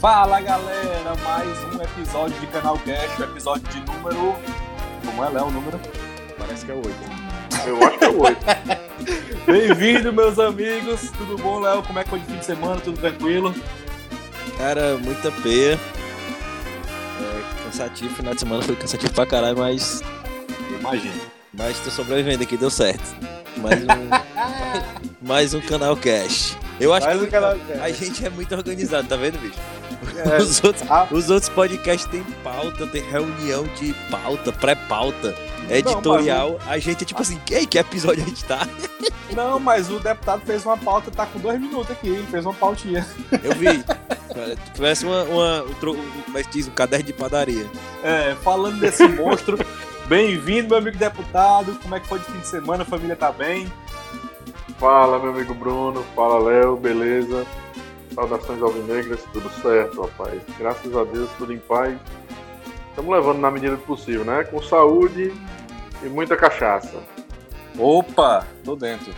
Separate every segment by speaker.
Speaker 1: Fala galera, mais um episódio de Canal Cash, o episódio de número. Como é, Léo, o número?
Speaker 2: Parece que é 8.
Speaker 3: Eu acho que é 8.
Speaker 1: Bem-vindo, meus amigos. Tudo bom, Léo? Como é que foi de fim de semana? Tudo tranquilo?
Speaker 2: Cara, muita peia. É, cansativo, final de semana foi cansativo pra caralho, mas.
Speaker 1: Imagina.
Speaker 2: Mas tô sobrevivendo aqui, deu certo. Mais um. mais um canal cash. Eu acho
Speaker 1: Mais
Speaker 2: que
Speaker 1: um Canal
Speaker 2: a gente é muito organizado, tá vendo, bicho?
Speaker 1: É.
Speaker 2: Os, outros,
Speaker 1: Ah.
Speaker 2: os outros podcasts têm pauta, tem reunião de pauta, pré-pauta, editorial. A gente é tipo assim, ei, que episódio a gente tá?
Speaker 1: Não, mas o deputado fez uma pauta, tá com dois minutos aqui, ele fez uma pautinha.
Speaker 2: Eu vi. Parece uma, uma, um, um- como é que diz? Um caderno de padaria.
Speaker 1: É, falando desse monstro, bem-vindo, meu amigo deputado. Como é que foi de fim de semana? A família tá bem?
Speaker 3: Fala, meu amigo Bruno. Fala, Léo. Beleza? Saudações alvinegras. Tudo certo, rapaz. Graças a Deus, tudo em paz. Estamos levando na medida do possível, né? Com saúde e muita cachaça.
Speaker 1: Opa, tô dentro.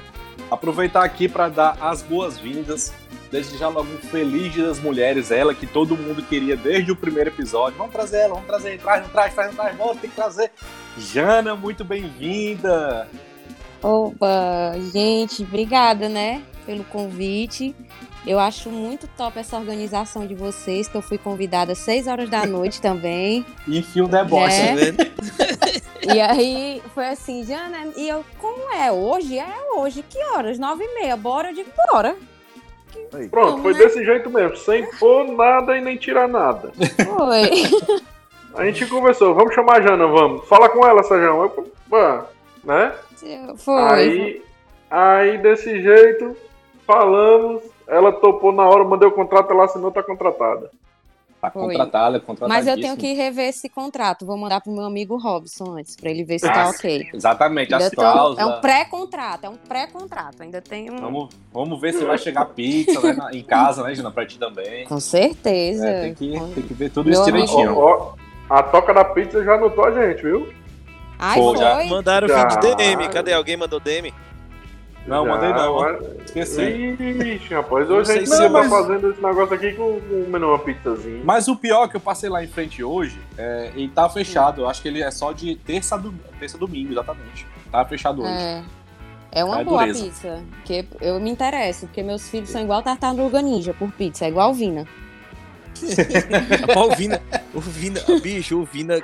Speaker 1: Aproveitar aqui para dar as boas-vindas. Desejar logo um feliz Dia das Mulheres, ela que todo mundo queria desde o primeiro episódio. Vamos trazer ela, vamos trazer, traz, não traz, traz, não traz, volta, tem que trazer. Jana, muito bem-vinda.
Speaker 4: Opa, gente, obrigada, né, pelo convite. Eu acho muito top essa organização de vocês, que eu fui convidada às 6 horas da noite também.
Speaker 1: Enfim, um deboche.
Speaker 4: É.
Speaker 2: Tá vendo?
Speaker 4: E aí foi assim, Jana, e eu, como é hoje? É hoje, que horas? Nove e meia, bora? Eu digo, bora.
Speaker 3: Pronto,
Speaker 4: Vamos,
Speaker 3: foi
Speaker 4: né?
Speaker 3: desse jeito mesmo. Sem pôr nada e nem tirar nada.
Speaker 4: Foi.
Speaker 3: A gente conversou. Vamos chamar a Jana, vamos. Fala com ela, Sajão. Eu, "Vá", né?
Speaker 4: Foi.
Speaker 3: Aí, aí, desse jeito, falamos. Ela topou na hora, mandei o contrato, ela assinou, tá contratada.
Speaker 1: Tá
Speaker 4: Foi.
Speaker 1: contratada, contratada.
Speaker 4: Mas eu tenho que rever esse contrato. Vou mandar pro meu amigo Robson antes, pra ele ver se tá
Speaker 1: Ah,
Speaker 4: ok.
Speaker 1: Exatamente,
Speaker 4: Ainda
Speaker 1: as
Speaker 4: tô- é
Speaker 1: cláusulas.
Speaker 4: um pré-contrato, é um pré-contrato. Ainda tem um.
Speaker 1: Vamos, vamos ver se vai chegar pizza né, na- em casa, né, Jana, pra ti também.
Speaker 4: Com certeza.
Speaker 1: É, tem, que, tem que ver tudo
Speaker 4: Meu
Speaker 1: isso direitinho.
Speaker 3: Ó, ó, a toca da pizza já anotou a gente, viu?
Speaker 4: Ai,
Speaker 1: Pô,
Speaker 4: foi.
Speaker 1: já
Speaker 2: Mandaram o
Speaker 3: Já.
Speaker 2: fim de DM. Cadê? Alguém mandou DM?
Speaker 1: Não,
Speaker 3: Já,
Speaker 1: mandei não,
Speaker 3: mas-
Speaker 1: Esqueci.
Speaker 3: Ixi, rapaz,
Speaker 2: Não
Speaker 3: hoje a gente não,
Speaker 2: eu-
Speaker 3: tá fazendo esse negócio aqui com, uma pizzazinha.
Speaker 1: Mas o pior é que eu passei lá em frente hoje, é, ele tá fechado. Eu acho que ele é só de terça, do, terça domingo, exatamente. Tá fechado hoje.
Speaker 4: É. É uma
Speaker 1: É
Speaker 4: boa
Speaker 1: dureza.
Speaker 4: pizza. Porque eu me interesso, porque meus filhos são igual Tartaruga Ninja por pizza, é igual Vina.
Speaker 2: Rapaz, o Vina, o Vina, bicho, o Vina,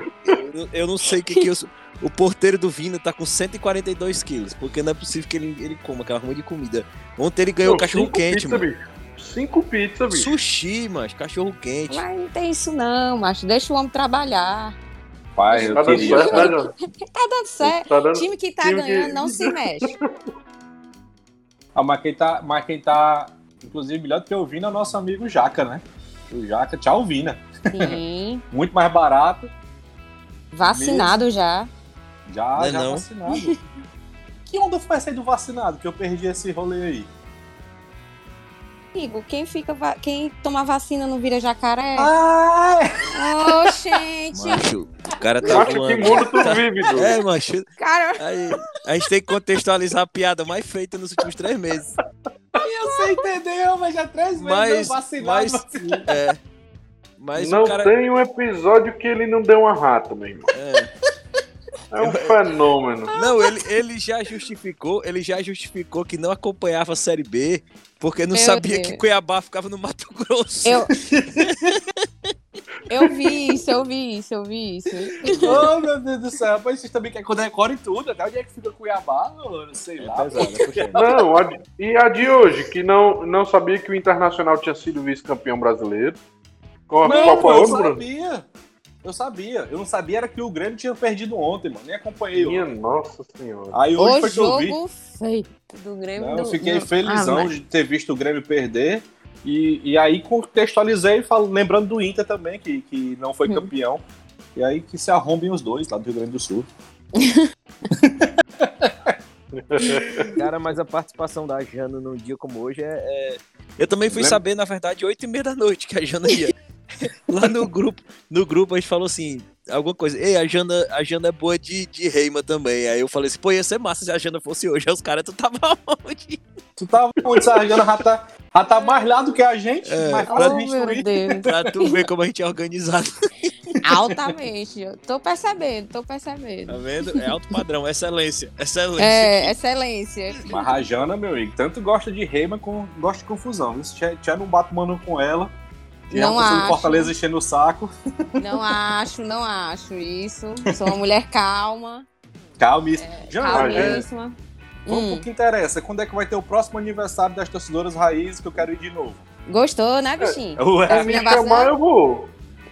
Speaker 2: eu, eu não sei o que que eu sou. O porteiro do Vina tá com 142 quilos, porque não é possível que ele, ele coma aquela ruma de comida. Ontem ele ganhou
Speaker 3: Pô,
Speaker 2: cachorro quente,
Speaker 3: pizza,
Speaker 2: mano.
Speaker 3: bicho. Cinco pizzas, bicho.
Speaker 2: Sushi, mas cachorro quente.
Speaker 4: Mas não tem isso não, macho. Deixa o homem trabalhar.
Speaker 1: Pai, eu
Speaker 3: Tá dando
Speaker 1: queria.
Speaker 3: certo, né, Jana?
Speaker 4: Tá dando certo.
Speaker 3: Tá dando...
Speaker 4: Time que tá
Speaker 3: time que-
Speaker 4: ganhando não se mexe.
Speaker 1: Ah, mas quem tá, mas quem tá, inclusive, melhor do que o Vina é o nosso amigo Jaca, né? O Jaca, tchau, Vina.
Speaker 4: Sim.
Speaker 1: Muito mais barato.
Speaker 4: Vacinado já.
Speaker 1: Já,
Speaker 2: Não é
Speaker 1: já
Speaker 2: não?
Speaker 1: vacinado. que onda foi essa aí do vacinado? Que eu perdi esse rolê aí.
Speaker 4: Amigo, quem fica. va- Quem toma vacina não vira jacaré?
Speaker 1: Ah, é.
Speaker 4: Ô, gente!
Speaker 2: Macho, o cara tá
Speaker 3: Macho, que
Speaker 2: voando.
Speaker 3: mundo tu vive, Du.
Speaker 2: É, macho.
Speaker 4: Cara,
Speaker 2: Aí, a gente tem que contextualizar a piada mais feita nos últimos três meses.
Speaker 1: Você entendeu, mas já três vezes
Speaker 2: Mas,
Speaker 1: eu vacinado.
Speaker 2: mas,
Speaker 1: vacinado.
Speaker 2: é, mas
Speaker 3: não
Speaker 2: o cara,
Speaker 3: tem um episódio que ele não deu uma rata, meu irmão.
Speaker 2: é,
Speaker 3: É um fenômeno.
Speaker 2: Não, ele, ele já justificou, ele já justificou que não acompanhava a Série B, porque não
Speaker 4: Meu
Speaker 2: sabia
Speaker 4: Deus.
Speaker 2: que Cuiabá ficava no Mato Grosso.
Speaker 4: eu. Eu vi isso, eu vi isso, eu vi isso.
Speaker 1: oh, meu Deus do céu. Mas vocês também querem que eu decore tudo. Até onde é que fica Cuiabá? Não sei lá.
Speaker 3: Não, a e a de hoje, que não, não sabia que o Internacional tinha sido vice-campeão brasileiro. Qual,
Speaker 1: Não,
Speaker 3: qual foi
Speaker 1: eu
Speaker 3: o outro, Bruno?
Speaker 1: sabia. Eu sabia. Eu não sabia era que o Grêmio tinha perdido ontem, mano. Nem acompanhei.
Speaker 3: Minha
Speaker 1: ontem.
Speaker 3: nossa senhora.
Speaker 1: Aí hoje
Speaker 4: O
Speaker 1: foi que eu vi.
Speaker 4: jogo feito do Grêmio.
Speaker 1: Não, eu
Speaker 4: do-
Speaker 1: fiquei
Speaker 4: não.
Speaker 1: felizão
Speaker 4: Ah, mas-
Speaker 1: de ter visto o Grêmio perder. E, e aí contextualizei, falo, lembrando do Inter também, que, que não foi
Speaker 4: Hum.
Speaker 1: campeão. E aí que se arrombem os dois lá do Rio Grande do Sul.
Speaker 2: Cara, mas a participação da Jana num dia como hoje é. é- Eu também fui
Speaker 1: Lembra?
Speaker 2: saber, na verdade, 8 e meia da noite que a Jana ia. Lá no grupo, no grupo a gente falou assim, alguma coisa, ei, a Jana, a Jana é boa de, de reima também. Aí eu falei assim, pô, ia ser massa se a Jana fosse hoje. Aí os caras, tu tava onde?
Speaker 1: Tu tava onde Sarjana já tá, já tá mais lá do que a gente,
Speaker 2: É,
Speaker 1: mais
Speaker 2: pra
Speaker 1: fácil
Speaker 4: Oh,
Speaker 1: destruir.
Speaker 4: Deus.
Speaker 2: Pra tu ver como a gente é organizado.
Speaker 4: Altamente. Eu tô percebendo, tô percebendo.
Speaker 2: Tá vendo? É alto padrão, excelência. Excelência.
Speaker 4: É, excelência.
Speaker 1: Mas a Jana, meu amigo, tanto gosta de rei, mas com, gosta de confusão. Isso já, já não bate mano com ela. Já
Speaker 4: Não
Speaker 1: a pessoa de
Speaker 4: acho.
Speaker 1: Fortaleza enchendo o saco.
Speaker 4: Não acho, não acho isso. Sou uma mulher calma.
Speaker 1: Jana, é,
Speaker 4: calmíssima.
Speaker 1: Vamos
Speaker 4: Hum,
Speaker 1: pro que interessa. Quando é que vai ter o próximo aniversário das torcedoras raízes que eu quero ir de novo?
Speaker 4: gostou, né, bichinho?
Speaker 1: Ué,
Speaker 4: É
Speaker 3: Se me chamar, eu vou.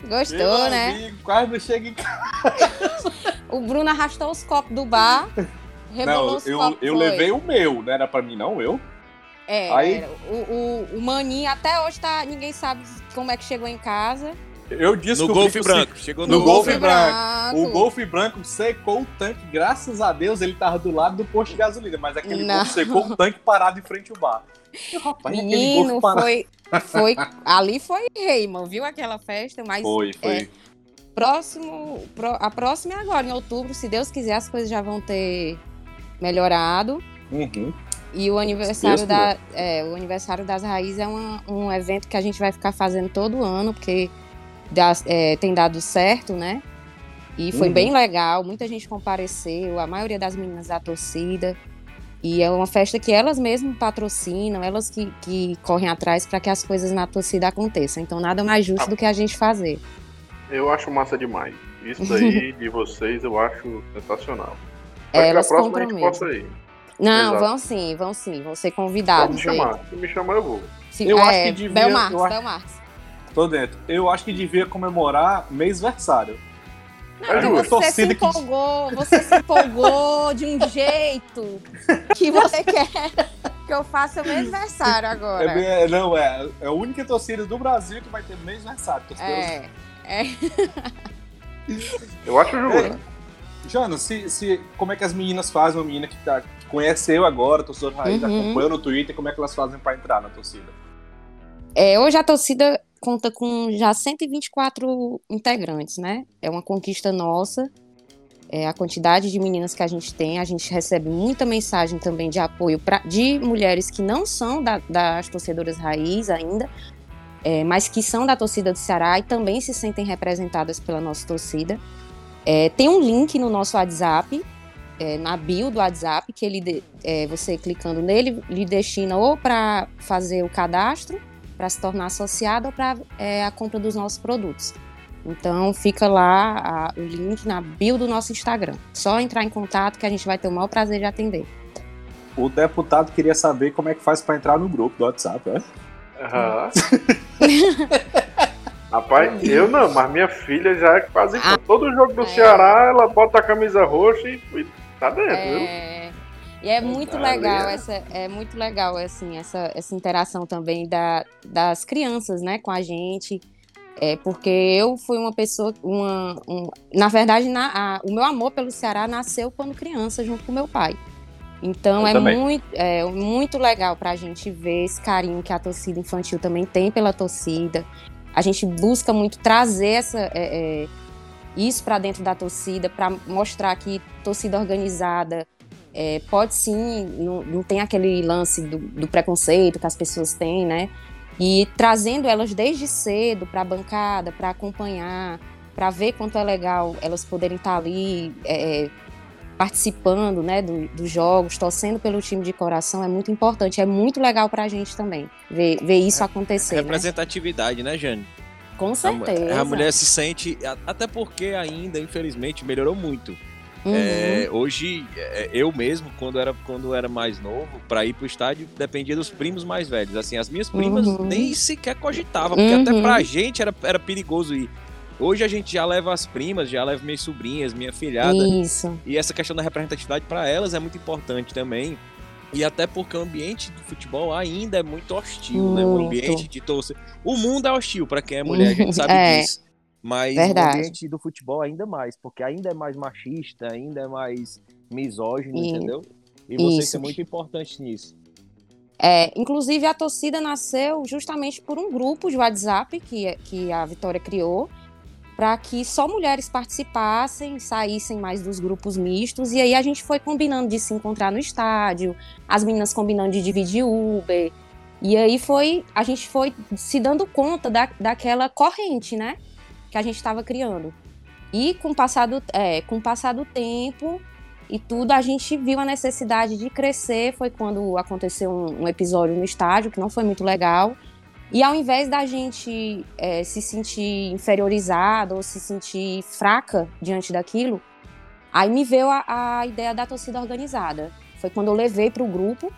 Speaker 4: Gostou,
Speaker 1: meu
Speaker 4: né?
Speaker 1: amigo, quase não chega em casa.
Speaker 4: O Bruno arrastou os copos do bar. Rebolou
Speaker 1: Não,
Speaker 4: os
Speaker 1: eu,
Speaker 4: copos.
Speaker 1: eu
Speaker 4: foi.
Speaker 1: levei o meu, não era pra mim, não, eu.
Speaker 4: É,
Speaker 1: Aí-
Speaker 4: era. O, o, o maninho até hoje tá. Ninguém sabe como é que chegou em casa.
Speaker 1: Eu disse
Speaker 2: No
Speaker 1: que o
Speaker 2: golfe branco. Chegou
Speaker 1: No
Speaker 2: no,
Speaker 1: golfe
Speaker 2: golfe
Speaker 1: branco. O Golfe branco secou o tanque, graças a Deus ele tava do lado do posto de gasolina, mas aquele
Speaker 4: Não.
Speaker 1: golfe secou o tanque parado em frente ao bar. E, rapaz, aquele
Speaker 4: Menino, foi, foi. Ali foi Reiman, viu aquela festa? Mas
Speaker 1: Foi, foi.
Speaker 4: é, próximo. pro- a próxima é agora, em outubro. Se Deus quiser, as coisas já vão ter melhorado.
Speaker 1: Uhum.
Speaker 4: E o aniversário, da, é, o aniversário das raízes é uma- um evento que a gente vai ficar fazendo todo ano, porque dá- é, tem dado certo, né? E foi
Speaker 1: Uhum.
Speaker 4: bem legal, muita gente compareceu, a maioria das meninas da torcida. E é uma festa que elas mesmas patrocinam, elas que, que correm atrás para que as coisas na torcida aconteçam. Então, nada mais justo do que a gente fazer.
Speaker 3: Eu acho massa demais. Isso daí de vocês eu acho sensacional.
Speaker 4: É,
Speaker 3: Acho que a
Speaker 4: elas
Speaker 3: próxima a gente possa ir.
Speaker 4: Não,
Speaker 3: Exato.
Speaker 4: vão sim, vão sim, vão ser
Speaker 3: Pode
Speaker 4: convidados.
Speaker 3: me chamar. Se me chamar, eu vou.
Speaker 4: Sim,
Speaker 1: Eu acho
Speaker 4: é,
Speaker 1: que devia-
Speaker 4: Belmarx,
Speaker 1: eu acho-
Speaker 4: Belmarx.
Speaker 1: Tô dentro. Eu acho que devia comemorar mês-versário.
Speaker 3: É justo.
Speaker 4: você se
Speaker 1: Torcida que-
Speaker 4: empolgou, você se empolgou de um jeito que você quer que eu faça o meu aniversário agora.
Speaker 1: É, bem- é, não, é, é a única torcida do Brasil que vai ter mês-versário.
Speaker 4: É, é.
Speaker 3: Eu acho justo.
Speaker 1: Jana, se, se, como é que as meninas fazem, uma menina que, tá, que conhece eu agora, torcedor raiz,
Speaker 4: Uhum.
Speaker 1: acompanha no Twitter, como é que elas fazem pra entrar na torcida?
Speaker 4: É, hoje a torcida conta com já 124 integrantes, né? É uma conquista nossa. É, a quantidade de meninas que a gente tem, a gente recebe muita mensagem também de apoio pra, de mulheres que não são da- das torcedoras raiz ainda, é, mas que são da torcida do Ceará e também se sentem representadas pela nossa torcida. É, tem um link no nosso WhatsApp, é, na bio do WhatsApp, que ele é, você clicando nele, lhe destina ou para fazer o cadastro, para se tornar associado ou para a compra dos nossos produtos. Então fica lá a- o link na bio do nosso Instagram. Só entrar em contato que a gente vai ter o maior prazer de atender.
Speaker 1: O deputado queria saber como é que faz pra entrar no grupo do WhatsApp, né?
Speaker 3: Aham. Rapaz, eu não, mas minha filha já é quase.
Speaker 4: Ah,
Speaker 3: todo jogo do
Speaker 4: é.
Speaker 3: Ceará, ela bota a camisa roxa e, e tá dentro, viu?
Speaker 4: É, e é muito legal
Speaker 3: vendo?
Speaker 4: essa é muito legal assim essa, essa interação também da, das crianças né com a gente é porque eu fui uma pessoa uma um- na verdade na, a- o meu amor pelo Ceará nasceu quando criança junto com meu pai então
Speaker 1: Eu
Speaker 4: é
Speaker 1: também.
Speaker 4: muito é muito legal para a gente ver esse carinho que a torcida infantil também tem pela torcida a gente busca muito trazer essa é, é, isso para dentro da torcida para mostrar que torcida organizada é, pode sim, não, não tem aquele lance do, do preconceito que as pessoas têm, né? E trazendo elas desde cedo para a bancada, para acompanhar, para ver quanto é legal elas poderem estar ali é, participando né, do- dos jogos, torcendo pelo time de coração, é muito importante. É muito legal para a gente também ver, ver isso acontecer. Né?
Speaker 2: Representatividade, né, Jane?
Speaker 4: Com
Speaker 2: A,
Speaker 4: certeza.
Speaker 2: a mulher se sente. a- Até porque ainda, infelizmente, melhorou muito.
Speaker 4: Uhum.
Speaker 2: É, hoje, é, eu mesmo, quando era, quando era mais novo, pra ir pro estádio, dependia dos primos mais velhos. Assim, as minhas primas
Speaker 4: Uhum.
Speaker 2: nem sequer cogitavam, porque até
Speaker 4: Uhum.
Speaker 2: pra gente era, era perigoso ir. Hoje a gente já leva as primas, já leva minhas sobrinhas, minha filhada.
Speaker 4: Isso.
Speaker 2: E essa questão da representatividade para elas é muito importante também. E até porque o ambiente do futebol ainda é muito hostil, né? O
Speaker 4: Muito.
Speaker 2: ambiente de torcer. O mundo é hostil para quem é mulher, a gente sabe
Speaker 4: É.
Speaker 2: disso. Mas
Speaker 4: Verdade.
Speaker 2: o ambiente do futebol ainda mais, porque ainda é mais machista, ainda é mais misógino,
Speaker 4: E-
Speaker 2: entendeu? E vocês
Speaker 4: Isso.
Speaker 2: são muito importantes nisso.
Speaker 4: É, inclusive, a torcida nasceu justamente por um grupo de WhatsApp que, que a Vitória criou. para que só mulheres participassem, saíssem mais dos grupos mistos. E aí a gente foi combinando de se encontrar no estádio, as meninas combinando de dividir Uber. E aí foi, a gente foi se dando conta da, daquela corrente, né? Que a gente estava criando. E com o passar do, é, com o passar do tempo e tudo, a gente viu a necessidade de crescer. Foi quando aconteceu um, um episódio no estádio, que não foi muito legal. E ao invés da gente é, se sentir inferiorizada ou se sentir fraca diante daquilo, aí me veio a, a ideia da torcida organizada. Foi quando eu levei para o grupo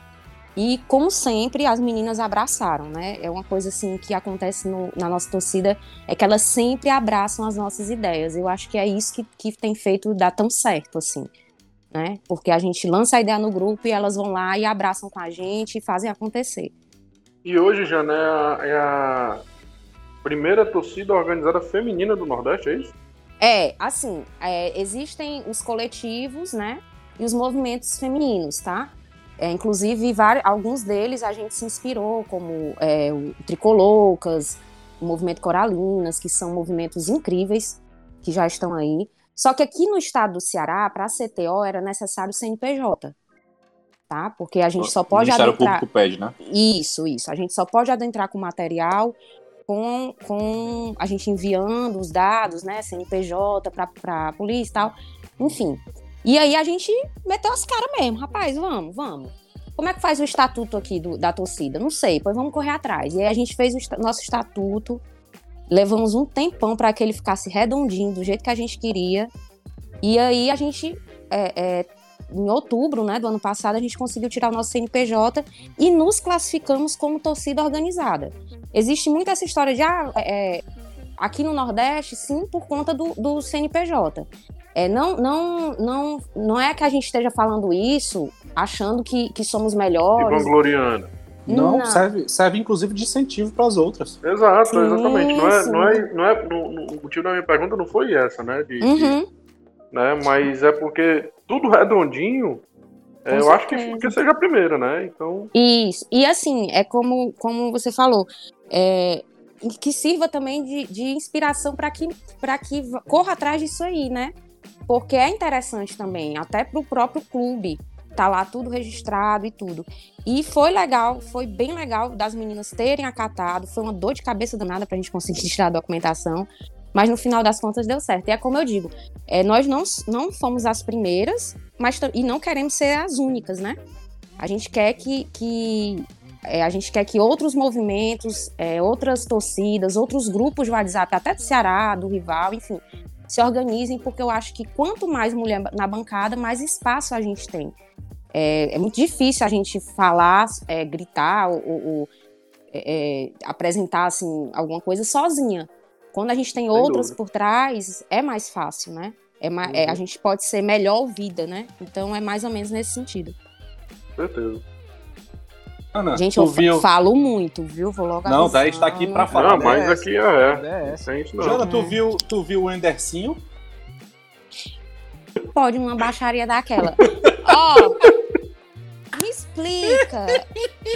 Speaker 4: e, como sempre, as meninas abraçaram, né? É uma coisa assim que acontece no, na nossa torcida, é que elas sempre abraçam as nossas ideias. Eu acho que é isso que, que tem feito dar tão certo, assim. Né? Porque a gente lança a ideia no grupo e elas vão lá e abraçam com a gente e fazem acontecer.
Speaker 3: E hoje, já é a, é a primeira torcida organizada feminina do Nordeste, é isso?
Speaker 4: É, assim, é, existem os coletivos, né? E os movimentos femininos, tá? É, inclusive, vários, alguns deles a gente se inspirou, como é, o Tricoloucas, o Movimento Coralinas, que são movimentos incríveis, que já estão aí. Só que aqui no estado do Ceará, para a CTO, era necessário CNPJ tá? Porque a gente só pode
Speaker 1: Ministério
Speaker 4: adentrar.
Speaker 1: Público pede, né?
Speaker 4: Isso, isso. A gente só pode adentrar com material com, com a gente enviando os dados, né? CNPJ para a polícia e tal. Enfim. E aí a gente meteu as caras mesmo, rapaz, vamos, vamos. Como é que faz o estatuto aqui do, da torcida? Não sei, pois vamos correr atrás. E aí a gente fez o nosso estatuto, levamos um tempão para que ele ficasse redondinho, do jeito que a gente queria. E aí a gente é, é, em outubro né, do ano passado, a gente conseguiu tirar o nosso CNPJ e nos classificamos como torcida organizada. Existe muito essa história de, ah, é, aqui no Nordeste, sim, por conta do, do CNPJ. É, não, não, não, não é que a gente esteja falando isso achando que, que somos melhores.
Speaker 3: E vangloriando.
Speaker 1: Não, não, Serve, serve inclusive de incentivo para as outras.
Speaker 3: Exato, sim, exatamente. Não é, não é, não é, no, no, o motivo da minha pergunta não foi essa, né? De,
Speaker 4: uhum.
Speaker 3: de, né? Mas é porque tudo redondinho, é, eu acho que, que seja a primeira, né? Então.
Speaker 4: Isso. E assim, é como, como você falou, é, que sirva também de, de inspiração para que, que corra atrás disso aí, né? Porque é interessante também, até para o próprio clube. Tá lá tudo registrado e tudo. E foi legal, foi bem legal das meninas terem acatado. Foi uma dor de cabeça danada pra gente conseguir tirar a documentação. Mas no final das contas deu certo. E é como eu digo, é, nós não, não fomos as primeiras, mas e não queremos ser as únicas, né? A gente quer que, que é, a gente quer que outros movimentos, é, outras torcidas, outros grupos de WhatsApp, até do Ceará, do rival, enfim, se organizem, porque eu acho que quanto mais mulher na bancada, mais espaço a gente tem. É, é muito difícil a gente falar, é, gritar ou, ou é, apresentar assim, alguma coisa sozinha. Quando a gente tem Sem outras dúvida. por trás, é mais fácil, né? É, uhum. é, a uhum. gente pode ser melhor ouvida, né? Então é mais ou menos nesse sentido.
Speaker 3: Certeza.
Speaker 1: Ana,
Speaker 4: gente, eu viu... falo muito, viu? Vou logo
Speaker 1: Não, daí está aqui para falar.
Speaker 3: Não, mas aqui é. é.
Speaker 1: Não. Jana, tu viu, tu viu o Endercinho?
Speaker 4: Pode uma baixaria daquela. Ó, oh, me explica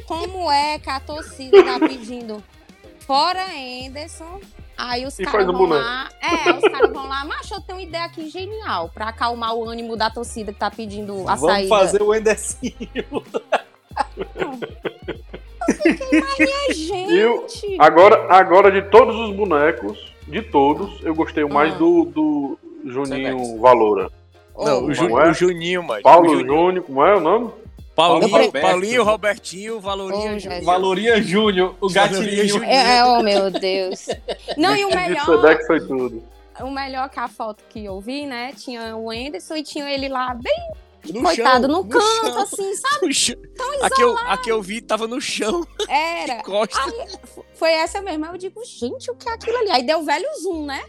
Speaker 4: como é que a torcida tá pedindo fora Anderson Aí os caras vão lá. É, os caras vão lá, mas eu tenho uma ideia aqui genial pra acalmar o ânimo da torcida que tá pedindo a
Speaker 1: Vamos
Speaker 4: saída.
Speaker 1: Vamos fazer o Endercinho.
Speaker 4: Gente.
Speaker 3: Eu, agora, agora, de todos os bonecos, de todos, eu gostei mais ah. do, do Juninho Valora.
Speaker 2: Não, o, Ju, é? o Juninho, mais.
Speaker 3: Paulo Júnior, como é o nome?
Speaker 2: Paulinho, Roberto. Paulinho Robertinho, Valoria
Speaker 1: oh, Júnior. Valoria Júnior, o gatinho.
Speaker 4: É, é, oh, meu Deus. Não, e o melhor...
Speaker 3: Sedex foi tudo.
Speaker 4: O melhor que a foto que eu vi, né, tinha o Anderson e tinha ele lá bem no Coitado, chão, no, no canto, chão, assim, sabe? No chão. Tão
Speaker 2: aqui eu, aqui eu vi, tava no chão.
Speaker 4: Era. Aí, foi essa mesmo. Aí eu digo, gente, o que é aquilo ali? Aí deu velho zoom, né?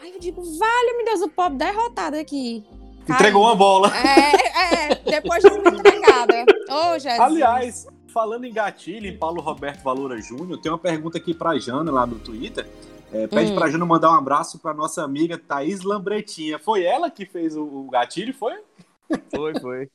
Speaker 4: Aí eu digo, vale, meu Deus, o pobre derrotado aqui.
Speaker 1: Entregou uma bola.
Speaker 4: É, é, depois de uma entregada. Ô, Jesus.
Speaker 1: Aliás, falando em gatilho, em Paulo Roberto Valora Júnior, tem uma pergunta aqui pra Jana lá no Twitter. É, pede hum. pra Jana mandar um abraço pra nossa amiga Thaís Lambretinha. Foi ela que fez o, o gatilho, foi?
Speaker 2: Foi, foi.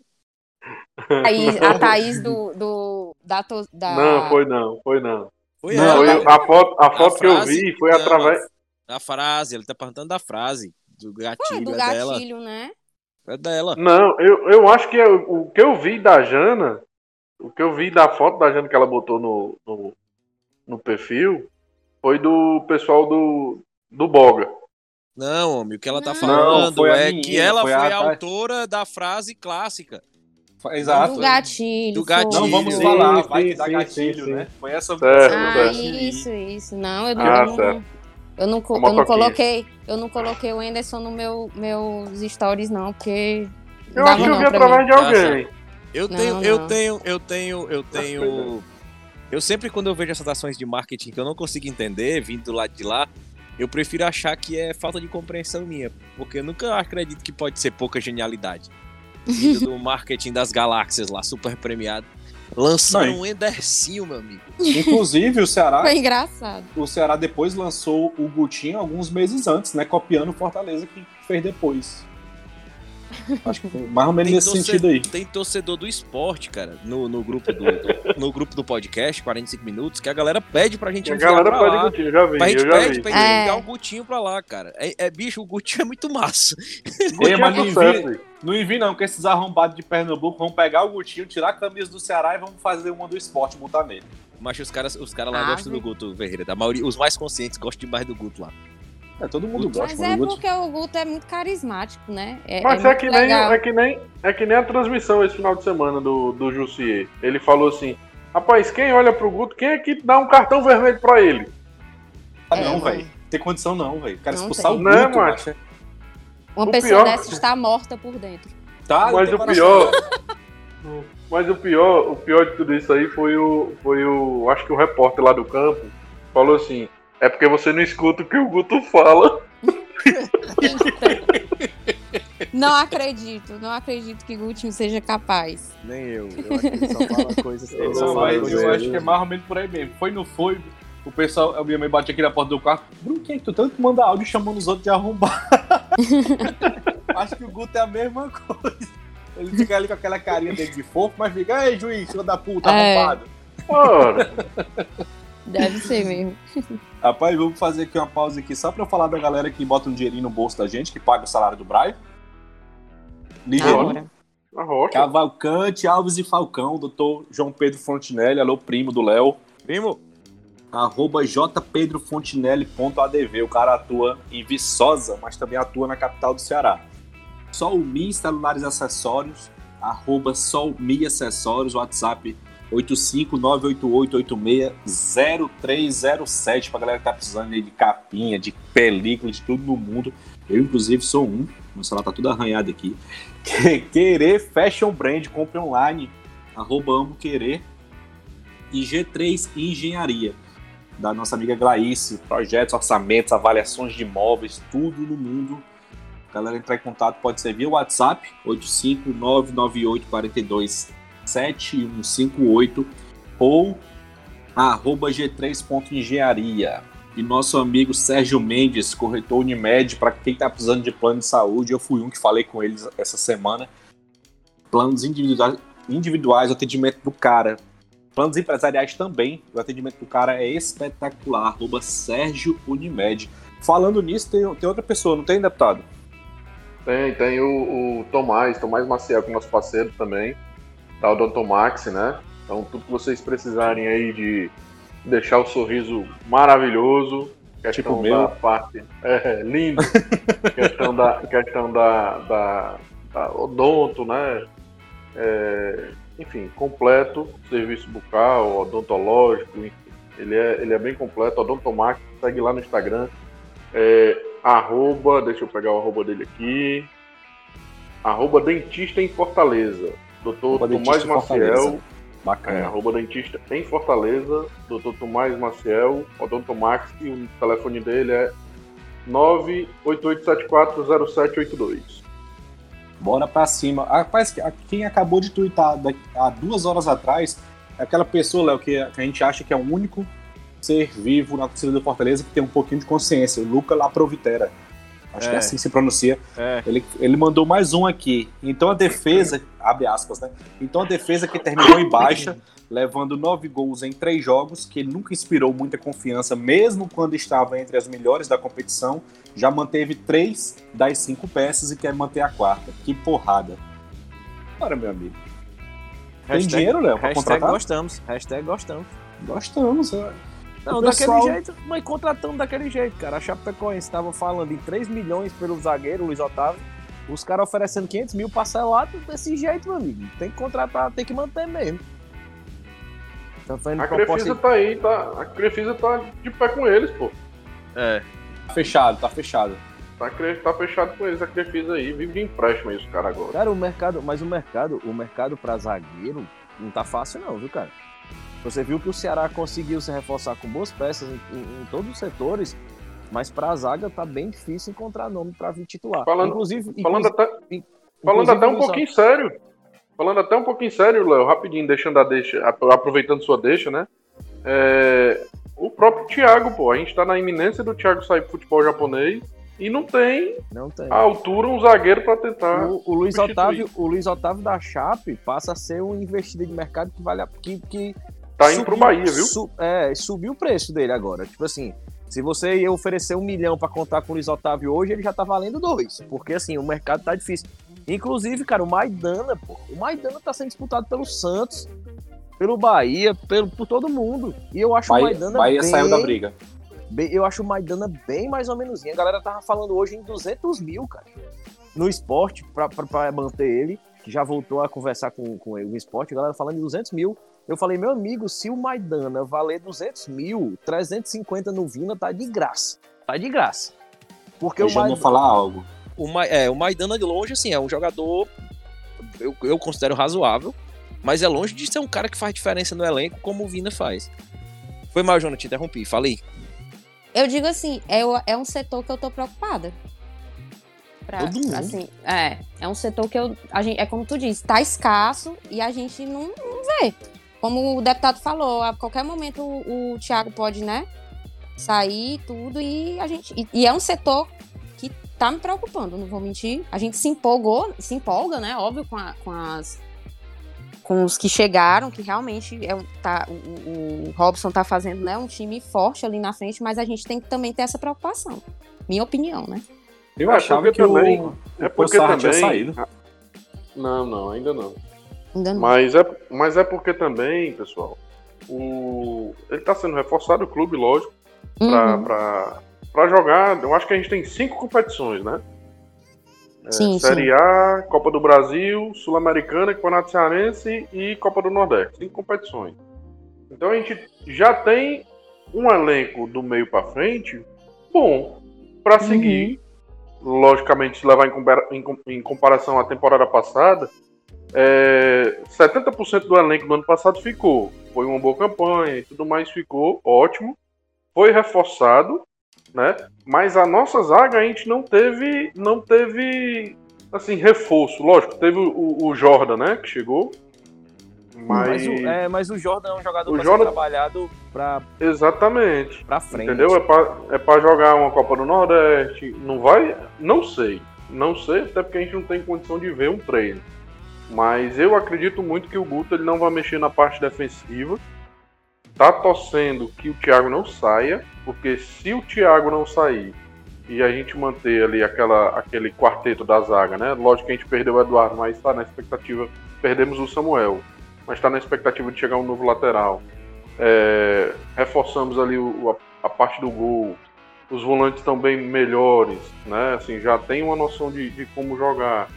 Speaker 4: Thaís, a Thaís do, do da, da,
Speaker 3: Não, foi não, foi não. Foi não, ela. a foto, a foto a que eu vi foi através
Speaker 2: A frase, ele tá perguntando da frase. Do
Speaker 4: Foi
Speaker 2: gatilho,
Speaker 4: do
Speaker 2: é dela.
Speaker 4: gatilho, né?
Speaker 2: É dela.
Speaker 3: Não, eu, eu acho que eu- o que eu vi da Jana, o que eu vi da foto da Jana que ela botou no, no, no perfil, foi do pessoal do, do Boga.
Speaker 2: Não, homem, o que ela tá
Speaker 4: Não,
Speaker 2: falando
Speaker 1: a
Speaker 2: é
Speaker 1: menina,
Speaker 2: que ela
Speaker 1: foi
Speaker 2: foi,
Speaker 1: a
Speaker 2: autora da frase clássica.
Speaker 1: Exato.
Speaker 4: Do gatilho.
Speaker 2: Do gatilho.
Speaker 1: Não vamos
Speaker 2: Sim,
Speaker 1: falar,
Speaker 3: sim,
Speaker 1: vai
Speaker 3: sim,
Speaker 1: gatilho,
Speaker 3: sim,
Speaker 1: né? Foi essa
Speaker 3: Certo,
Speaker 4: Ah, isso, isso. Não, eu, não-
Speaker 3: Ah,
Speaker 4: eu não, eu não, eu não coloquei, eu não coloquei o Anderson no meu meus stories não, porque
Speaker 3: Eu acho que eu
Speaker 4: não
Speaker 3: vi através de alguém.
Speaker 2: Eu
Speaker 4: Não,
Speaker 2: tenho, eu
Speaker 4: não.
Speaker 2: tenho, eu tenho, eu tenho. Eu sempre, quando eu vejo essas ações de marketing que eu não consigo entender, vindo do lado de lá, eu prefiro achar que é falta de compreensão minha. Porque eu nunca acredito que pode ser pouca genialidade. Vindo do marketing das galáxias lá, super premiado. Lançaram
Speaker 1: Não,
Speaker 2: um Endercinho, meu amigo.
Speaker 1: Inclusive, o Ceará,
Speaker 4: Foi engraçado.
Speaker 1: o Ceará depois lançou o Gutinho alguns meses antes, né? Copiando o Fortaleza que fez depois. Acho que foi mais ou menos nesse
Speaker 2: torce-
Speaker 1: sentido aí.
Speaker 2: tem torcedor do esporte, cara, no, no grupo do, do- no grupo do podcast, 45 minutos, que a galera pede pra gente
Speaker 3: A
Speaker 2: enviar
Speaker 3: galera
Speaker 2: pra
Speaker 3: pode
Speaker 2: lá.
Speaker 3: eu já vi,
Speaker 2: Pra gente pede
Speaker 3: vi.
Speaker 2: pra gente
Speaker 4: É.
Speaker 2: enviar o Gutinho pra lá, cara. É, é, bicho, o Gutinho é muito massa.
Speaker 1: Ei, mas não envia, não envia não, que esses arrombados de Pernambuco vão pegar o Gutinho, tirar a camisa do Ceará e vão fazer uma do esporte, botar nele.
Speaker 2: Mas os caras os cara lá
Speaker 4: Ah,
Speaker 2: gostam do. Guto Ferreira. Da maioria, os mais conscientes gostam demais do Guto lá.
Speaker 1: É, todo mundo gosta,
Speaker 4: Mas
Speaker 1: mas
Speaker 4: é
Speaker 1: o Guto...
Speaker 4: porque o Guto é muito carismático, né? É,
Speaker 3: Mas
Speaker 4: é
Speaker 3: é, que nem,
Speaker 4: legal.
Speaker 3: é, que nem, é que nem a transmissão esse final de semana do, do Jussier. Ele falou assim: Rapaz, quem olha pro Guto, quem é que dá um cartão vermelho pra ele?
Speaker 1: Ah,
Speaker 4: É,
Speaker 1: não,
Speaker 4: mano.
Speaker 1: velho. Tem condição não, velho. O cara
Speaker 4: Não
Speaker 1: expulsar
Speaker 4: tem.
Speaker 1: o
Speaker 3: Não,
Speaker 1: Guto,
Speaker 3: macho.
Speaker 1: macho. é-
Speaker 4: Uma
Speaker 3: o
Speaker 4: pessoa
Speaker 3: pior-
Speaker 4: dessa está morta por dentro.
Speaker 1: Tá,
Speaker 3: Mas o pior-. Mas o pior, o pior de tudo isso aí foi o, foi o. Acho que o repórter lá do campo falou assim: É porque você não escuta o que o Guto fala.
Speaker 4: Não acredito, não acredito que Gutinho seja capaz.
Speaker 2: Nem eu. Eu acho que ele só fala coisas.
Speaker 3: Ele
Speaker 1: Não, mas eu acho que é mais ou menos por aí mesmo. Foi, não foi? O pessoal, a minha mãe bate aqui na porta do quarto. Bruno, quem é que tu tanto manda áudio chamando os outros de arrombar? acho que o Guto é a mesma coisa. Ele fica ali com aquela carinha dele de fofo, mas fica, ei, juiz, filho da puta,
Speaker 4: É.
Speaker 1: arrombado.
Speaker 3: Ora,
Speaker 4: Deve ser mesmo.
Speaker 1: Rapaz, vamos fazer aqui uma pausa aqui só pra falar da galera que bota um dinheirinho no bolso da gente, que paga o salário do Brian. Ligeirinho.
Speaker 3: Rocha.
Speaker 1: Cavalcante, Alves e Falcão, doutor João Pedro Fontinelli, alô, primo do Léo.
Speaker 2: Primo,
Speaker 1: arroba jpedrofontinelli.adv. O cara atua em Viçosa, mas também atua na capital do Ceará. Solmi Celulares Acessórios, arroba Solmi Acessórios, WhatsApp 85988860307 pra galera que tá precisando aí de capinha, de película, de tudo no mundo. Eu, inclusive, sou um. Meu celular tá tudo arranhado aqui. Querer Fashion Brand, compre online, arroba amo querer e G3 Engenharia, da nossa amiga Glaice, projetos, orçamentos, avaliações de imóveis, tudo no mundo. Galera, entrar em contato pode ser via WhatsApp, 85998427158 ou arroba g3.engenharia. E nosso amigo Sérgio Mendes, corretor Unimed, para quem está precisando de plano de saúde, eu fui um que falei com eles essa semana. Planos individuais, individuais o atendimento do cara. Planos empresariais também. O atendimento do cara é espetacular. Arroba Sérgio Unimed. Falando nisso, tem, tem outra pessoa, não tem, deputado?
Speaker 3: Tem, tem o, o Tomás, Tomás Maciel, que é nosso parceiro também, da Odontomax, né? Então, tudo que vocês precisarem aí de deixar o sorriso maravilhoso, questão
Speaker 1: Tipo meu.
Speaker 3: da parte. É, lindo. questão da, questão da, da, da odonto, né? É, enfim, completo, serviço bucal, odontológico, enfim. Ele é, ele é bem completo, Odontomax, segue lá no Instagram. É, arroba, deixa eu pegar o arroba dele aqui. Arroba dentista em Fortaleza. Doutor Tomás. Maciel. É,
Speaker 1: Bacana.
Speaker 3: arroba dentista em Fortaleza. Doutor Tomás Maciel, Odontomax. E o telefone dele é 988740782.
Speaker 1: Bora pra cima. Rapaz, que- quem acabou de twittar daqui- há duas horas atrás é aquela pessoa, Léo, que, que a gente acha que é o único ser vivo na torcida do Fortaleza que tem um pouquinho de consciência. O Luca Laprovitera. Acho é. que é assim se pronuncia. É. Ele, ele mandou mais um aqui. Então a defesa, abre aspas, né? Então a defesa que terminou em baixa, levando nove gols em três jogos, que nunca inspirou muita confiança, mesmo quando estava entre as melhores da competição, já manteve três das cinco peças e quer manter a quarta. Que porrada. Bora, meu amigo. Tem hashtag, dinheiro, Léo, pra contratar?
Speaker 2: gostamos. Hashtag gostamos.
Speaker 1: Gostamos, é.
Speaker 2: Não, pessoal... daquele jeito, mas contratando daquele jeito, cara. A Chapecoense estava falando em 3 milhões pelo zagueiro, Luiz Otávio. Os caras oferecendo 500 mil parcelado desse jeito, meu amigo. Tem que contratar, tem que manter mesmo.
Speaker 3: Tá a Crefisa tá aí, tá, a Crefisa tá de pé com eles, pô.
Speaker 1: É. Tá fechado, tá fechado.
Speaker 3: Tá, tá fechado com eles, a Crefisa aí. Vive de empréstimo aí os caras agora.
Speaker 2: Cara, o mercado, mas o mercado, o mercado pra zagueiro não tá fácil não, viu, cara? Você viu que o Ceará conseguiu se reforçar com boas peças em, em, em todos os setores, mas para a zaga tá bem difícil encontrar nome para vir titular.
Speaker 3: Falando, inclusive, falando até, falando até um pouquinho sério. Falando até um pouquinho sério, Léo, rapidinho, deixando a deixa, aproveitando sua deixa, né? É, o próprio Thiago, pô, a gente tá na iminência do Thiago sair pro futebol japonês e não tem,
Speaker 2: não tem.
Speaker 3: a altura um zagueiro para tentar.
Speaker 2: O, o Luiz Otávio, o Luiz Otávio da Chape passa a ser um investido de mercado que vale a, que, que
Speaker 3: Tá indo subiu, pro Bahia, viu?
Speaker 2: Su, é, subiu o preço dele agora. Tipo assim, se você ia oferecer um milhão para contar com o Luiz Otávio hoje, ele já tá valendo dois. Porque assim, o mercado tá difícil. Inclusive, cara, o Maidana, pô. O Maidana tá sendo disputado pelo Santos, pelo Bahia, pelo, por todo mundo. E eu acho
Speaker 1: Bahia,
Speaker 2: o Maidana.
Speaker 1: Bahia bem, saiu da briga.
Speaker 2: Bem, eu acho o Maidana bem mais ou menos. A galera tava falando hoje em 200 mil, cara. No esporte, pra, pra, pra manter ele, que já voltou a conversar com, com o esporte, a galera falando em 200 mil. Eu falei, meu amigo, se o Maidana valer 200 mil, 350 no Vina tá de graça. Tá de graça. Porque
Speaker 1: eu
Speaker 2: o
Speaker 1: já Maidana, vou falar algo.
Speaker 2: O, Ma, é, o Maidana de longe, assim, é um jogador, eu, eu considero razoável, mas é longe de ser um cara que faz diferença no elenco como o Vina faz. Foi mal, Jonas, te interrompi, falei.
Speaker 4: Eu digo assim, é, é um setor que eu tô preocupada. Pra, Todo mundo. Assim, é, é um setor que eu, a gente, é como tu disse, tá escasso e a gente não, não vê como o deputado falou, a qualquer momento o, o Thiago pode, né, sair tudo e a gente. E, e, é um setor que tá me preocupando, não vou mentir. A gente se empolgou, se empolga, né? Óbvio, com, a, com as. Com os que chegaram, que realmente é, tá, o, o Robson tá fazendo né, um time forte ali na frente, mas a gente tem que também ter essa preocupação. Minha opinião, né?
Speaker 3: Eu é achava que também, o, é porque também, tinha saído. Não, não, ainda não. Mas é, mas é porque também, pessoal, o, ele está sendo reforçado, o clube, lógico, uhum. para jogar. Eu acho que a gente tem cinco competições, né? É, sim, Série sim. A, Copa do Brasil, Sul-Americana, Campeonato Cearense e Copa do Nordeste. Cinco competições. Então a gente já tem um elenco do meio para frente bom para uhum. seguir. Logicamente, se levar em, em, em comparação à temporada passada, é, 70% do elenco do ano passado ficou. Foi uma boa campanha e tudo mais, ficou ótimo. Foi reforçado, né? Mas a nossa zaga a gente não teve, não teve assim reforço. Lógico, teve o, o Jordan, né? Que chegou.
Speaker 2: Mas... Mas, o, é, mas o Jordan é um jogador o Jordan... trabalhado para
Speaker 3: exatamente
Speaker 2: para frente.
Speaker 3: Entendeu? É para é jogar uma Copa do Nordeste. Não vai, não sei, não sei até porque a gente não tem condição de ver um treino. Mas eu acredito muito que o Guto ele não vai mexer na parte defensiva. Tá torcendo que o Thiago não saia, porque se o Thiago não sair e a gente manter ali aquela, aquele quarteto da zaga, né? Lógico que a gente perdeu o Eduardo, mas está na expectativa. Perdemos o Samuel, mas está na expectativa de chegar um novo lateral. É, reforçamos ali o, a, a, parte do gol. Os volantes estão bem melhores, né? Assim, já tem uma noção de, de como jogar.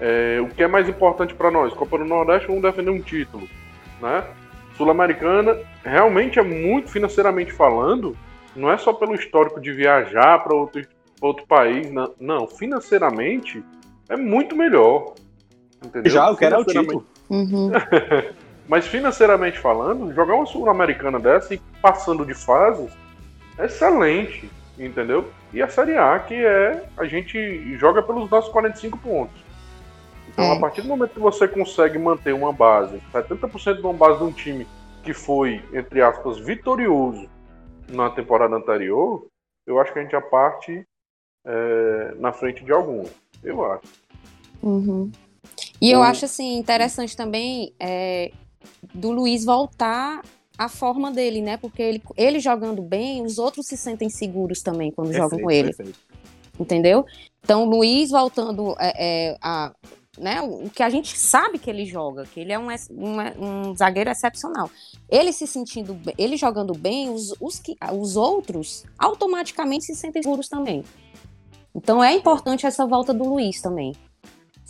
Speaker 3: É, o que é mais importante para nós? Copa do Nordeste, vamos defender um título. Né? Sul-Americana, realmente é muito financeiramente falando, não é só pelo histórico de viajar para outro, outro país, não, não, financeiramente é muito melhor. Entendeu?
Speaker 1: Já, eu quero é o título.
Speaker 4: Uhum.
Speaker 3: Mas financeiramente falando, jogar uma Sul-Americana dessa e passando de fases é excelente, entendeu? E a Série A, que é a gente joga pelos nossos 45 pontos. Então, é. a partir do momento que você consegue manter uma base, 70% de uma base de um time que foi, entre aspas, vitorioso na temporada anterior, eu acho que a gente já parte é, na frente de alguns. Eu acho.
Speaker 4: Uhum. E eu
Speaker 3: O-
Speaker 4: acho assim interessante também é, do Luiz voltar à forma dele, né? Porque ele, ele jogando bem, os outros se sentem seguros também quando jogam com ele,
Speaker 1: perfeito.
Speaker 4: entendeu? Então, o Luiz voltando é, é, a, né? O que a gente sabe que ele joga, que ele é um, um, um zagueiro excepcional. Ele se sentindo, ele jogando bem, os, os, que, os outros automaticamente se sentem seguros também. Então, é importante essa volta do Luiz também.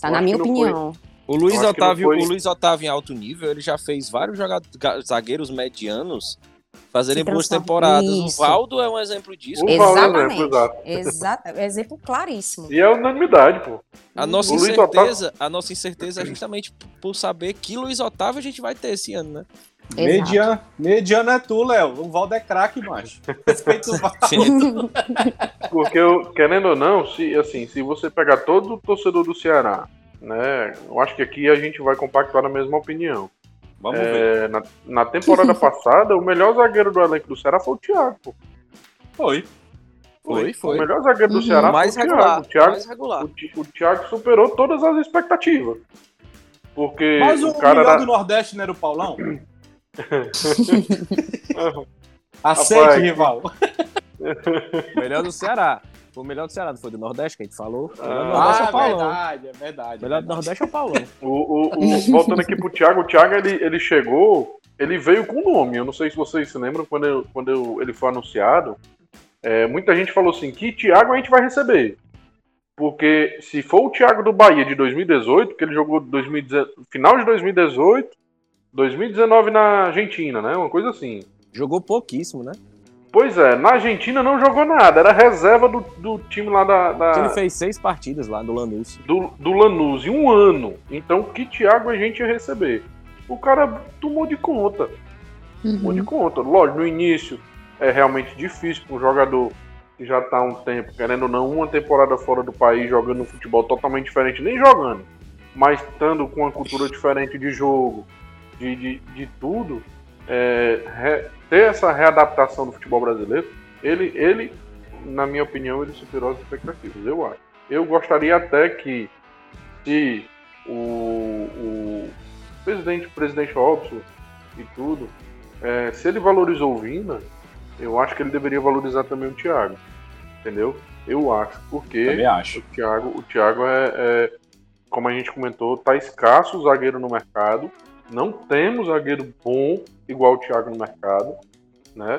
Speaker 4: Tá?
Speaker 3: Eu
Speaker 4: Na minha
Speaker 3: foi-
Speaker 4: opinião.
Speaker 2: O Luiz Otávio,
Speaker 3: foi-
Speaker 2: o Luiz Otávio em alto nível, ele já fez vários joga- ga- zagueiros medianos fazerem boas temporadas.
Speaker 4: Isso.
Speaker 2: O Valdo é um exemplo disso.
Speaker 3: O Valdo é
Speaker 4: Exatamente.
Speaker 3: exemplo, exato.
Speaker 4: Exato, exemplo claríssimo.
Speaker 3: E é unanimidade, pô.
Speaker 2: A nossa
Speaker 3: O
Speaker 2: incerteza, a nossa incerteza é justamente por saber que Luiz Otávio a gente vai ter esse ano, né?
Speaker 1: Mediano, mediano é tu, Léo. O Valdo é craque, macho. Respeita o Valdo.
Speaker 3: Porque, eu, querendo ou não, se, assim, se você pegar todo o torcedor do Ceará, né? Eu acho que aqui a gente vai compactuar na mesma opinião.
Speaker 1: Vamos ver.
Speaker 3: É, na, na temporada passada, o melhor zagueiro do elenco do Ceará foi o Thiago, pô.
Speaker 1: Foi.
Speaker 2: Foi,
Speaker 3: O
Speaker 2: foi.
Speaker 3: melhor zagueiro do
Speaker 4: Uhum.
Speaker 3: Ceará
Speaker 2: mais
Speaker 3: foi o
Speaker 2: regular,
Speaker 3: Thiago. O Thiago,
Speaker 2: mais regular.
Speaker 3: o, o Thiago superou todas as expectativas. Porque
Speaker 1: Mas o,
Speaker 3: o cara
Speaker 1: melhor
Speaker 3: era...
Speaker 1: do Nordeste não era o Paulão? Aceite, rival.
Speaker 2: Melhor do Ceará. Foi o melhor do Ceará, não foi do Nordeste que a gente falou? O melhor do
Speaker 3: Ah,
Speaker 2: Nordeste é
Speaker 1: Ah,
Speaker 2: o Paulão.
Speaker 1: verdade, é verdade.
Speaker 2: O melhor do Nordeste é o Paulão.
Speaker 3: O, o- o- voltando aqui pro Thiago, o Thiago ele, ele chegou, ele veio com nome. Eu não sei se vocês se lembram quando, eu- quando eu- ele foi anunciado. é, muita gente falou assim: que Thiago a gente vai receber. Porque se for o Thiago do Bahia de 2018, que ele jogou 2019, final de 2018, 2019 na Argentina, né? Uma coisa assim.
Speaker 2: Jogou pouquíssimo, né?
Speaker 3: Pois é, na Argentina não jogou nada, era reserva do, do time lá da, da-
Speaker 2: Ele fez seis partidas lá do Lanús.
Speaker 3: do, do Lanús em um ano. Então, que Thiago a gente ia receber? O cara tomou de conta. Tomou de
Speaker 4: Uhum.
Speaker 3: conta. Lógico, no início é realmente difícil para um jogador que já está há um tempo, querendo ou não, uma temporada fora do país, jogando um futebol totalmente diferente, nem jogando, mas estando com uma cultura diferente de jogo, de, de, de tudo, é, re- ter essa readaptação do futebol brasileiro, ele, ele, na minha opinião, ele superou as expectativas, eu acho. Eu gostaria até que se o, o presidente, o presidente Robson e tudo, é, se ele valorizou o Vina, eu acho que ele deveria valorizar também o Thiago. Entendeu? Eu acho. Porque
Speaker 1: Também acho.
Speaker 3: o Thiago, o Thiago é, é, como a gente comentou, tá escasso o zagueiro no mercado. Não temos zagueiro bom igual o Thiago no mercado, né?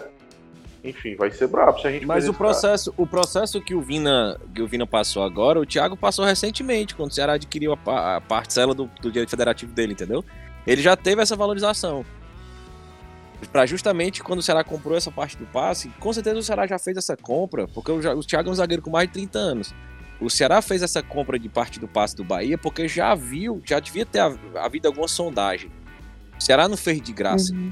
Speaker 3: Enfim, vai ser brabo se a gente
Speaker 2: Mas o
Speaker 3: cara.
Speaker 2: processo, o processo que o Vina, que o Vina passou agora, o Thiago passou recentemente, quando o Ceará adquiriu a, a parcela do, do direito federativo dele, entendeu? Ele já teve essa valorização. Pra justamente quando o Ceará comprou essa parte do passe, com certeza o Ceará já fez essa compra, porque o, Thiago é um zagueiro com mais de 30 anos. O Ceará fez essa compra de parte do passe do Bahia porque já viu, já devia ter hav- havido alguma sondagem. O Ceará não fez de graça.
Speaker 4: Uhum.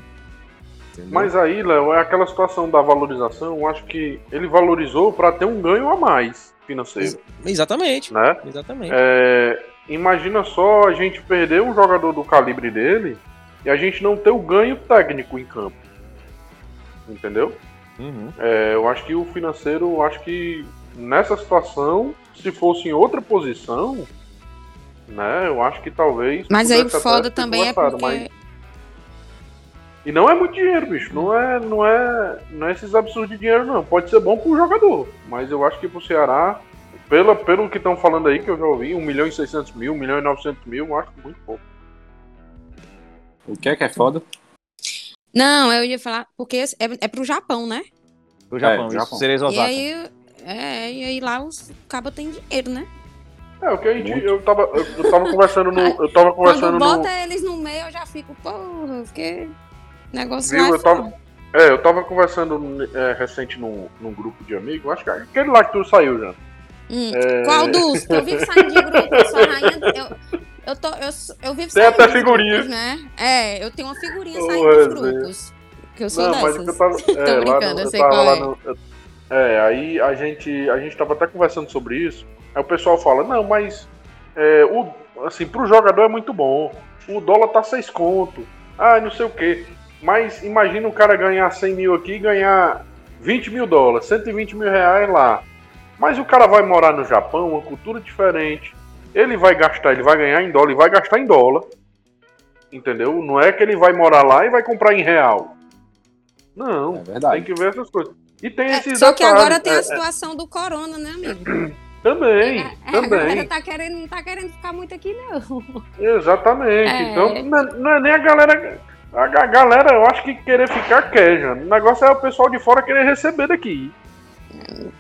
Speaker 3: Mas aí, Léo, é aquela situação da valorização. Eu acho que ele valorizou para ter um ganho a mais financeiro,
Speaker 2: Exatamente.
Speaker 3: né?
Speaker 2: Exatamente.
Speaker 3: É, imagina só a gente perder um jogador do calibre dele e a gente não ter o ganho técnico em campo. Entendeu?
Speaker 2: Uhum.
Speaker 3: É, eu acho que o financeiro, eu acho que nessa situação, se fosse em outra posição, né, eu acho que talvez.
Speaker 4: Mas aí o foda também é porque.
Speaker 3: mas- E não é muito dinheiro, bicho. Não é, não é, não é esses absurdos de dinheiro, não. Pode ser bom pro jogador, mas eu acho que pro Ceará, pela, pelo que estão falando aí, que eu já ouvi, 1 milhão e 600 mil, 1 milhão e 900 mil, eu acho muito pouco.
Speaker 1: O que é que é foda?
Speaker 4: Não, eu ia falar, porque é, é pro Japão, né?
Speaker 2: O Japão,
Speaker 1: É. Japão.
Speaker 2: Cerezo
Speaker 4: E aí, é, e aí lá os cabos têm dinheiro, né?
Speaker 3: É, o que a gente.
Speaker 1: Muito.
Speaker 3: Eu tava, eu, eu tava conversando no. Eu tava conversando
Speaker 4: Quando
Speaker 3: no.
Speaker 4: bota eles no meio, eu já fico, porra, porque negócio
Speaker 3: Viu,
Speaker 4: é
Speaker 3: eu tava-. É, eu tava conversando é, recente num, num grupo de amigos, acho que é aquele lá que tu saiu já.
Speaker 4: Hum,
Speaker 3: É.
Speaker 4: Qual dos? Eu vivo saindo de grupo, eu sou a rainha. Eu, eu, tô, eu, eu vivo
Speaker 3: Tem até
Speaker 4: dos
Speaker 3: figurinha.
Speaker 4: grupos, né? É, eu tenho uma figurinha saindo dos
Speaker 3: Wesley.
Speaker 4: grupos. Que eu sou
Speaker 3: Não, mas
Speaker 4: dessas.
Speaker 3: que eu tava.
Speaker 4: Tô
Speaker 3: é, lá
Speaker 4: brincando,
Speaker 3: no-
Speaker 4: eu sei qual é.
Speaker 3: no- é, aí a gente, a gente tava até conversando sobre isso. Aí o pessoal fala, não, mas é, o, assim, pro jogador é muito bom. O dólar tá 6 conto. Ah, não sei o quê. Mas imagina o cara ganhar 100 mil aqui e ganhar 20 mil dólares, 120 mil reais lá. Mas o cara vai morar no Japão, uma cultura diferente. Ele vai gastar, ele vai ganhar em dólar, ele vai gastar em dólar. Entendeu? Não é que ele vai morar lá e vai comprar em real. Não,
Speaker 1: É verdade.
Speaker 3: tem que ver essas coisas. E tem
Speaker 4: É,
Speaker 3: esses
Speaker 4: só que agora tem
Speaker 3: é,
Speaker 4: a situação do corona, né, amigo?
Speaker 3: Também,
Speaker 4: É, a galera
Speaker 3: também.
Speaker 4: tá querendo, não tá querendo ficar muito aqui, não.
Speaker 3: Exatamente.
Speaker 4: É.
Speaker 3: Então, não é, não é nem a galera. A, ga- galera, eu acho que querer ficar quer, já. O negócio é o pessoal de fora querer receber daqui.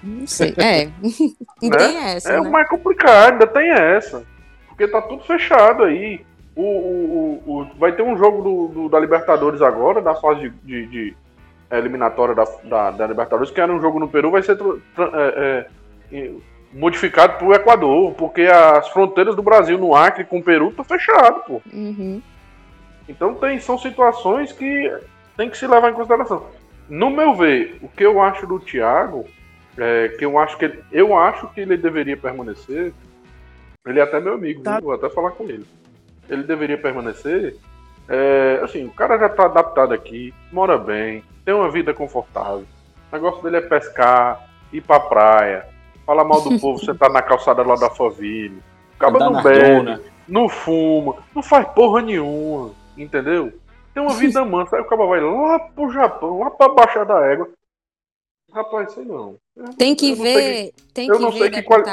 Speaker 4: Não sei. É. Tem essa,
Speaker 3: É o
Speaker 4: né?
Speaker 3: mais complicado, ainda tem essa. Porque tá tudo fechado aí. O, o, o- o- vai ter um jogo do, do- da Libertadores agora, da fase de, de- de eliminatória da, da, da Libertadores, que era um jogo no Peru, vai ser é, é, modificado pro Equador, porque as fronteiras do Brasil no Acre com o Peru estão fechadas, pô.
Speaker 4: Uhum.
Speaker 3: Então tem, são situações que tem que se levar em consideração. No meu ver, o que eu acho do Thiago, é, que eu acho que ele, eu acho que ele deveria permanecer. Ele é até meu amigo,
Speaker 2: Tá.
Speaker 3: viu? vou até falar com ele. Ele deveria permanecer. é, assim, o cara já tá adaptado aqui, mora bem, tem uma vida confortável. O negócio dele é pescar, ir pra praia, falar mal do povo, sentar na calçada lá da família. Acaba não bebe, não fuma, não faz porra nenhuma, entendeu? Tem uma vida mansa, aí o cara vai lá pro Japão, lá pra baixar da égua. Rapaz, sei não. Eu-
Speaker 4: Tem que ver, tem
Speaker 3: eu
Speaker 4: que
Speaker 3: não
Speaker 4: ver,
Speaker 3: sei que qual-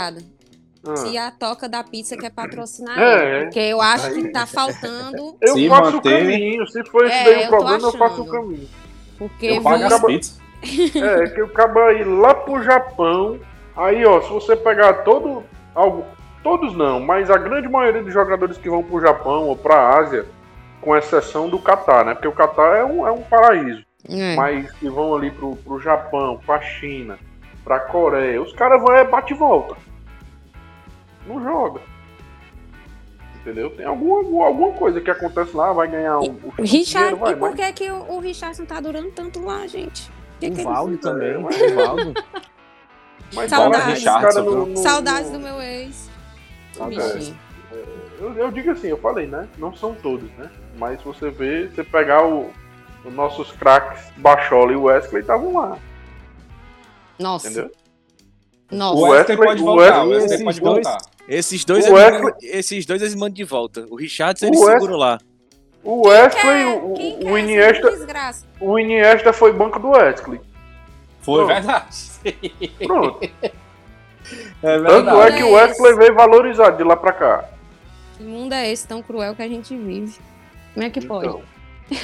Speaker 3: Ah,
Speaker 4: se a toca da pizza quer patrocinar
Speaker 3: É,
Speaker 4: ele. Porque eu acho
Speaker 3: Aí-
Speaker 4: que tá faltando,
Speaker 3: eu
Speaker 1: Se
Speaker 3: faço
Speaker 1: manter-
Speaker 3: o caminho, se for esse
Speaker 4: É,
Speaker 3: daí o problema, eu faço o caminho.
Speaker 4: porque
Speaker 1: Eu pago as pizzas.
Speaker 3: É, que o cabo ir lá pro Japão, aí ó, se você pegar todo, algo, todos não, mas a grande maioria dos jogadores que vão pro Japão ou pra Ásia, com exceção do Catar, né? Porque o Catar é um, é um paraíso.
Speaker 4: É.
Speaker 3: mas que vão ali pro, pro Japão, pra China, pra Coreia, os caras vão é bate e volta. Não joga. Entendeu? Tem alguma, alguma coisa que acontece lá, vai ganhar um, o
Speaker 4: Richard,
Speaker 3: dinheiro, vai,
Speaker 4: e por
Speaker 3: mas-
Speaker 4: que, que o, o Richardson tá durando tanto lá, gente? Que
Speaker 2: O
Speaker 4: que ele-
Speaker 2: Valdo também.
Speaker 3: É,
Speaker 2: O Valdo.
Speaker 3: mas
Speaker 4: Saudades.
Speaker 3: no- no-
Speaker 4: Saudades
Speaker 3: no-
Speaker 4: do meu ex. Bichinho.
Speaker 3: Eu, eu digo assim, eu falei, né? Não são todos, né? Mas você vê, você pegar o, os nossos craques, Bachola e Wesley estavam lá,
Speaker 4: Nossa,
Speaker 3: entendeu?
Speaker 1: O
Speaker 4: nossa.
Speaker 3: O
Speaker 1: Wesley
Speaker 3: Wesley-
Speaker 1: pode
Speaker 3: o
Speaker 1: voltar. O
Speaker 3: Wesley-
Speaker 1: Wesley pode
Speaker 2: esses dois-
Speaker 1: voltar.
Speaker 2: Esses dois,
Speaker 3: Wesley-
Speaker 2: mandam- esses dois eles mandam de volta. O Richardson eles seguram lá.
Speaker 3: O Wesley, o,
Speaker 4: quem
Speaker 3: o,
Speaker 4: quer
Speaker 3: o
Speaker 4: essa
Speaker 3: Iniesta,
Speaker 4: desgraça?
Speaker 3: o Iniesta foi banco do Wesley.
Speaker 1: Foi
Speaker 3: Pronto.
Speaker 1: verdade.
Speaker 3: Pronto.
Speaker 1: É
Speaker 3: Tanto é que o Wesley veio valorizado de lá pra cá.
Speaker 4: Que mundo é esse tão cruel que a gente vive? Como é que pode?
Speaker 3: Então,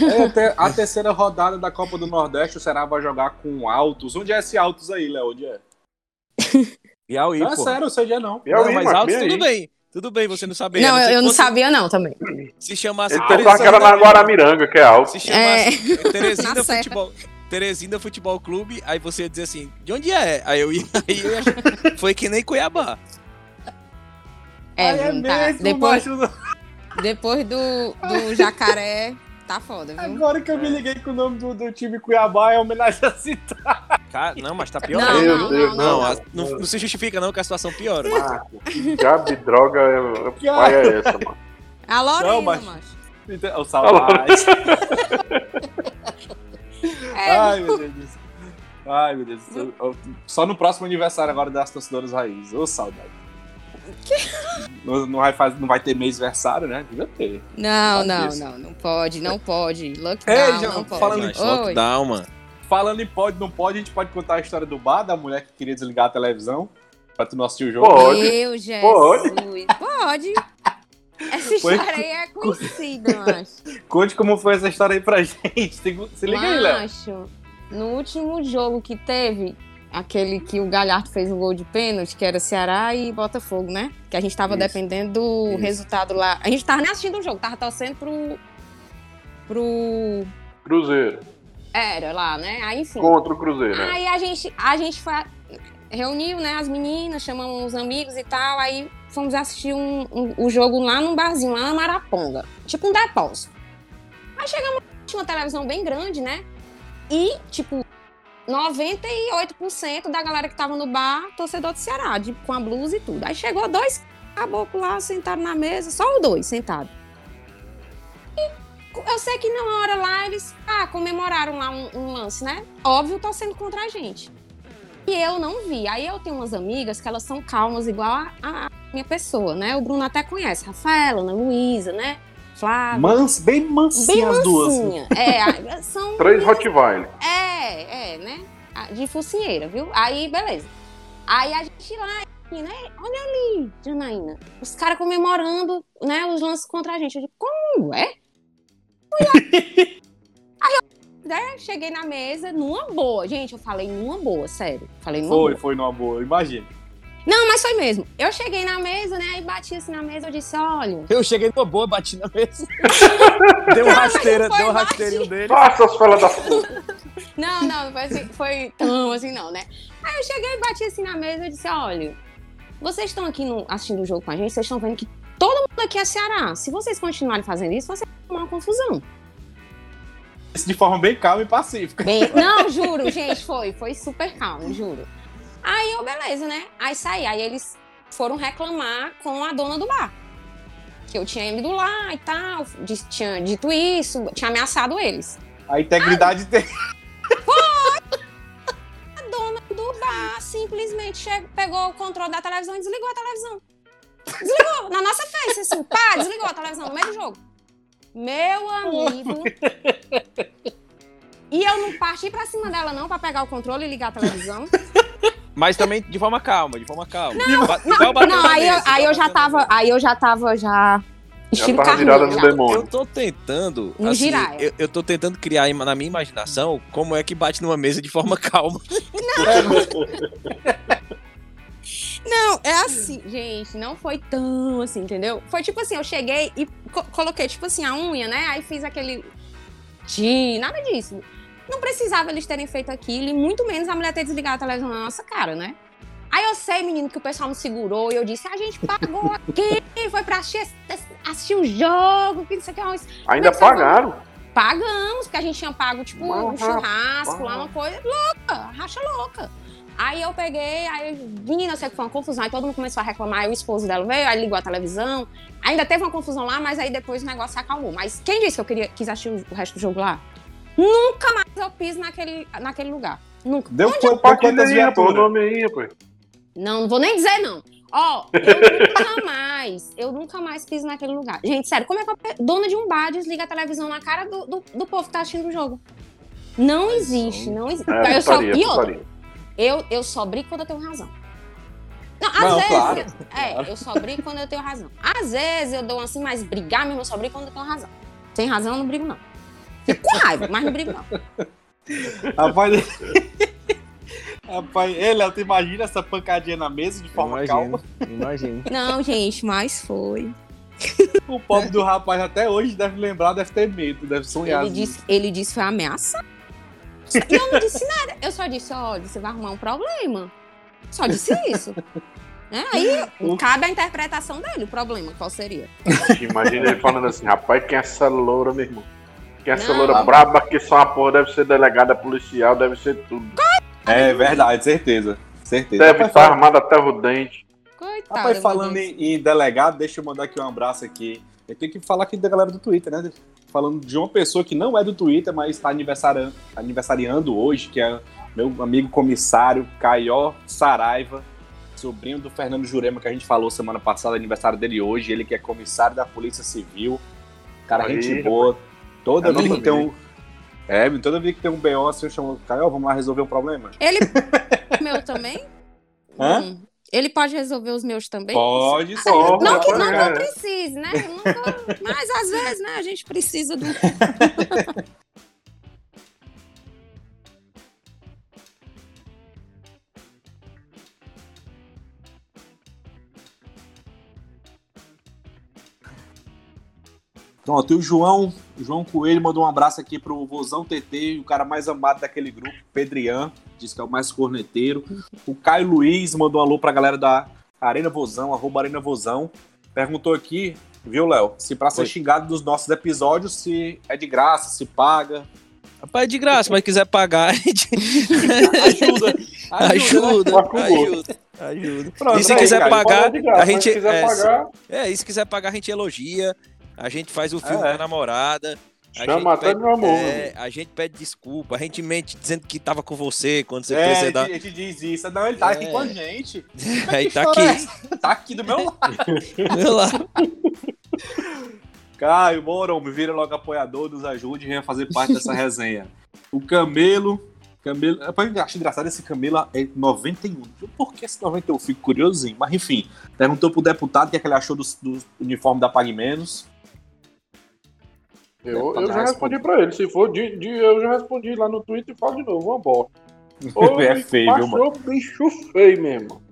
Speaker 1: É, até a terceira rodada da Copa do Nordeste, o Ceará vai jogar com Altos. Onde é esse Altos aí, Léo? Onde é?
Speaker 2: Piauí,
Speaker 1: Não, é
Speaker 2: pô.
Speaker 1: sério, eu sei dia não.
Speaker 3: Piauí,
Speaker 2: não, mas
Speaker 3: mas
Speaker 2: altos, tudo bem. Tudo bem, você não saber.
Speaker 4: não,
Speaker 2: a
Speaker 4: eu, não
Speaker 2: fosse-
Speaker 4: sabia não também.
Speaker 2: Se chamasse
Speaker 3: Ele pensava que era na Guaramiranga, que é alto.
Speaker 2: Se chamasse
Speaker 4: É.
Speaker 2: Teresina
Speaker 4: Na Serra.
Speaker 2: Futebol. Teresina Futebol Clube, aí você ia dizer assim, de onde é? Aí eu ia, aí eu ia achar- foi que nem Cuiabá.
Speaker 4: É, Bruno, tá.
Speaker 1: mesmo,
Speaker 4: Depois,
Speaker 1: macho.
Speaker 4: Depois do, do jacaré, tá foda, viu?
Speaker 1: Agora que eu me liguei que o nome do, do time Cuiabá é homenagem a cidade.
Speaker 2: Cara, não, mas tá pior.
Speaker 4: Não,
Speaker 3: Meu
Speaker 4: não,
Speaker 3: Deus,
Speaker 4: não,
Speaker 2: Não,
Speaker 4: não.
Speaker 2: não, não se justifica não que a situação piora.
Speaker 3: Marco, que diabo de droga é, pai é essa, mano?
Speaker 4: A Lorena,
Speaker 1: Não, mas-
Speaker 4: macho.
Speaker 1: Então, O saudade.
Speaker 4: É,
Speaker 1: Ai, meu Deus do céu. Ai, meu Deus do céu. Eu- Só no próximo aniversário agora das torcedoras raízes. Ô, saudade. Não, não, vai faz, não vai ter mês-versário, né? Devia ter.
Speaker 4: Não, não,
Speaker 1: disso.
Speaker 4: não, não pode, não pode. Lockdown,
Speaker 1: Ei, já-
Speaker 4: não pode.
Speaker 1: falando
Speaker 2: Mas
Speaker 4: Oi.
Speaker 2: lockdown, mano.
Speaker 1: Falando em pode, não pode, a gente pode contar a história do bar, da mulher que queria desligar a televisão pra tu não assistir o jogo.
Speaker 3: Pode.
Speaker 4: Meu Jesus.
Speaker 3: Pode.
Speaker 4: Pode. Essa
Speaker 1: Foi-
Speaker 4: história aí é conhecida, macho.
Speaker 1: Conte como foi essa história aí pra gente. Se, se liga aí, Léo.
Speaker 4: Macho, no último jogo que teve, aquele que o Galhardo fez o gol de pênalti, que era Ceará e Botafogo, né? Que a gente tava
Speaker 1: Isso.
Speaker 4: dependendo do
Speaker 1: Isso.
Speaker 4: resultado lá. A gente tava nem assistindo o jogo, tava torcendo pro. pro.
Speaker 3: Cruzeiro.
Speaker 4: Era lá, né? Aí, enfim.
Speaker 3: Contra o Cruzeiro, né?
Speaker 4: Aí a gente, a gente fa- reuniu, né, as meninas, chamamos uns amigos e tal, aí fomos assistir um, um- o jogo lá num barzinho, lá na Maraponga. Tipo um depósito. Aí chegamos, tinha uma televisão bem grande, né? E, tipo, 98% da galera que tava no bar, torcedor do Ceará, de, com a blusa e tudo. Aí chegou dois caboclos lá, sentaram na mesa, só os dois sentados. E eu sei que na hora lá eles ah, comemoraram lá um, um lance, né? Óbvio, torcendo contra a gente. E eu não vi. Aí eu tenho umas amigas que elas são calmas igual a, a minha pessoa, né? O Bruno até conhece. Rafaela, Ana Luísa, né? Flávia.
Speaker 1: Mans, bem mansinha
Speaker 4: bem
Speaker 1: as duas.
Speaker 4: É, são...
Speaker 3: Três Rottweiler.
Speaker 4: É, é, né? De focinheira, viu? Aí, beleza. Aí a gente lá, né? Olha ali, Janaína. Os caras comemorando, né? Os lances contra a gente. Eu digo, como é? Aí eu né, cheguei na mesa numa boa. Gente, eu falei numa boa, sério. Falei numa
Speaker 1: Foi,
Speaker 4: boa.
Speaker 1: foi numa boa, imagina.
Speaker 4: Não, foi mesmo. Eu cheguei na mesa, né? E bati assim na mesa, eu disse, olha.
Speaker 2: Eu cheguei numa boa, bati na mesa. deu uma rasteira, deu um rasteirinho dele.
Speaker 3: Faça as felas da puta.
Speaker 4: Não, não, não foi, assim, foi tão assim, não, né? Aí eu cheguei e bati assim na mesa e disse, olha, vocês estão aqui no- assistindo o jogo com a gente, vocês estão vendo que todo mundo aqui é Ceará. Se vocês continuarem fazendo isso, vocês vão tomar uma confusão.
Speaker 1: De forma bem calma e pacífica.
Speaker 4: Bem, não, juro, gente, foi, foi super calmo, juro. Aí eu, beleza, né? Aí saí, aí eles foram reclamar com a dona do bar. Que eu tinha ido lá e tal, disse- tinha dito isso, tinha ameaçado eles.
Speaker 1: A integridade tem.
Speaker 4: A dona do bar simplesmente chegou, pegou o controle da televisão e desligou a televisão. Desligou, na nossa face, assim, pá, desligou a televisão no meio do jogo. Meu amigo. E eu não parti pra cima dela, não, pra pegar o controle e ligar a televisão.
Speaker 2: Mas também de forma calma, de forma calma. Ba- igual bater
Speaker 4: Não,
Speaker 2: na
Speaker 4: aí eu, aí eu já tava, aí eu já tava já estilo
Speaker 3: tava virada no
Speaker 4: já.
Speaker 3: demônio.
Speaker 2: Eu tô tentando,
Speaker 4: No
Speaker 2: assim, eu, eu tô tentando criar na minha imaginação como é que bate numa mesa de forma calma.
Speaker 4: Não, é assim, gente, não foi tão assim, entendeu? Foi tipo assim, eu cheguei e co- coloquei, tipo assim, a unha, né? Aí fiz aquele. Ti, nada disso. Não precisava eles terem feito aquilo, e muito menos a mulher ter desligado a televisão na nossa cara, né? Aí eu sei, menino, que o pessoal me segurou e eu disse: a gente pagou aqui, foi pra assistir, assistir o jogo, que não sei o que. mas
Speaker 3: Ainda
Speaker 4: é que
Speaker 3: pagaram.
Speaker 4: Pagamos, porque a gente tinha pago, tipo, um churrasco lá, uma coisa louca, racha louca. Aí eu peguei, aí, menina, eu sei que foi uma confusão, aí todo mundo começou a reclamar, aí o esposo dela veio, aí ligou a televisão. Ainda teve uma confusão lá, mas aí depois o negócio se acalmou. Mas quem disse que eu queria, quis assistir o resto do jogo lá? Nunca mais eu piso naquele, naquele lugar. Nunca.
Speaker 1: Deu
Speaker 4: Onde
Speaker 3: viaturas? Pô, o nome aí, pô.
Speaker 4: Não, não vou nem dizer não. Ó, eu nunca mais, eu nunca mais piso naquele lugar. Gente, sério, como é que a dona de um bar desliga a televisão na cara do, do, do povo que tá assistindo o jogo? Não existe, não existe.
Speaker 3: É,
Speaker 4: eu, só, e outra, eu, eu só brigo quando eu tenho razão. Não, às
Speaker 1: Não,
Speaker 4: vezes.
Speaker 1: claro,
Speaker 4: É, eu só brigo quando eu tenho razão. Às vezes eu dou assim, mas brigar mesmo, eu só brigo quando eu tenho razão. Sem razão, eu não brigo, não. Fico com raiva, mas não brigo, não.
Speaker 1: Rapaz. Rapaz, ele, tu imagina essa pancadinha na mesa de forma calma?
Speaker 2: Imagina.
Speaker 4: Não, gente, mas foi.
Speaker 1: O pobre do rapaz até hoje deve lembrar, deve ter medo, deve sonhar.
Speaker 4: Ele disse, ele disse foi ameaça. E eu não disse nada. Eu só disse, olha, você vai arrumar um problema. Só disse isso. É, aí cabe a interpretação dele, o problema, qual seria?
Speaker 3: Imagina ele falando assim, rapaz, quem é essa loura, meu irmão? Quem é essa
Speaker 4: Não.
Speaker 3: loura braba que só uma porra deve ser delegada policial, deve ser tudo.
Speaker 1: É verdade, certeza. Certeza.
Speaker 3: Deve
Speaker 1: Rapaz,
Speaker 3: estar
Speaker 1: fala-
Speaker 3: armada até o dente.
Speaker 4: Coitado.
Speaker 1: Rapaz, falando em, em delegado, deixa eu mandar aqui um abraço aqui. Eu tenho que falar aqui da galera do Twitter, né? Falando de uma pessoa que não é do Twitter, mas está aniversariando, aniversariando hoje, que é meu amigo comissário Caió Saraiva, sobrinho do Fernando Jurema, que a gente falou semana passada, aniversário dele hoje. Ele que é comissário da Polícia Civil. Cara,
Speaker 3: Aí,
Speaker 1: gente boa. Toda
Speaker 3: não
Speaker 1: vida que tem um. É, toda vida que tem um BO, assim, eu chamo, Caió, vamos lá resolver um problema.
Speaker 4: Ele. meu também?
Speaker 1: Hã?
Speaker 4: Hum. Ele pode resolver os meus também?
Speaker 1: Pode.
Speaker 3: Pode.
Speaker 4: Não que,
Speaker 3: é.
Speaker 4: eu precise, né? Nunca- Mas às vezes, né, a gente precisa do.
Speaker 1: Pronto, e o João, o João Coelho mandou um abraço aqui pro Vozão TT, o cara mais amado daquele grupo, Pedrian, diz que é o mais corneteiro. O Caio Luiz mandou um alô pra galera da Arena Vozão, arroba Arena Vozão. Perguntou aqui, viu, Léo, se pra ser
Speaker 2: Oi.
Speaker 1: xingado dos nossos episódios, se é de graça, se paga.
Speaker 2: Rapaz, é de graça, mas quiser pagar, a gente
Speaker 1: Ajuda.
Speaker 2: ajuda,
Speaker 3: Mas com gosto.
Speaker 2: ajuda, ajuda.
Speaker 1: Pronto,
Speaker 2: E se
Speaker 1: aí,
Speaker 2: quiser
Speaker 1: Caio,
Speaker 2: pagar,
Speaker 3: graça,
Speaker 2: a gente-
Speaker 3: se quiser
Speaker 2: é,
Speaker 3: pagar,
Speaker 2: É, e se quiser pagar, a gente elogia. A gente faz o filme
Speaker 1: É.
Speaker 2: da namorada. A
Speaker 3: Chama
Speaker 2: gente
Speaker 3: até
Speaker 2: pede-
Speaker 3: meu amor.
Speaker 2: É, a gente pede desculpa, a gente mente dizendo que tava com você quando você
Speaker 1: É, a
Speaker 2: precisa
Speaker 1: gente, a gente diz isso. Não, ele tá aqui
Speaker 2: É.
Speaker 1: com a gente.
Speaker 2: Aí
Speaker 1: Que
Speaker 2: tá
Speaker 1: é
Speaker 2: aqui.
Speaker 1: essa? Tá aqui do meu lado.
Speaker 2: Olha lá.
Speaker 1: Caio, Moron, me vira logo apoiador, nos ajude venha fazer parte dessa resenha. O Camelo. Camelo. Eu acho engraçado esse Camelo é 91. Por que esse 91? Eu fico curiosinho. Mas enfim, perguntou pro deputado o que, é que ele achou do, do uniforme da Pague Menos.
Speaker 3: Eu,
Speaker 1: Tá
Speaker 3: eu já respondi pra ele. Se for de, de- eu já respondi lá no Twitter e falo de novo, uma bosta.
Speaker 1: É feio, viu, mano?
Speaker 3: Bicho feio mesmo.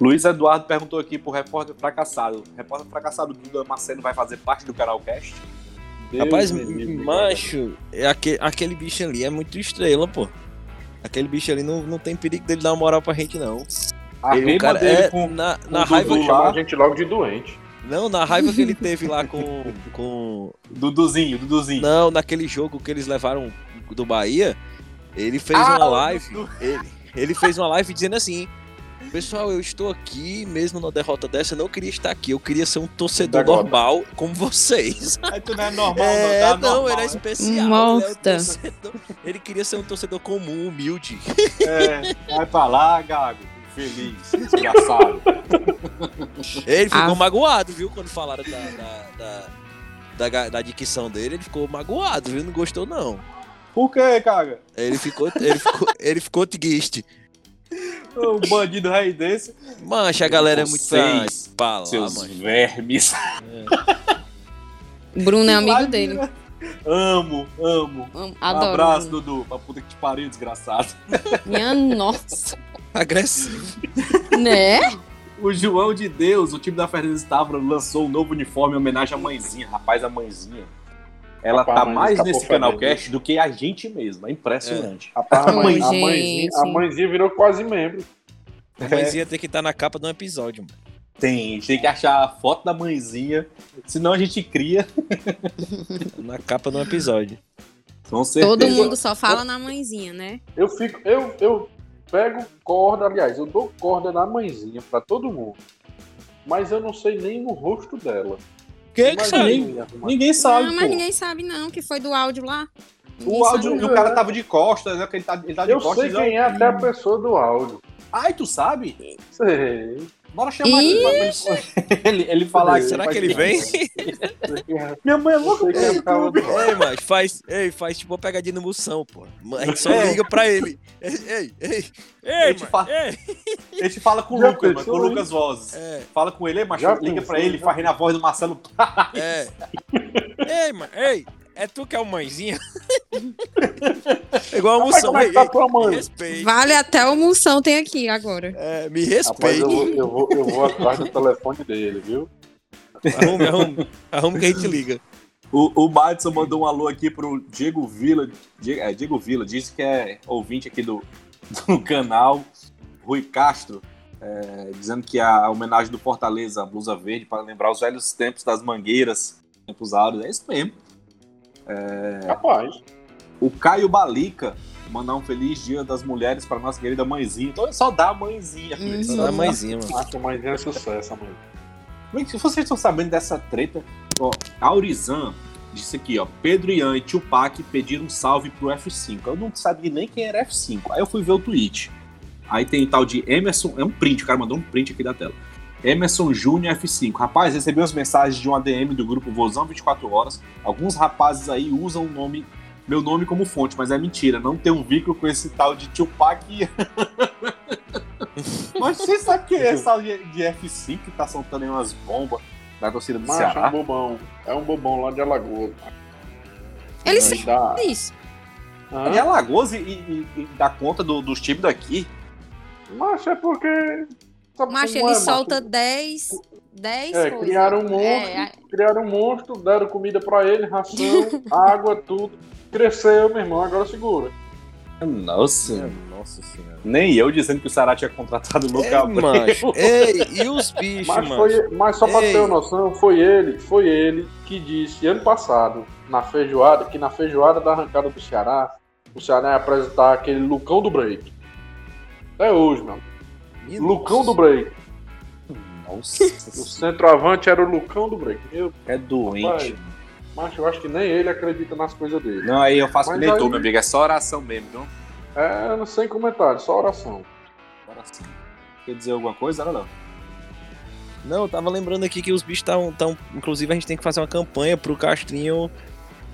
Speaker 1: Luiz Eduardo perguntou aqui pro repórter fracassado. Repórter fracassado Duda Marcelo vai fazer parte do canal Cast?
Speaker 3: Deus
Speaker 2: Rapaz,
Speaker 3: livre,
Speaker 2: macho, é aquele, aquele bicho ali é muito estrela, pô. Aquele bicho ali não, não tem perigo dele dar uma moral pra gente, não.
Speaker 1: A
Speaker 2: Ele, o
Speaker 1: rima
Speaker 2: cara
Speaker 1: dele
Speaker 2: é,
Speaker 1: com,
Speaker 2: na,
Speaker 1: com
Speaker 2: na raiva.
Speaker 1: Lá.
Speaker 3: a gente logo de doente.
Speaker 2: Não, na raiva que ele teve lá com. com
Speaker 1: Duduzinho, Duduzinho.
Speaker 2: não, naquele jogo que eles levaram do Bahia, ele fez
Speaker 1: Ah,
Speaker 2: uma live.
Speaker 1: Dudu.
Speaker 2: Ele, ele fez uma live dizendo assim. Pessoal, eu estou aqui, mesmo na derrota dessa, eu não queria estar aqui. Eu queria ser um torcedor normal como vocês.
Speaker 1: Aí tu não é normal,
Speaker 2: É,
Speaker 1: não. Tá
Speaker 2: não,
Speaker 1: normal,
Speaker 2: ele é
Speaker 1: né?
Speaker 2: especial. Ele, é um
Speaker 4: Morta.
Speaker 2: torcedor- ele queria ser um torcedor comum, humilde.
Speaker 1: É, vai pra lá, Gago. Feliz, desgraçado.
Speaker 2: Ele ficou
Speaker 4: Ah.
Speaker 2: magoado, viu? Quando falaram da, da, da, da, da dicção dele, ele ficou magoado, viu? Não gostou, não.
Speaker 1: Por quê, cara?
Speaker 2: Ele ficou, ele ficou, ele ficou triste.
Speaker 1: Um bandido rei desse.
Speaker 2: Mancha, a galera é muito lá,
Speaker 1: Seus
Speaker 2: mano.
Speaker 1: vermes.
Speaker 4: Bruno é amigo
Speaker 1: Imagina.
Speaker 4: dele.
Speaker 1: Amo, amo.
Speaker 4: Amo-
Speaker 1: Um
Speaker 4: Adoro.
Speaker 1: abraço,
Speaker 4: Bruno.
Speaker 1: Dudu. Pra puta que te pariu, desgraçado.
Speaker 4: Minha nossa.
Speaker 2: Agressivo.
Speaker 4: né?
Speaker 1: O João de Deus, o time da Fernandes Távora, lançou um novo uniforme em homenagem à mãezinha. Rapaz, a mãezinha. Ela
Speaker 3: Rapaz,
Speaker 1: tá mais nesse canal cast do que a gente mesmo. É impressionante.
Speaker 3: Rapaz, a, mãe, a, mãezinha, a mãezinha virou quase membro.
Speaker 2: A mãezinha tem que estar na capa de um episódio, mano.
Speaker 1: Tem, a gente tem que achar a foto da mãezinha. Senão a gente cria.
Speaker 2: Na capa de um episódio.
Speaker 1: Com certeza.
Speaker 4: Todo mundo só fala na mãezinha, né?
Speaker 3: Eu fico, eu, eu pego corda, aliás, eu dou corda na mãezinha pra todo mundo. Mas eu não sei nem o rosto dela.
Speaker 2: Que
Speaker 3: Imagina
Speaker 1: sabe?
Speaker 3: eu arrumar.
Speaker 1: Ninguém sabe,
Speaker 4: não,
Speaker 1: pô.
Speaker 4: mas ninguém sabe não, que foi do áudio lá. Ninguém
Speaker 1: O
Speaker 4: sabe.
Speaker 1: áudio, e o cara tava de costas, né? Ele tá, ele tá de
Speaker 3: Eu
Speaker 1: costas.
Speaker 3: sei quem é até a pessoa do áudio.
Speaker 1: Ai, tu sabe?
Speaker 3: Sei.
Speaker 1: Bora chamar ele pra ele, ele, ele falar aqui.
Speaker 2: Será que ele vem?
Speaker 3: é-
Speaker 1: Minha mãe é louca.
Speaker 3: sei quem é o cara do áudio.
Speaker 2: Ei, mas faz, ei, faz tipo uma pegadinha no moção, pô. A gente só
Speaker 1: É.
Speaker 2: liga pra ele. Ei, ei, ei, ei,
Speaker 1: Ele te
Speaker 2: mano,
Speaker 1: fa-
Speaker 2: ei.
Speaker 1: A gente fala com o Lucas, mano, com o Lucas Vozes.
Speaker 2: É,
Speaker 1: Fala com ele,
Speaker 3: Já
Speaker 1: liga pra ele, faz na voz do Marcelo.
Speaker 2: é. Ei, mano, ei, é tu que é o mãezinha? É Igual a
Speaker 3: Rapaz,
Speaker 2: moção,
Speaker 3: é tá tua mãe?
Speaker 2: respeite.
Speaker 4: Vale até o Moção tem aqui agora.
Speaker 2: É, me
Speaker 3: Rapaz,
Speaker 2: respeite.
Speaker 3: eu vou, eu, vou, eu vou atrás do telefone dele, viu?
Speaker 2: Arrume, arrume. Arrume que a gente liga.
Speaker 1: O, o Madison mandou um alô aqui pro Diego Vila. Diego, é, Diego Vila, disse que é ouvinte aqui do, do canal. Rui Castro, é, dizendo que a homenagem do Fortaleza, a blusa verde, para lembrar os velhos tempos das mangueiras, tempos áureos. É isso mesmo.
Speaker 3: Rapaz.
Speaker 1: O Caio Balica mandar um feliz dia das mulheres para nossa querida mãezinha. Então só dá a mãezinha.
Speaker 4: Uhum.
Speaker 2: Só da mãezinha, mano.
Speaker 3: Acho que a mãezinha é sucesso, mãe.
Speaker 1: Como é que- Vocês estão sabendo dessa treta? Ó, Aurizan disse aqui, ó. Pedro Ian e Tupac pediram um salve pro F5. Eu não sabia nem quem era F5. Aí eu fui ver o tweet. Aí tem tal de Emerson. É um print, o cara mandou um print aqui da tela. Emerson Júnior F5. Rapaz, recebi umas mensagens de um ADM do grupo Vozão 24 Horas. Alguns rapazes aí usam o nome, meu nome como fonte, mas é mentira. Não tem um vínculo com esse tal de Tupac. e- mas você sabe que é esse tal de, de F5 que tá soltando aí umas bombas da torcida do
Speaker 3: Macho, é um
Speaker 1: Ceará?
Speaker 3: bobão. É um bobão lá de Alagoas.
Speaker 4: Ele
Speaker 3: Mas
Speaker 4: sempre
Speaker 3: dá-
Speaker 4: isso.
Speaker 3: Hã?
Speaker 1: É Alagoas e, e, e dá conta do- dos times daqui.
Speaker 3: Macho, é porque.
Speaker 4: Macho, ele
Speaker 3: é,
Speaker 4: solta
Speaker 3: macho?
Speaker 4: 10, 10
Speaker 3: É,
Speaker 4: coisas.
Speaker 3: criaram um monstro,
Speaker 4: É,
Speaker 3: criaram um monstro, deram comida pra ele, ração, água, tudo. Cresceu, meu irmão, agora segura.
Speaker 1: Nossa.
Speaker 2: Nossa senhora.
Speaker 1: Nem eu dizendo que o Ceará tinha contratado o Abreu.
Speaker 2: macho. Ei, e os bichos,
Speaker 3: Mas,
Speaker 2: mano?
Speaker 3: foi, mas só pra
Speaker 2: Ei.
Speaker 3: ter uma noção, foi ele, foi ele que disse ano passado, na feijoada, que na feijoada da arrancada do Ceará, o Ceará ia apresentar aquele Lucão do Break. Até hoje, meu. Lucão do Break. O
Speaker 1: Nossa,
Speaker 3: centroavante era o Lucão do Break. Meu
Speaker 1: é doente.
Speaker 3: Rapaz. Mas eu acho que nem ele acredita nas coisas dele.
Speaker 1: Não, aí eu faço
Speaker 3: Mas
Speaker 1: que nem
Speaker 3: aí-
Speaker 1: meu amigo. É só oração mesmo, viu?
Speaker 3: É, sem comentário, só oração.
Speaker 1: Oração. Quer dizer alguma coisa? Não, não.
Speaker 2: Não, eu tava lembrando aqui que os bichos estão. Tão, inclusive, a gente tem que fazer uma campanha pro Castrinho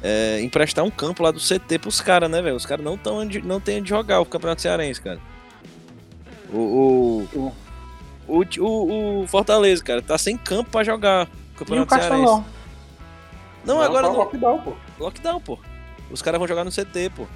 Speaker 2: é, emprestar um campo lá do CT pros caras, né, velho? Os caras não, tão, não tem onde jogar o Campeonato Cearense, cara. O. O, o, o, o Fortaleza, cara, tá sem campo pra jogar o
Speaker 1: E o
Speaker 2: Campeonato Cearense.
Speaker 1: Castelão?
Speaker 2: Não, agora
Speaker 3: tá
Speaker 2: não.
Speaker 3: lockdown, pô.
Speaker 2: Lockdown, pô. Os caras vão jogar no CT, pô.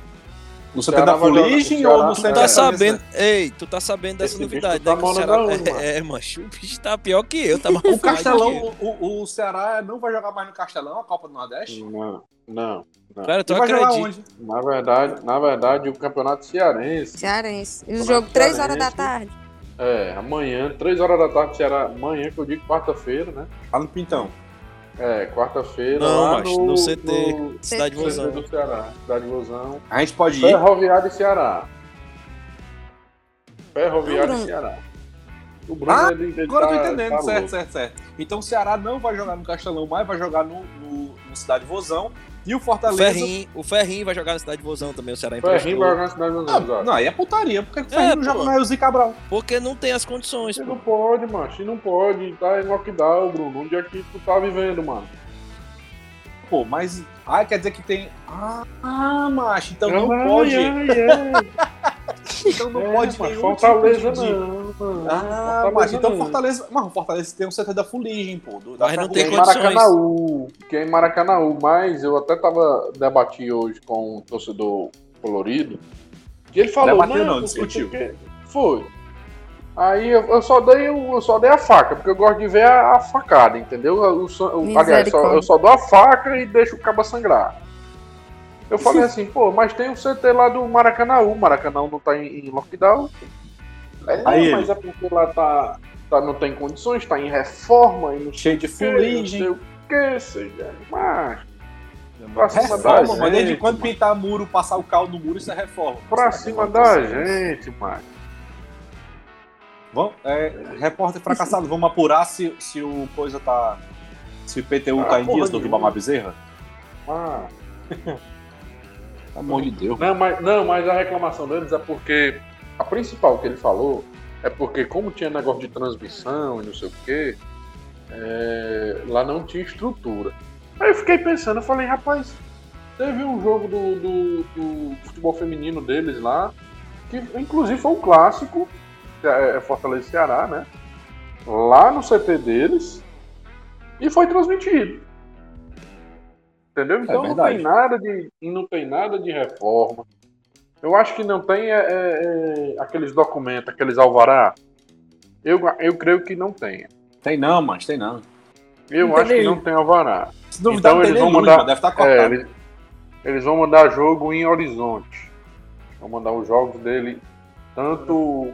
Speaker 1: No CT da Fuligem ou no
Speaker 2: Tu
Speaker 1: CT
Speaker 2: tá
Speaker 1: da
Speaker 2: sabendo.
Speaker 1: Cabeça?
Speaker 2: Ei, tu tá sabendo dessa
Speaker 3: Esse
Speaker 2: novidade,
Speaker 3: tá
Speaker 2: né? O Ceará.
Speaker 3: mano?
Speaker 2: É, é, macho, o bicho tá pior que eu, tá mais
Speaker 1: O. Castelão, o, o, o Ceará não vai jogar mais no Castelão, a Copa do Nordeste?
Speaker 3: Não, não.
Speaker 2: Cara, tu acredita?
Speaker 1: onde?
Speaker 3: Na verdade, na verdade, o campeonato cearense.
Speaker 4: Cearense. E o jogo 3 horas da tarde.
Speaker 3: É, amanhã, 3 horas da tarde, Ceará. Amanhã, que eu digo quarta-feira, né?
Speaker 1: Fala no Pintão.
Speaker 3: É, quarta-feira.
Speaker 2: Não,
Speaker 3: lá
Speaker 2: macho,
Speaker 3: no,
Speaker 2: no CT.
Speaker 3: no
Speaker 2: Cidade. Vozão.
Speaker 3: CT do Ceará. Cidade Vozão.
Speaker 1: A gente pode ir.
Speaker 3: Ferroviário e Ceará. Ferroviário e. Ceará. O Bruno,
Speaker 1: Ah,
Speaker 3: ele,
Speaker 1: Agora eu tô
Speaker 3: tá-
Speaker 1: entendendo,
Speaker 3: tá
Speaker 1: certo, certo, certo. Então o Ceará não vai jogar no Castelão mais, vai jogar no, no, no Cidade Vozão. E o
Speaker 2: O
Speaker 1: Fortaleza.
Speaker 2: Ferrinho, o Ferrinho vai jogar na cidade de Vozão também, o Ceará
Speaker 3: Ferrinho
Speaker 2: emprestou.
Speaker 3: vai jogar na Cidade Vozão,
Speaker 1: Ah,
Speaker 3: exato.
Speaker 1: não, aí é putaria. Por que o Ferrinho não
Speaker 2: pô.
Speaker 1: joga no Elzi Cabral?
Speaker 2: Porque não tem as condições,
Speaker 3: Você
Speaker 2: pô.
Speaker 3: não pode, macho. Não pode. Tá em lockdown, Bruno. Onde é que tu tá vivendo, mano?
Speaker 1: Pô, mas. Ah, quer dizer que tem. Ah, ah macho, então não
Speaker 3: Ai,
Speaker 1: pode.
Speaker 3: ai, ai.
Speaker 1: Então não
Speaker 3: É,
Speaker 1: pode
Speaker 3: mas Fortaleza
Speaker 1: tipo de-
Speaker 3: não, mano.
Speaker 1: Ah,
Speaker 3: Fortaleza
Speaker 1: macho, então
Speaker 3: não.
Speaker 1: Fortaleza. Mas o Fortaleza tem um CT da Fuligem, pô. Do, da
Speaker 2: Mas não tem
Speaker 3: é
Speaker 2: condições.
Speaker 3: Maracanaú, que é em Maracanaú, mas eu até tava debati hoje com um torcedor colorido, que ele falou,
Speaker 1: Debateu não,
Speaker 3: porque
Speaker 1: discutiu.
Speaker 3: porque- Foi. Aí eu, eu só dei eu só dei a faca, porque eu gosto de ver a, a facada, entendeu? O, o- aliás, só- eu só dou a faca e deixo o cabo sangrar. Eu falei assim, pô, mas tem o CT lá do Maracanaú, Maracanaú não tá em, em lockdown. Aí,
Speaker 1: Aí
Speaker 3: não, mas é porque lá tá, tá- não tem condições, tá em reforma e não
Speaker 1: Cheio de
Speaker 3: o quê, não
Speaker 1: fuligem.
Speaker 3: sei o que, seja, mas pra cima da
Speaker 1: Reforma,
Speaker 3: gente,
Speaker 1: mas desde quando
Speaker 3: mano.
Speaker 1: pintar muro, passar o caldo no muro, isso é reforma.
Speaker 3: pra
Speaker 1: Isso é
Speaker 3: cima da gente, mano.
Speaker 1: Vamos, é, repórter fracassado, vamos apurar se, se o coisa tá. Se o IPTU
Speaker 3: Ah,
Speaker 1: tá em dias do. Ribamar Bezerra?
Speaker 3: Ah,
Speaker 1: Pelo amor de Deus.
Speaker 3: Não, mas, não, mas a reclamação deles é porque a principal que ele falou é porque como tinha negócio de transmissão e não sei o quê, é, lá não tinha estrutura. Aí eu fiquei pensando, eu falei, rapaz, teve um jogo do, do, do futebol feminino deles lá, que inclusive foi um clássico, que é Fortaleza e Ceará, né? Lá no CT deles, e foi transmitido. Entendeu? Então não
Speaker 1: verdade.
Speaker 3: tem nada de. não tem nada de reforma. Eu acho que não tem é, é, é, aqueles documentos, aqueles alvará. Eu, eu creio que não tenha.
Speaker 1: Tem não, mas tem não.
Speaker 3: Eu
Speaker 1: Não
Speaker 3: acho que
Speaker 1: nem-
Speaker 3: não tem alvará.
Speaker 1: Se duvidar,
Speaker 3: Então
Speaker 1: não
Speaker 3: eles vão
Speaker 1: luz,
Speaker 3: mandar-
Speaker 1: mas deve estar
Speaker 3: É,
Speaker 1: cortado.
Speaker 3: eles, eles vão mandar jogo em Horizonte. Vão mandar os jogos dele, tanto.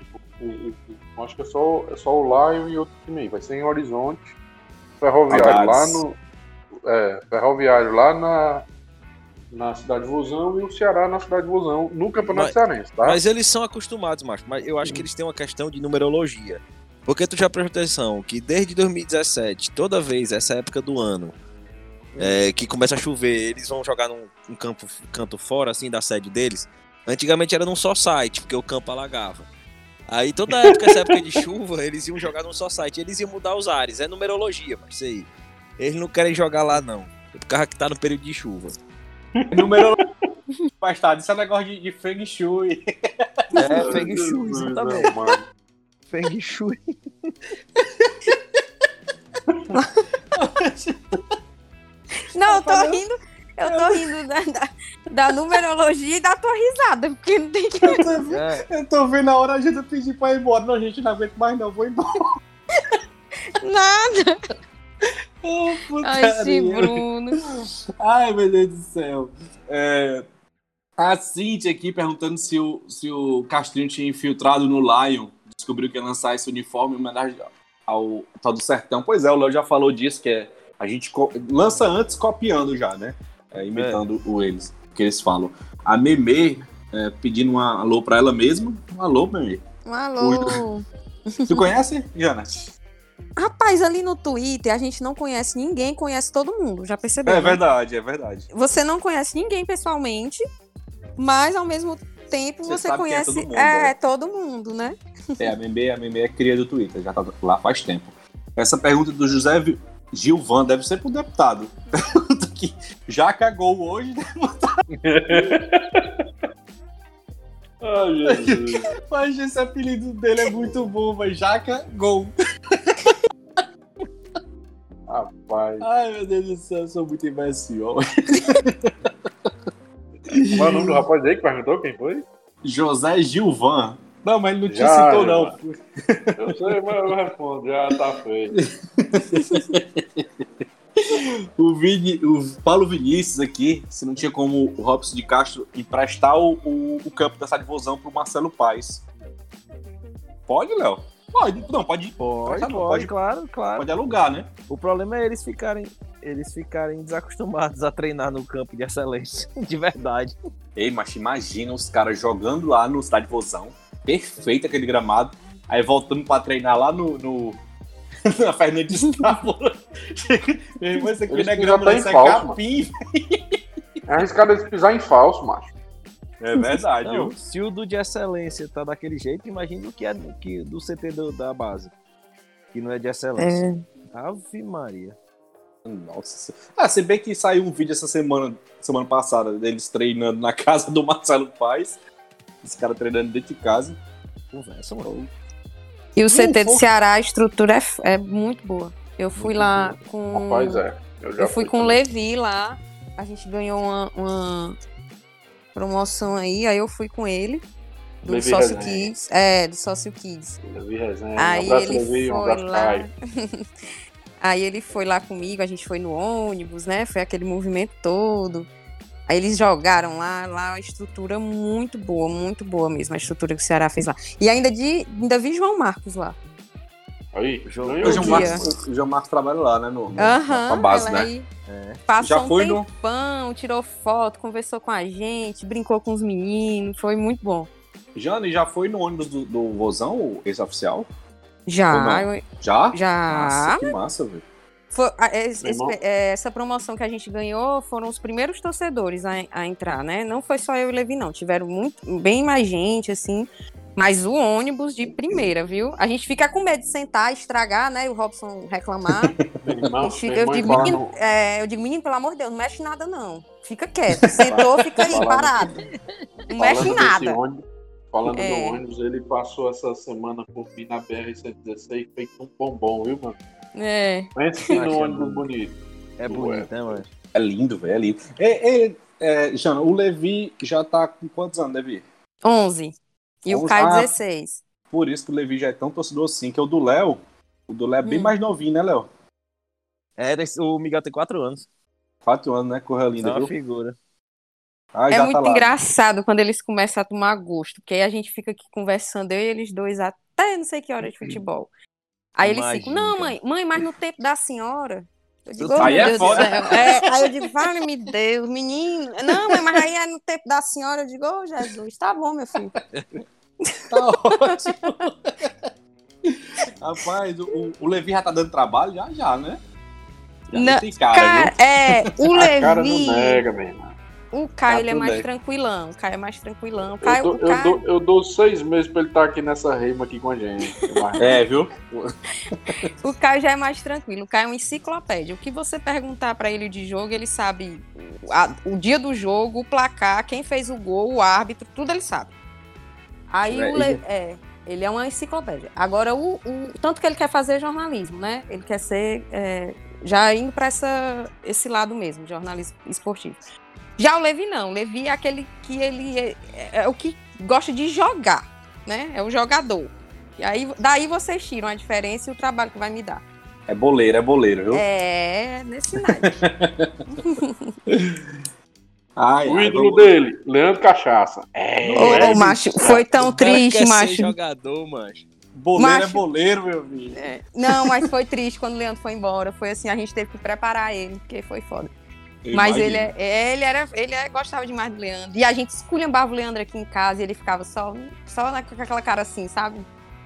Speaker 3: acho que é só, é só o Lion e outro time aí. Vai ser em Horizonte. Ferroviário lá no. É, Ferroviário lá na. Na cidade de Vozão e o Ceará na cidade de Vozão, no Campeonato
Speaker 2: Mas-
Speaker 3: Cearense, tá?
Speaker 2: Mas eles são acostumados, macho. Mas eu acho que eles têm uma questão de numerologia. Porque tu já prestou atenção que desde 2017, toda vez, essa época do ano, é, que começa a chover, eles vão jogar num, num campo, canto fora, assim, da sede deles. Antigamente era num só site, porque o campo alagava. Aí toda época, essa época de chuva, eles iam jogar num só site. Eles iam mudar os ares. É numerologia, mas isso aí. Eles não querem jogar lá, não. Por causa que tá no período de chuva.
Speaker 1: Número. Bastardo, isso é negócio de, de Feng Shui.
Speaker 2: É, Feng Shui, exatamente.
Speaker 3: amado.
Speaker 2: Feng Shui.
Speaker 4: Não, eu tô rindo. Eu tô rindo da, da, da numerologia e da tua risada, porque não tem que.
Speaker 2: É.
Speaker 1: Eu tô vendo a hora a gente pedir pra ir embora. Não, a gente não aguenta mais, não. Vou embora.
Speaker 4: Nada.
Speaker 1: Oh,
Speaker 4: Ai, esse
Speaker 1: putaria.
Speaker 4: Bruno.
Speaker 1: Ai, meu Deus do céu. É, a Cintia aqui perguntando se o, se o Castrinho tinha infiltrado no Lion. Descobriu que ia lançar esse uniforme em homenagem ao tal do Sertão. Pois é, o Léo já falou disso, que é, a gente lança antes copiando já, né? É, imitando o eles, que eles falam. A Meme é, pedindo um alô pra ela mesma. Um alô, Meme.
Speaker 4: Um alô.
Speaker 1: Tu conhece, Jana?
Speaker 4: Rapaz, ali no Twitter a gente não conhece ninguém, conhece todo mundo, já percebeu?
Speaker 1: É
Speaker 4: né?
Speaker 1: verdade, é verdade.
Speaker 4: Você não conhece ninguém pessoalmente, mas ao mesmo tempo
Speaker 1: Você
Speaker 4: você,
Speaker 1: sabe quem é
Speaker 4: conhece
Speaker 1: todo mundo,
Speaker 4: é,
Speaker 1: é.
Speaker 4: todo mundo, né?
Speaker 1: É, a Memê, a Memê é cria do Twitter, já tá lá faz tempo. Essa pergunta do José Gilvan deve ser pro deputado. Pergunta que já cagou hoje, né?
Speaker 3: Ai, Jesus.
Speaker 1: Mas esse apelido dele é muito bom, mas Jaca Gol.
Speaker 3: Rapaz.
Speaker 1: Ai, meu Deus do céu, eu sou muito imbecil.
Speaker 3: Qual é o nome do rapaz aí que perguntou quem foi?
Speaker 1: José Gilvan. Não, mas ele não te
Speaker 3: Já,
Speaker 1: citou, não.
Speaker 3: Eu sei, mas eu respondo. Já tá feio.
Speaker 1: O, Vini, o Paulo Vinícius aqui, se não tinha como o Robson de Castro emprestar o, o, o campo dessa divulsão pro Marcelo Paes. Pode, Léo? Pode. Não, pode,
Speaker 2: Pode,
Speaker 1: Não,
Speaker 2: pode,
Speaker 1: pode-
Speaker 2: claro, claro.
Speaker 1: pode alugar, né?
Speaker 2: O problema é eles ficarem, eles ficarem desacostumados a treinar no campo de excelência, de verdade.
Speaker 1: Ei, mas imagina os caras jogando lá no estádio Vozão. Perfeito aquele gramado. Aí voltando pra treinar lá no. no... na Fernandes Távora. Meu irmão, isso aqui
Speaker 3: Eles
Speaker 1: não é grama, isso é capim.
Speaker 3: É arriscado eles pisar em falso, macho.
Speaker 1: É verdade,
Speaker 2: Não,
Speaker 1: viu?
Speaker 2: se o do de excelência tá daquele jeito, imagina o que é que, do CT do- da base. Que não é de excelência. Ave Maria.
Speaker 1: Nossa. Ah, se bem que saiu um vídeo essa semana, semana passada, deles treinando na casa do Marcelo Paes. Esse cara treinando dentro de casa.
Speaker 2: Conversa, mano.
Speaker 4: E o
Speaker 1: Não,
Speaker 4: CT do Ceará, a estrutura é, é muito boa. Eu fui
Speaker 2: Muito
Speaker 4: lá com.
Speaker 3: Rapaz, é. Eu, já
Speaker 4: Eu fui com o. Levi lá. A gente ganhou uma, uma promoção aí, aí eu fui com ele. Do
Speaker 3: Levi
Speaker 4: Sócio
Speaker 3: Resenha.
Speaker 4: Kids. É, do Sócio Kids.
Speaker 3: Levi Resenha.
Speaker 4: Aí
Speaker 3: um
Speaker 4: ele.
Speaker 3: Um
Speaker 4: foi
Speaker 3: abraço,
Speaker 4: lá. Aí ele foi lá comigo, a gente foi no ônibus, né? Foi aquele movimento todo. Aí eles jogaram lá, lá a estrutura muito boa, muito boa mesmo, a estrutura que o Ceará fez lá. E ainda de ainda vi João Marcos lá.
Speaker 3: Aí,
Speaker 1: O João,
Speaker 4: dia.
Speaker 1: Marcos, o João Marcos trabalha lá, né? No, no,
Speaker 4: Aham,
Speaker 1: na base, né?
Speaker 2: É.
Speaker 4: passou
Speaker 1: Já
Speaker 4: um
Speaker 1: foi no-
Speaker 4: tempão, tirou foto, conversou com a gente, brincou com os meninos, foi muito bom.
Speaker 1: Jane, já foi no ônibus do, do Vozão, o ex-oficial?
Speaker 4: Já, eu-
Speaker 1: Já?
Speaker 4: já.
Speaker 1: Nossa, que massa, velho.
Speaker 4: Foi-
Speaker 3: irmão.
Speaker 4: esse- é, essa promoção que a gente ganhou foram os primeiros torcedores a, a entrar, né? Não foi só eu e Levi, não. Tiveram muito, bem mais gente, assim. Mas o ônibus de primeira, viu? A gente fica com medo de sentar, estragar, né? E o Robson reclamar.
Speaker 3: Irmão,
Speaker 4: fica- eu, digo, menino,
Speaker 3: no-
Speaker 4: é, eu digo, menino, pelo amor de Deus, não mexe nada, não. Fica quieto. Sentou, fica aí, parado. Não mexe
Speaker 3: falando
Speaker 4: nada.
Speaker 3: ônibus, falando
Speaker 4: É.
Speaker 3: do ônibus, ele passou essa semana por mim na BR-116 feito um bombom, viu, mano?
Speaker 4: É.
Speaker 3: Pense que no ônibus
Speaker 2: bonito.
Speaker 3: bonito.
Speaker 2: É bonito, né, mano?
Speaker 1: É lindo, velho, é lindo. É, é, é, Jana, o Levi já tá com quantos anos, Levi?
Speaker 4: 11. E o
Speaker 1: 11,
Speaker 4: Caio,
Speaker 1: ah.
Speaker 4: 16.
Speaker 1: Por isso que o Levi já é tão torcedor assim, que é o do Léo. O do Léo é bem
Speaker 4: Hum.
Speaker 1: mais novinho, né, Léo?
Speaker 2: É, o Miguel tem 4 anos.
Speaker 1: Quatro anos, né? Corra
Speaker 2: É
Speaker 1: linda,
Speaker 2: uma
Speaker 1: viu?
Speaker 2: figura.
Speaker 1: Ah,
Speaker 4: É muito
Speaker 1: tá
Speaker 4: engraçado quando eles começam a tomar gosto, porque aí a gente fica aqui conversando, eu e eles dois, até não sei que hora de futebol. Aí eles ficam,
Speaker 2: Imagina,
Speaker 4: não, mãe, mãe, mas no tempo da senhora. Eu digo,
Speaker 2: Aí
Speaker 4: oh, meu
Speaker 1: é
Speaker 4: Deus
Speaker 1: foda.
Speaker 4: É, aí eu digo, vale-me Deus, menino. Não, mãe, mas aí é no tempo da senhora. Eu digo, ô Jesus, tá bom, meu filho.
Speaker 1: Tá ótimo. Rapaz, o, o Levi já tá dando trabalho? Já, já, né? Já
Speaker 4: Não,
Speaker 1: tem cara,
Speaker 4: Cara, é, o
Speaker 3: A cara não
Speaker 4: Levi,
Speaker 3: nega, meu irmão.
Speaker 4: O Caio,
Speaker 1: Tá
Speaker 4: ele é mais
Speaker 1: bem.
Speaker 4: tranquilão. O Caio é mais tranquilão. O
Speaker 3: Eu
Speaker 4: Caio,
Speaker 3: dou,
Speaker 4: o
Speaker 3: eu,
Speaker 4: Caio-
Speaker 3: dou, eu dou seis meses pra ele estar aqui nessa reima aqui com a gente.
Speaker 1: É, viu?
Speaker 4: O Caio já é mais tranquilo. O Caio é uma enciclopédia. O que você perguntar pra ele de jogo, ele sabe a- o dia do jogo, o placar, quem fez o gol, o árbitro, tudo ele sabe. Aí
Speaker 1: É,
Speaker 4: o Le- é, ele é uma enciclopédia. Agora, o, o- tanto que ele quer fazer jornalismo, né? Ele quer ser é, já indo essa, esse lado mesmo, jornalismo esportivo. Já o Levi não. O Levi é aquele que ele é, é o que gosta de jogar, né? É o jogador. E aí, daí vocês tiram a diferença e o trabalho que vai me dar.
Speaker 1: É boleiro, é boleiro, viu?
Speaker 4: É, nesse naipe.
Speaker 1: Ai,
Speaker 3: O ídolo dele, Leandro Cachaça. É,
Speaker 4: Ô,
Speaker 3: é,
Speaker 4: macho, foi tão triste,
Speaker 2: quer ser
Speaker 4: macho.
Speaker 2: jogador, macho.
Speaker 1: Boleiro é
Speaker 4: Macho.
Speaker 1: boleiro, meu filho.
Speaker 4: É, Não, mas foi triste quando o Leandro foi embora. Foi assim, a gente teve que preparar ele, porque foi foda.
Speaker 1: Eu
Speaker 4: Mas
Speaker 1: imagino.
Speaker 4: ele, é, ele era, ele é- gostava demais do Leandro. E a gente esculhambava o Leandro aqui em casa e ele ficava só, só na- com aquela cara assim, sabe?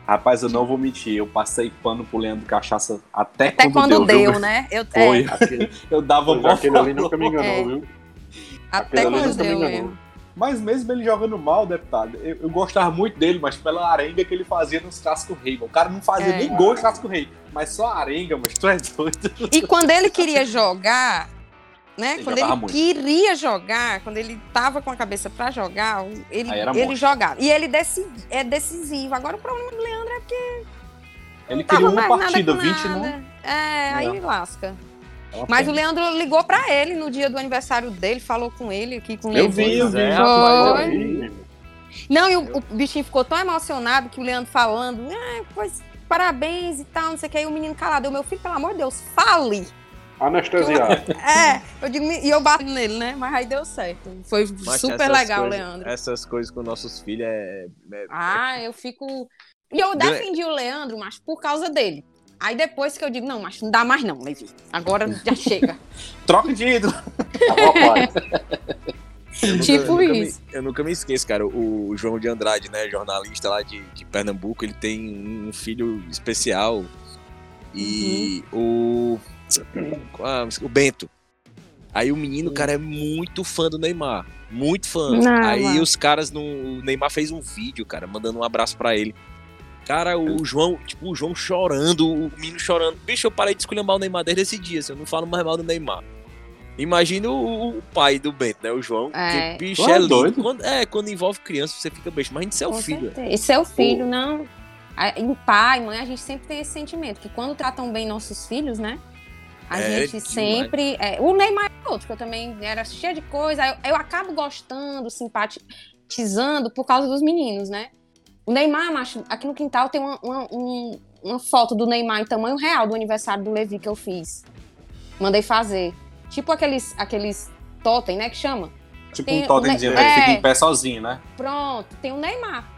Speaker 1: Rapaz, eu não vou mentir, eu passei pano pro Leandro Cachaça até,
Speaker 4: Até
Speaker 1: quando,
Speaker 4: quando
Speaker 1: deu.
Speaker 4: deu, né? Eu,
Speaker 1: Foi.
Speaker 4: é,
Speaker 1: Eu dava mó
Speaker 3: aquele ali nunca me enganou,
Speaker 4: É.
Speaker 3: viu?
Speaker 4: até
Speaker 3: Aquele
Speaker 4: quando
Speaker 3: nunca me
Speaker 4: deu mesmo.
Speaker 1: Mas mesmo ele jogando mal, deputado, eu, eu gostava muito dele, mas pela arenga que ele fazia nos Casco Rei. O cara não fazia
Speaker 4: É.
Speaker 1: nem gol em Casco Rei, mas só arenga, mas tu é doido.
Speaker 4: E quando ele queria jogar, né?
Speaker 1: Ele
Speaker 4: quando ele
Speaker 1: muito.
Speaker 4: queria jogar, quando ele tava com a cabeça pra jogar, ele, ele jogava. E ele é decisivo. Agora o problema do Leandro é porque
Speaker 1: Ele queria uma partida,
Speaker 4: com
Speaker 1: 20
Speaker 4: nada.
Speaker 1: não.
Speaker 4: É, aí
Speaker 1: É.
Speaker 4: lasca.
Speaker 1: É
Speaker 4: Mas o
Speaker 1: pena.
Speaker 4: Leandro ligou pra ele no dia do aniversário dele, falou com ele aqui com
Speaker 1: Eu
Speaker 4: ele.
Speaker 1: vi, eu vi.
Speaker 2: é,
Speaker 4: Foi.
Speaker 3: irmão.
Speaker 4: Não, e o, o bichinho ficou tão emocionado que o Leandro falando, ah, pois parabéns e tal, não sei o que. Aí o menino calado, eu, meu filho, pelo amor de Deus, fale!
Speaker 3: Anestesiado.
Speaker 4: É, eu digo, e eu bato nele, né? Mas aí deu certo. Foi
Speaker 2: Mas
Speaker 4: super legal,
Speaker 2: coisas-
Speaker 4: Leandro.
Speaker 2: Essas coisas com nossos filhos é. é-
Speaker 4: Ah, eu fico. E eu defendi o Leandro, mas por causa dele. Aí depois que eu digo, não, mas não dá mais não, Levi. Agora já chega.
Speaker 1: Troca de ídolo.
Speaker 2: Eu nunca-
Speaker 4: Tipo
Speaker 2: eu nunca me-
Speaker 4: isso.
Speaker 2: eu nunca me esqueço, cara. O, o João de Andrade, né? Jornalista lá de, de Pernambuco, ele tem um filho especial. E o. ah, o Bento. Aí o menino, cara, é muito fã do Neymar. Muito fã.
Speaker 4: Não,
Speaker 2: Aí
Speaker 4: mano.
Speaker 2: os caras no. O Neymar fez um vídeo, cara, mandando um abraço pra ele. Cara, o João, tipo, o João chorando, o menino chorando. Bicho, eu parei de escolher mal o Neymar desde esse dia, assim, eu não falo mais mal do Neymar. Imagina o, o pai do Bento, né? O João.
Speaker 4: É.
Speaker 2: Que bicho
Speaker 1: é
Speaker 2: é lindo.
Speaker 1: doido?
Speaker 2: Quando, é, quando envolve criança, você fica besta. Mas a gente é o
Speaker 4: Com
Speaker 2: filho.
Speaker 4: certeza. E seu filho, não. A- E o pai, mãe, a gente sempre tem esse sentimento, que quando tratam bem nossos filhos, né? A
Speaker 2: É,
Speaker 4: gente
Speaker 2: demais.
Speaker 4: sempre. é, o Neymar é outro, que eu também era cheia de coisa. Eu, eu acabo gostando, simpatizando por causa dos meninos, né? O Neymar, macho, aqui no quintal tem uma, uma, um- uma foto do Neymar em tamanho real do aniversário do Levi que eu fiz. Mandei fazer. Tipo aqueles, aqueles totem, né? Que chama.
Speaker 1: Tipo
Speaker 4: Tem-
Speaker 1: um totemzinho,
Speaker 4: é.
Speaker 1: né? Ele fica em pé sozinho, né?
Speaker 4: Pronto, tem o Neymar.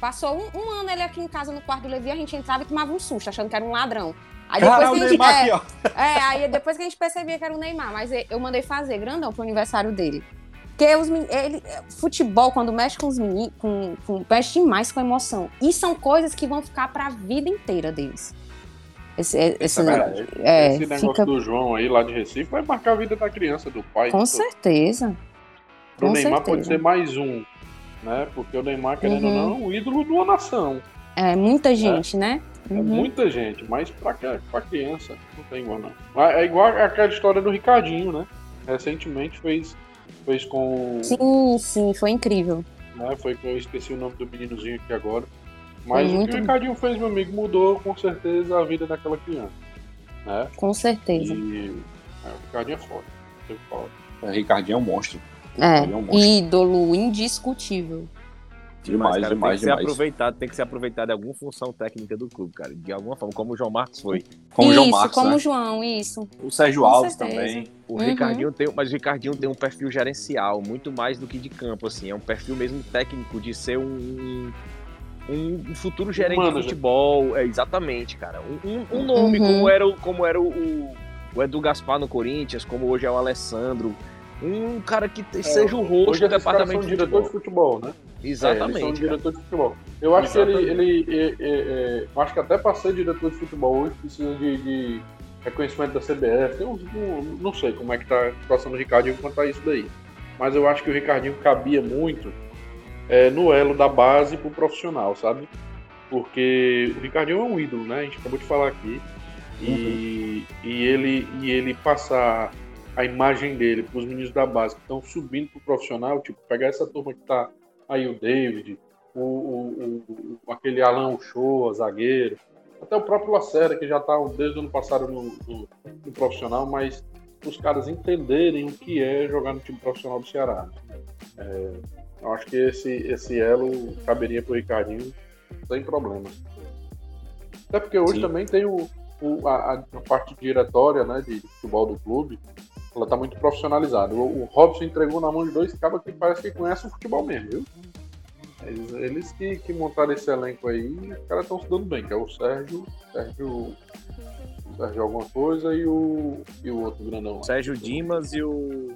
Speaker 4: Passou um, um ano ele aqui em casa no quarto do Levi, a gente entrava e tomava um susto, achando que era um ladrão. Aí depois
Speaker 1: Cara,
Speaker 4: que a gente,
Speaker 1: Neymar
Speaker 4: é,
Speaker 1: aqui,
Speaker 4: é, aí depois que a gente percebia que era o Neymar, mas eu mandei fazer grandão pro aniversário dele. Porque os, ele, futebol, quando mexe com os meninos, com, com, mexe demais com emoção. E são coisas que vão ficar pra vida inteira deles. Esse, esse,
Speaker 1: é verdade.
Speaker 4: é,
Speaker 3: Esse negócio
Speaker 4: fica
Speaker 3: do João aí lá de Recife vai marcar a vida da criança, do pai.
Speaker 4: com certeza.
Speaker 3: Pro
Speaker 4: com
Speaker 3: Neymar
Speaker 4: certeza.
Speaker 3: pode ser mais um, né? Porque o Neymar, querendo ou
Speaker 4: Uhum.
Speaker 3: não, é o ídolo de uma nação.
Speaker 4: É muita gente, né?
Speaker 3: É
Speaker 4: Uhum.
Speaker 3: muita gente, mas pra, pra criança não tem igual não. É é igual aquela história do Ricardinho, né? Recentemente fez, fez com.
Speaker 4: Sim, sim, foi incrível.
Speaker 3: Né? Foi que eu esqueci o nome do meninozinho aqui agora. Mas o que o Ricardinho fez, meu amigo, mudou com certeza a vida daquela criança. Né?
Speaker 4: Com certeza.
Speaker 3: E é, o Ricardinho é foda. Eu falo.
Speaker 1: O Ricardinho é um monstro.
Speaker 4: É,
Speaker 1: é um monstro.
Speaker 4: ídolo indiscutível.
Speaker 1: Demais,
Speaker 2: cara,
Speaker 1: demais,
Speaker 2: tem que ser
Speaker 1: demais.
Speaker 2: aproveitado, tem que ser aproveitado de alguma função técnica do clube, cara. De alguma forma, como o João Marcos foi.
Speaker 1: Com o
Speaker 4: isso,
Speaker 1: João Marcos,
Speaker 4: como
Speaker 1: né?
Speaker 4: o João, isso.
Speaker 1: O Sérgio
Speaker 4: Com
Speaker 1: Alves
Speaker 4: certeza.
Speaker 1: também.
Speaker 2: O
Speaker 4: Uhum.
Speaker 2: Ricardinho tem, mas o Ricardinho tem um perfil gerencial, muito mais do que de campo, assim. É um perfil mesmo técnico de ser um, um, futuro gerente de futebol. É, exatamente, cara. Um, um- um nome
Speaker 4: Uhum.
Speaker 2: como era, o- como era o, o, o Edu Gaspar no Corinthians, como hoje é o Alessandro. Um cara que te- seja o rosto
Speaker 3: Hoje
Speaker 2: do departamento de
Speaker 3: diretor
Speaker 2: futebol.
Speaker 3: de futebol, né? É, eles são
Speaker 2: Exatamente.
Speaker 3: diretor de futebol. Eu acho que ele,
Speaker 2: Exatamente.
Speaker 3: ele é, é, é, eu acho que até para ser diretor de futebol hoje precisa de, de reconhecimento da CBF. Uns, um, não sei como é que tá a situação do Ricardinho quanto a isso daí. Mas eu acho que o Ricardinho cabia muito é, no elo da base pro profissional, sabe? Porque o Ricardinho é um ídolo, né? A gente acabou de falar aqui. E, e, ele, e ele passar a imagem dele para os meninos da base que estão subindo pro profissional, tipo, pegar essa turma que tá aí o David, o, o, o- o- aquele Alan Uchoa, zagueiro, até o próprio Lacerda, que já tá desde o ano passado no, no- no profissional, mas os caras entenderem o que é jogar no time profissional do Ceará. É, eu acho que esse, esse elo caberia pro Ricardinho sem problemas. Até porque hoje
Speaker 1: Sim.
Speaker 3: também tem o, o- a, a parte diretória né, de futebol do clube, ela tá muito profissionalizada. O, o Robson entregou na mão de dois cabas que parece que conhecem o futebol mesmo, viu? Eles, eles que, que montaram esse elenco aí, os caras estão se dando bem, que é o Sérgio, Sérgio, Sérgio alguma coisa e o, e o outro grandão lá.
Speaker 2: Sérgio Dimas e o.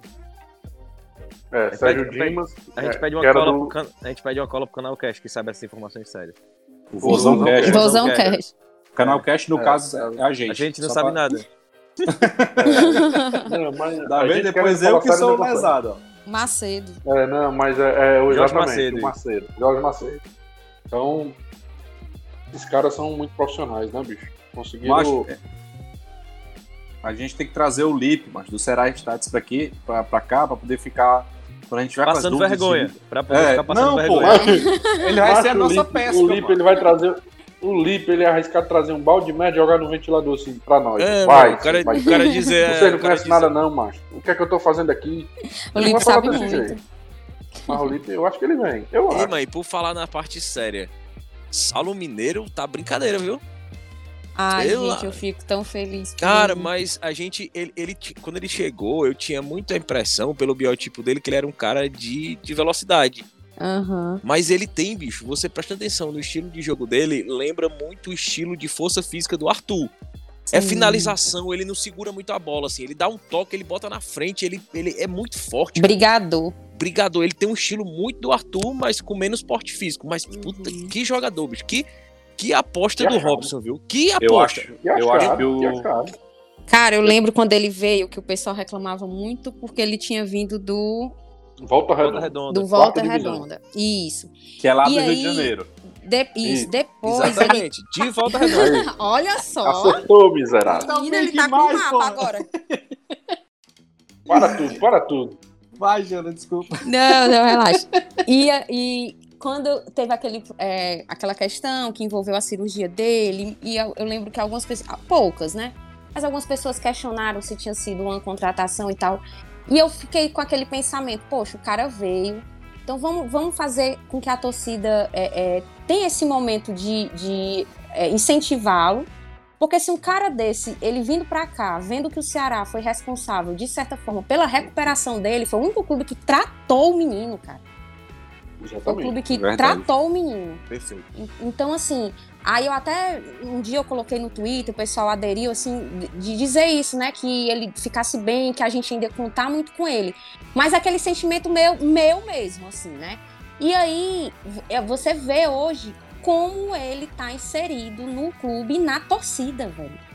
Speaker 3: É, Sérgio
Speaker 2: pede-
Speaker 3: Dimas.
Speaker 2: A gente,
Speaker 3: é,
Speaker 2: pede uma cola
Speaker 3: do-
Speaker 2: pro can... a gente pede uma cola pro canal Cash, que sabe essas informações sérias.
Speaker 1: O Vozão Cash.
Speaker 4: Vozão Cash.
Speaker 1: Canal Cash, no
Speaker 3: É,
Speaker 1: caso,
Speaker 3: é.
Speaker 1: é a gente.
Speaker 2: A gente não
Speaker 1: Só
Speaker 2: sabe
Speaker 1: pra-
Speaker 2: nada.
Speaker 3: Não, mas
Speaker 1: Tá
Speaker 3: a
Speaker 1: vendo?
Speaker 3: gente
Speaker 1: Depois eu que sou lesado, ó.
Speaker 4: Macedo.
Speaker 3: É, não, mas é, é o
Speaker 2: Jorge
Speaker 3: exatamente,
Speaker 2: Macedo.
Speaker 3: Macedo. Jorge Macedo. Então, esses caras são muito profissionais, né, bicho? Conseguiram.
Speaker 1: Macho, é- a gente tem que trazer o Lip, mas do Será Stats pra aqui, pra, pra cá, pra poder ficar. Quando a gente vai
Speaker 2: Passando
Speaker 1: dúvidas
Speaker 2: vergonha.
Speaker 1: de-
Speaker 2: Pra poder
Speaker 1: É,
Speaker 2: ficar passando
Speaker 1: não, pô,
Speaker 2: vergonha.
Speaker 3: Mas-
Speaker 1: Ele vai ser a nossa
Speaker 3: Lipe-
Speaker 1: pesca.
Speaker 3: O
Speaker 1: mano.
Speaker 3: ele vai trazer. O Lipe, ele é arriscado trazer um balde de merda e jogar no ventilador assim pra nós.
Speaker 2: É,
Speaker 3: vai,
Speaker 2: mano, o cara,
Speaker 3: vai.
Speaker 2: o cara dizer.
Speaker 3: Você
Speaker 2: o
Speaker 3: não conhece
Speaker 2: dizer-
Speaker 3: nada, não, macho. O que é que eu tô fazendo aqui?
Speaker 4: O Lipe
Speaker 3: falar
Speaker 4: sabe muito.
Speaker 3: jeito. Mas o Lipe, eu acho que ele vem. Eu
Speaker 2: Ei,
Speaker 3: acho.
Speaker 2: mãe, por falar na parte séria, Saulo Mineiro tá brincadeira, viu?
Speaker 4: Ai,
Speaker 2: Sei
Speaker 4: gente,
Speaker 2: lá.
Speaker 4: eu fico tão feliz.
Speaker 2: Cara,
Speaker 4: ele.
Speaker 2: mas a gente, ele, ele quando ele chegou, eu tinha muita impressão pelo biotipo dele que ele era um cara de, de velocidade.
Speaker 4: Aham.
Speaker 2: Mas ele tem, bicho, você presta atenção no estilo de jogo dele, lembra muito o estilo de força física do Arthur. É
Speaker 4: Sim.
Speaker 2: finalização, ele não segura muito a bola, assim. Ele dá um toque, ele bota na frente, ele, ele é muito forte.
Speaker 4: Brigador.
Speaker 2: Brigador, ele tem um estilo muito do Arthur, mas com menos porte físico. Mas,
Speaker 4: Uhum.
Speaker 2: puta, que jogador, bicho. Que, que aposta
Speaker 3: Que
Speaker 2: do
Speaker 3: achado.
Speaker 2: Robson, viu? Que
Speaker 1: Eu
Speaker 2: aposta.
Speaker 1: acho,
Speaker 3: E
Speaker 1: eu acho que o.
Speaker 4: Cara, eu lembro quando ele veio que o pessoal reclamava muito porque ele tinha vindo do,
Speaker 3: Volta redonda.
Speaker 2: redonda.
Speaker 4: do Volta. Redonda. Isso.
Speaker 1: Que é lá
Speaker 4: E
Speaker 1: do Rio
Speaker 4: aí-
Speaker 1: de Janeiro.
Speaker 4: De- isso,
Speaker 3: Isso.
Speaker 4: depois ele.
Speaker 2: Exatamente. De volta redonda.
Speaker 4: Olha só.
Speaker 3: acertou, miserável.
Speaker 4: Menino, ele tá com o mapa
Speaker 1: porra.
Speaker 4: agora.
Speaker 3: Para tudo, para tudo.
Speaker 1: Vai, Jana, desculpa.
Speaker 4: Não, não, relaxa. E, e quando teve aquele, é, aquela questão que envolveu a cirurgia dele, e eu, eu lembro que algumas pessoas, poucas, né? Mas algumas pessoas questionaram se tinha sido uma contratação e tal. E eu fiquei com aquele pensamento, poxa, o cara veio. Então vamos, vamos fazer com que a torcida é, é, tenha esse momento de, de é, incentivá-lo. Porque se um cara desse, ele vindo pra cá, vendo que o Ceará foi responsável, de certa forma, pela recuperação dele, foi o único clube que tratou o menino, cara. Foi o
Speaker 3: Exatamente.
Speaker 4: clube que
Speaker 1: Verdade.
Speaker 4: tratou o menino.
Speaker 2: Perfeito.
Speaker 4: En- Então, assim, aí eu até um dia eu coloquei no Twitter, o pessoal aderiu, assim, de- dizer isso, né? Que ele ficasse bem, que a gente ainda contar muito com ele. Mas aquele sentimento meu, meu mesmo, assim, né? E aí é, você vê hoje como ele tá inserido no clube na torcida, velho.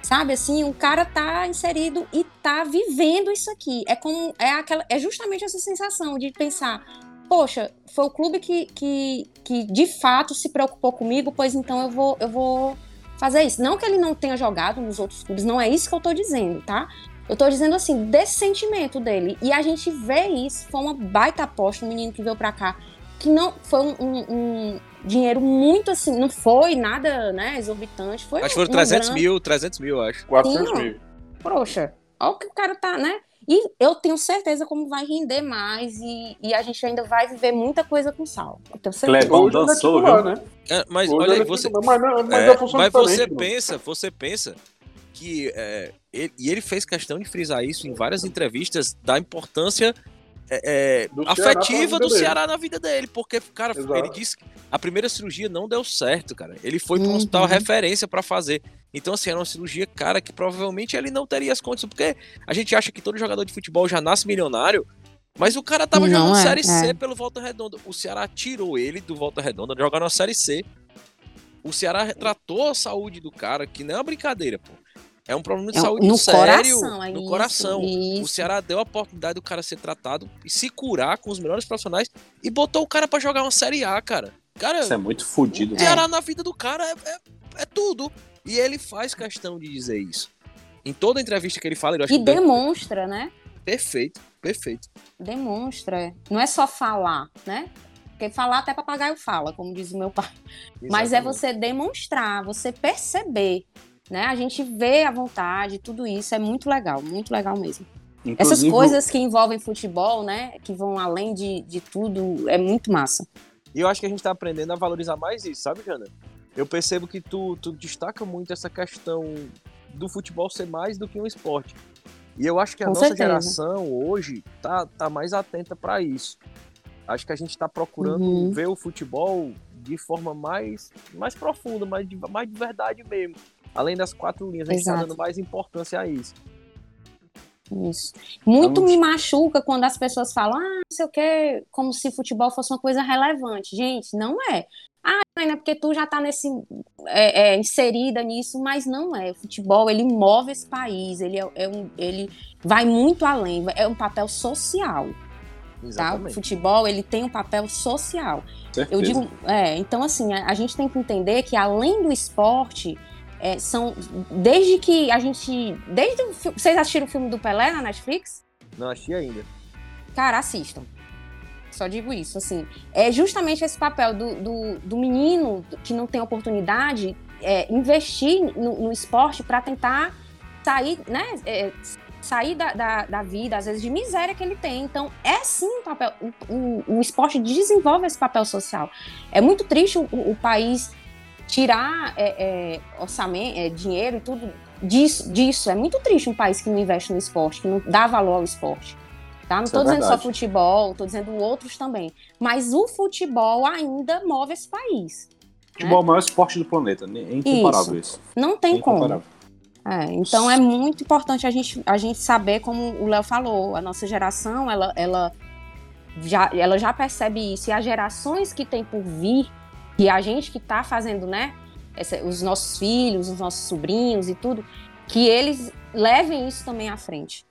Speaker 4: Sabe assim, o cara tá inserido e tá vivendo isso aqui. É como é aquela é justamente essa sensação de pensar, poxa, foi o clube que, que, que de fato se preocupou comigo, pois então eu vou eu vou fazer isso. Não que ele não tenha jogado nos outros clubes, não é isso que eu tô dizendo, tá? Eu tô dizendo assim, desse sentimento dele. E a gente vê isso, foi uma baita aposta, um menino que veio pra cá, que não foi um, um- um dinheiro muito assim, não foi nada, né, exorbitante. Foi
Speaker 2: Acho que foram
Speaker 4: uma
Speaker 2: 300
Speaker 4: grana-
Speaker 2: mil, 300 mil, acho.
Speaker 3: 400
Speaker 4: Sim,
Speaker 3: mil.
Speaker 4: Poxa, olha o que o cara tá, né? E eu tenho certeza como vai render mais e, e a gente ainda vai viver muita coisa com sal. Eu tenho certeza.
Speaker 1: Clebão
Speaker 3: é
Speaker 1: dançou, viu?
Speaker 3: né?
Speaker 2: É, mas
Speaker 3: Hoje
Speaker 2: olha aí, você.
Speaker 3: titular, Mas, não, mas
Speaker 2: É,
Speaker 3: é,
Speaker 2: mas você pensa, você pensa que é, ele, e ele fez questão de frisar isso em várias entrevistas da importância é, é,
Speaker 3: Do
Speaker 2: afetiva do
Speaker 3: dele.
Speaker 2: Ceará na vida dele, porque cara,
Speaker 3: Exato.
Speaker 2: ele disse que a primeira cirurgia não deu certo, cara. Ele foi para um
Speaker 4: Uhum.
Speaker 2: hospital referência para fazer. Então assim, era uma cirurgia, cara, que provavelmente ele não teria as condições, porque a gente acha que todo jogador de futebol já nasce milionário. Mas o cara tava
Speaker 4: Não
Speaker 2: jogando
Speaker 4: é,
Speaker 2: Série
Speaker 4: é.
Speaker 2: C pelo Volta Redonda. O Ceará tirou ele do Volta Redonda, jogar na Série C. O Ceará retratou a saúde do cara, que não é uma brincadeira, pô. É um problema de
Speaker 4: É
Speaker 2: saúde
Speaker 4: no
Speaker 2: sério.
Speaker 4: coração, é
Speaker 2: no
Speaker 4: isso,
Speaker 2: coração. O
Speaker 4: isso.
Speaker 2: Ceará deu a oportunidade do cara ser tratado e se curar com os melhores profissionais e botou o cara pra jogar uma Série A, cara. Cara,
Speaker 1: Isso é muito fodido.
Speaker 2: o Ceará na vida do cara é, é- é tudo. E ele faz questão de dizer isso. Em toda entrevista que ele fala, ele acha
Speaker 4: E
Speaker 2: que
Speaker 4: demonstra, né?
Speaker 2: perfeito, perfeito.
Speaker 4: Demonstra. Não é só falar, né? Porque falar até papagaio fala, como diz o meu pai. Mas é
Speaker 2: Exatamente.
Speaker 4: você demonstrar, você perceber, né? A gente vê a vontade, tudo isso é muito legal, muito legal mesmo. Essas
Speaker 1: Inclusive,
Speaker 4: coisas que envolvem futebol, né? Que vão além de, de tudo, é muito massa.
Speaker 2: E eu acho que a gente tá aprendendo a valorizar mais isso, sabe, Jana? Eu percebo que tu, tu destaca muito essa questão do futebol ser mais do que um esporte. E eu acho que a
Speaker 4: Com
Speaker 2: nossa
Speaker 4: certeza.
Speaker 2: geração hoje tá, tá mais atenta para isso. Acho que a gente tá procurando
Speaker 4: Uhum.
Speaker 2: ver o futebol de forma mais, mais profunda, mais de, mais de verdade mesmo. Além das quatro linhas, a gente tá
Speaker 4: Exato.
Speaker 2: dando mais importância a isso.
Speaker 4: Isso. Muito
Speaker 1: Então,
Speaker 4: me machuca quando as pessoas falam, ah, não sei o quê, como se futebol fosse uma coisa relevante. Gente, não é. Ah, não é porque tu já tá nesse, é, é, inserida nisso, mas não é. O futebol, ele move esse país, ele, é, é um, ele vai muito além, é um papel social. Tá? O futebol, ele tem um papel social.
Speaker 1: Certeza.
Speaker 4: Eu digo, é, então assim, a, a, gente tem que entender que além do esporte, é, são, desde que a gente, desde o, vocês assistiram o filme do Pelé na Netflix?
Speaker 2: Não assisti ainda.
Speaker 4: Cara, assistam. Só digo isso, assim. É justamente esse papel do, do, do menino que não tem oportunidade é, investir no, no esporte para tentar sair, né? É, sair da, da, da, vida, às vezes, de miséria que ele tem. Então, é sim um papel. O, o, o esporte desenvolve esse papel social. É muito triste o, o país tirar é, é, orçamento, é, dinheiro e tudo disso, disso. É muito triste um país que não investe no esporte, que não dá valor ao esporte. Tá? Não estou é dizendo verdade. só futebol, estou dizendo outros também. Mas o futebol ainda move esse país.
Speaker 1: Futebol né? é o maior esporte do planeta, é incomparável isso. isso.
Speaker 4: Não tem como. É, então é muito importante a gente, a gente saber, como o Léo falou, a nossa geração, ela, ela, já, ela já percebe isso. E as gerações que tem por vir, e a gente que está fazendo, né, essa, os nossos filhos, os nossos sobrinhos e tudo, que eles levem isso também à frente.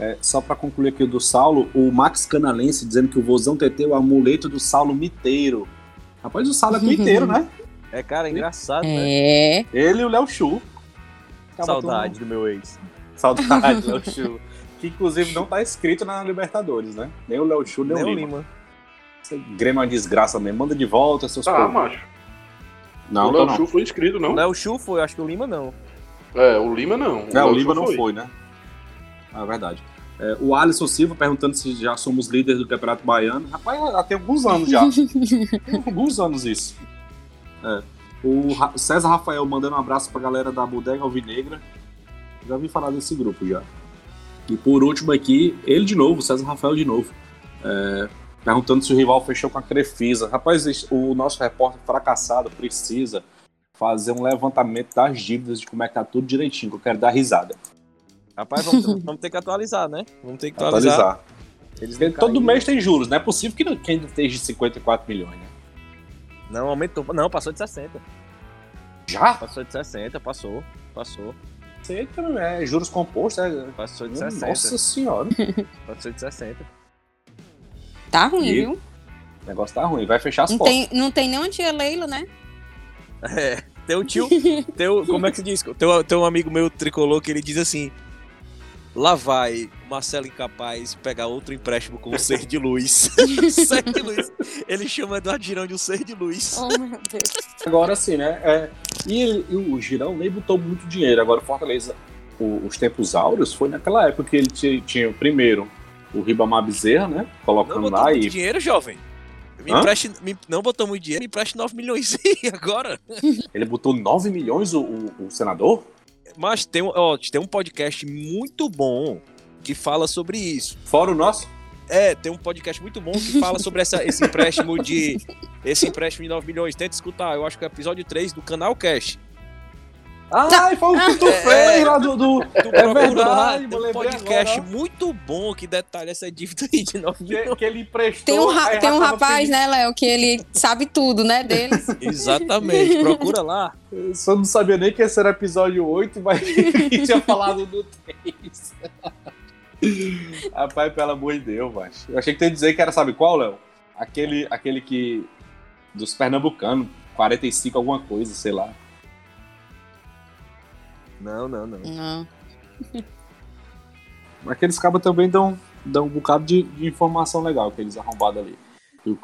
Speaker 1: É, só para concluir aqui do Saulo, o Max Canalense dizendo que o vozão TT é o amuleto do Saulo miteiro. Rapaz, o Saulo é miteiro, né?
Speaker 2: É, cara, é engraçado,
Speaker 4: é.
Speaker 2: né?
Speaker 1: Ele e o Léo Chu.
Speaker 2: Saudade do meu ex.
Speaker 1: Saudade do Léo Chu. Que inclusive não tá escrito na Libertadores, né? Nem o Léo Chu, nem, nem o Lima. Lima. Esse Grêmio é uma desgraça mesmo. Manda de volta seus
Speaker 3: Tá, povos. macho. Não, o Léo Chu foi inscrito, não? O
Speaker 2: Léo Chu foi, acho que o Lima não.
Speaker 3: É, o Lima não.
Speaker 1: O, é, o Lima não foi. foi, né? É verdade. É, o Alisson Silva perguntando se já somos líderes do Campeonato Baiano. Rapaz, já tem alguns anos já. tem alguns anos isso. É. O Ra César Rafael mandando um abraço pra galera da Bodega Alvinegra. Já vi falar desse grupo já. E por último aqui, ele de novo, César Rafael de novo. É, perguntando se o rival fechou com a Crefisa. Rapaz, o nosso repórter fracassado precisa fazer um levantamento das dívidas de como é que tá tudo direitinho, que eu quero dar risada.
Speaker 2: Rapaz, vamos, vamos, ter que atualizar, né? Vamos ter que atualizar.
Speaker 1: atualizar. todo mês tem juros, não é possível que, que ainda esteja de 54 milhões, né?
Speaker 2: Não, aumentou. Não, passou de 60.
Speaker 1: Já?
Speaker 2: Passou de 60, passou. Passou.
Speaker 1: Sei que é juros compostos, é.
Speaker 2: Passou de 60.
Speaker 1: Nossa senhora.
Speaker 2: passou de 60.
Speaker 4: Tá ruim, e... viu?
Speaker 1: O negócio tá ruim, vai fechar as
Speaker 4: não
Speaker 1: portas.
Speaker 4: Tem, não tem nem uma tia Leila, né?
Speaker 2: É. Teu tio. teu, como é que se diz? Teu, teu amigo meu tricolor que ele diz assim: Lá vai Marcelo Incapaz pegar outro empréstimo com o Ser de Luz. ser de Luz. Ele chama Eduardo Girão de um Ser de Luz.
Speaker 4: Oh, meu Deus.
Speaker 1: Agora sim, né? É, e, ele, e, o Girão nem botou muito dinheiro. Agora, Fortaleza, o, os tempos áureos, foi naquela época que ele tinha, primeiro o Ribamar Bezerra, né? Colocando
Speaker 2: não
Speaker 1: lá
Speaker 2: e. dinheiro, jovem. Me empreste, me, não botou muito dinheiro, me empreste 9 milhões agora.
Speaker 1: Ele botou 9 milhões, o, o, o senador?
Speaker 2: Mas tem, ó, tem um podcast muito bom que fala sobre isso.
Speaker 1: Fora o nosso?
Speaker 2: É, tem um podcast muito bom que fala sobre essa, esse empréstimo de. Esse empréstimo de 9 milhões. Tenta escutar, eu acho que é o episódio 3 do canal Cash.
Speaker 1: Ah, foi o que tu é, fez lá do. do...
Speaker 2: do é verdade, um podcast agora. muito bom que detalha essa dívida aí de 9 milhões.
Speaker 1: Que, que ele emprestou.
Speaker 4: Tem um, ra tem um rapaz, né, Léo, que ele sabe tudo, né, deles.
Speaker 2: Exatamente, procura lá.
Speaker 1: Eu só não sabia nem que esse era episódio 8, mas tinha falado do 3. Rapaz, pelo amor de Deus, macho. Eu achei que tu ia dizer que era, sabe qual, Léo? Aquele, aquele que. Dos pernambucanos, 45 alguma coisa, sei lá.
Speaker 2: Não, não, não.
Speaker 4: Não.
Speaker 1: Aqueles cabos também dão, dão um bocado de, de informação legal, aqueles arrombados ali.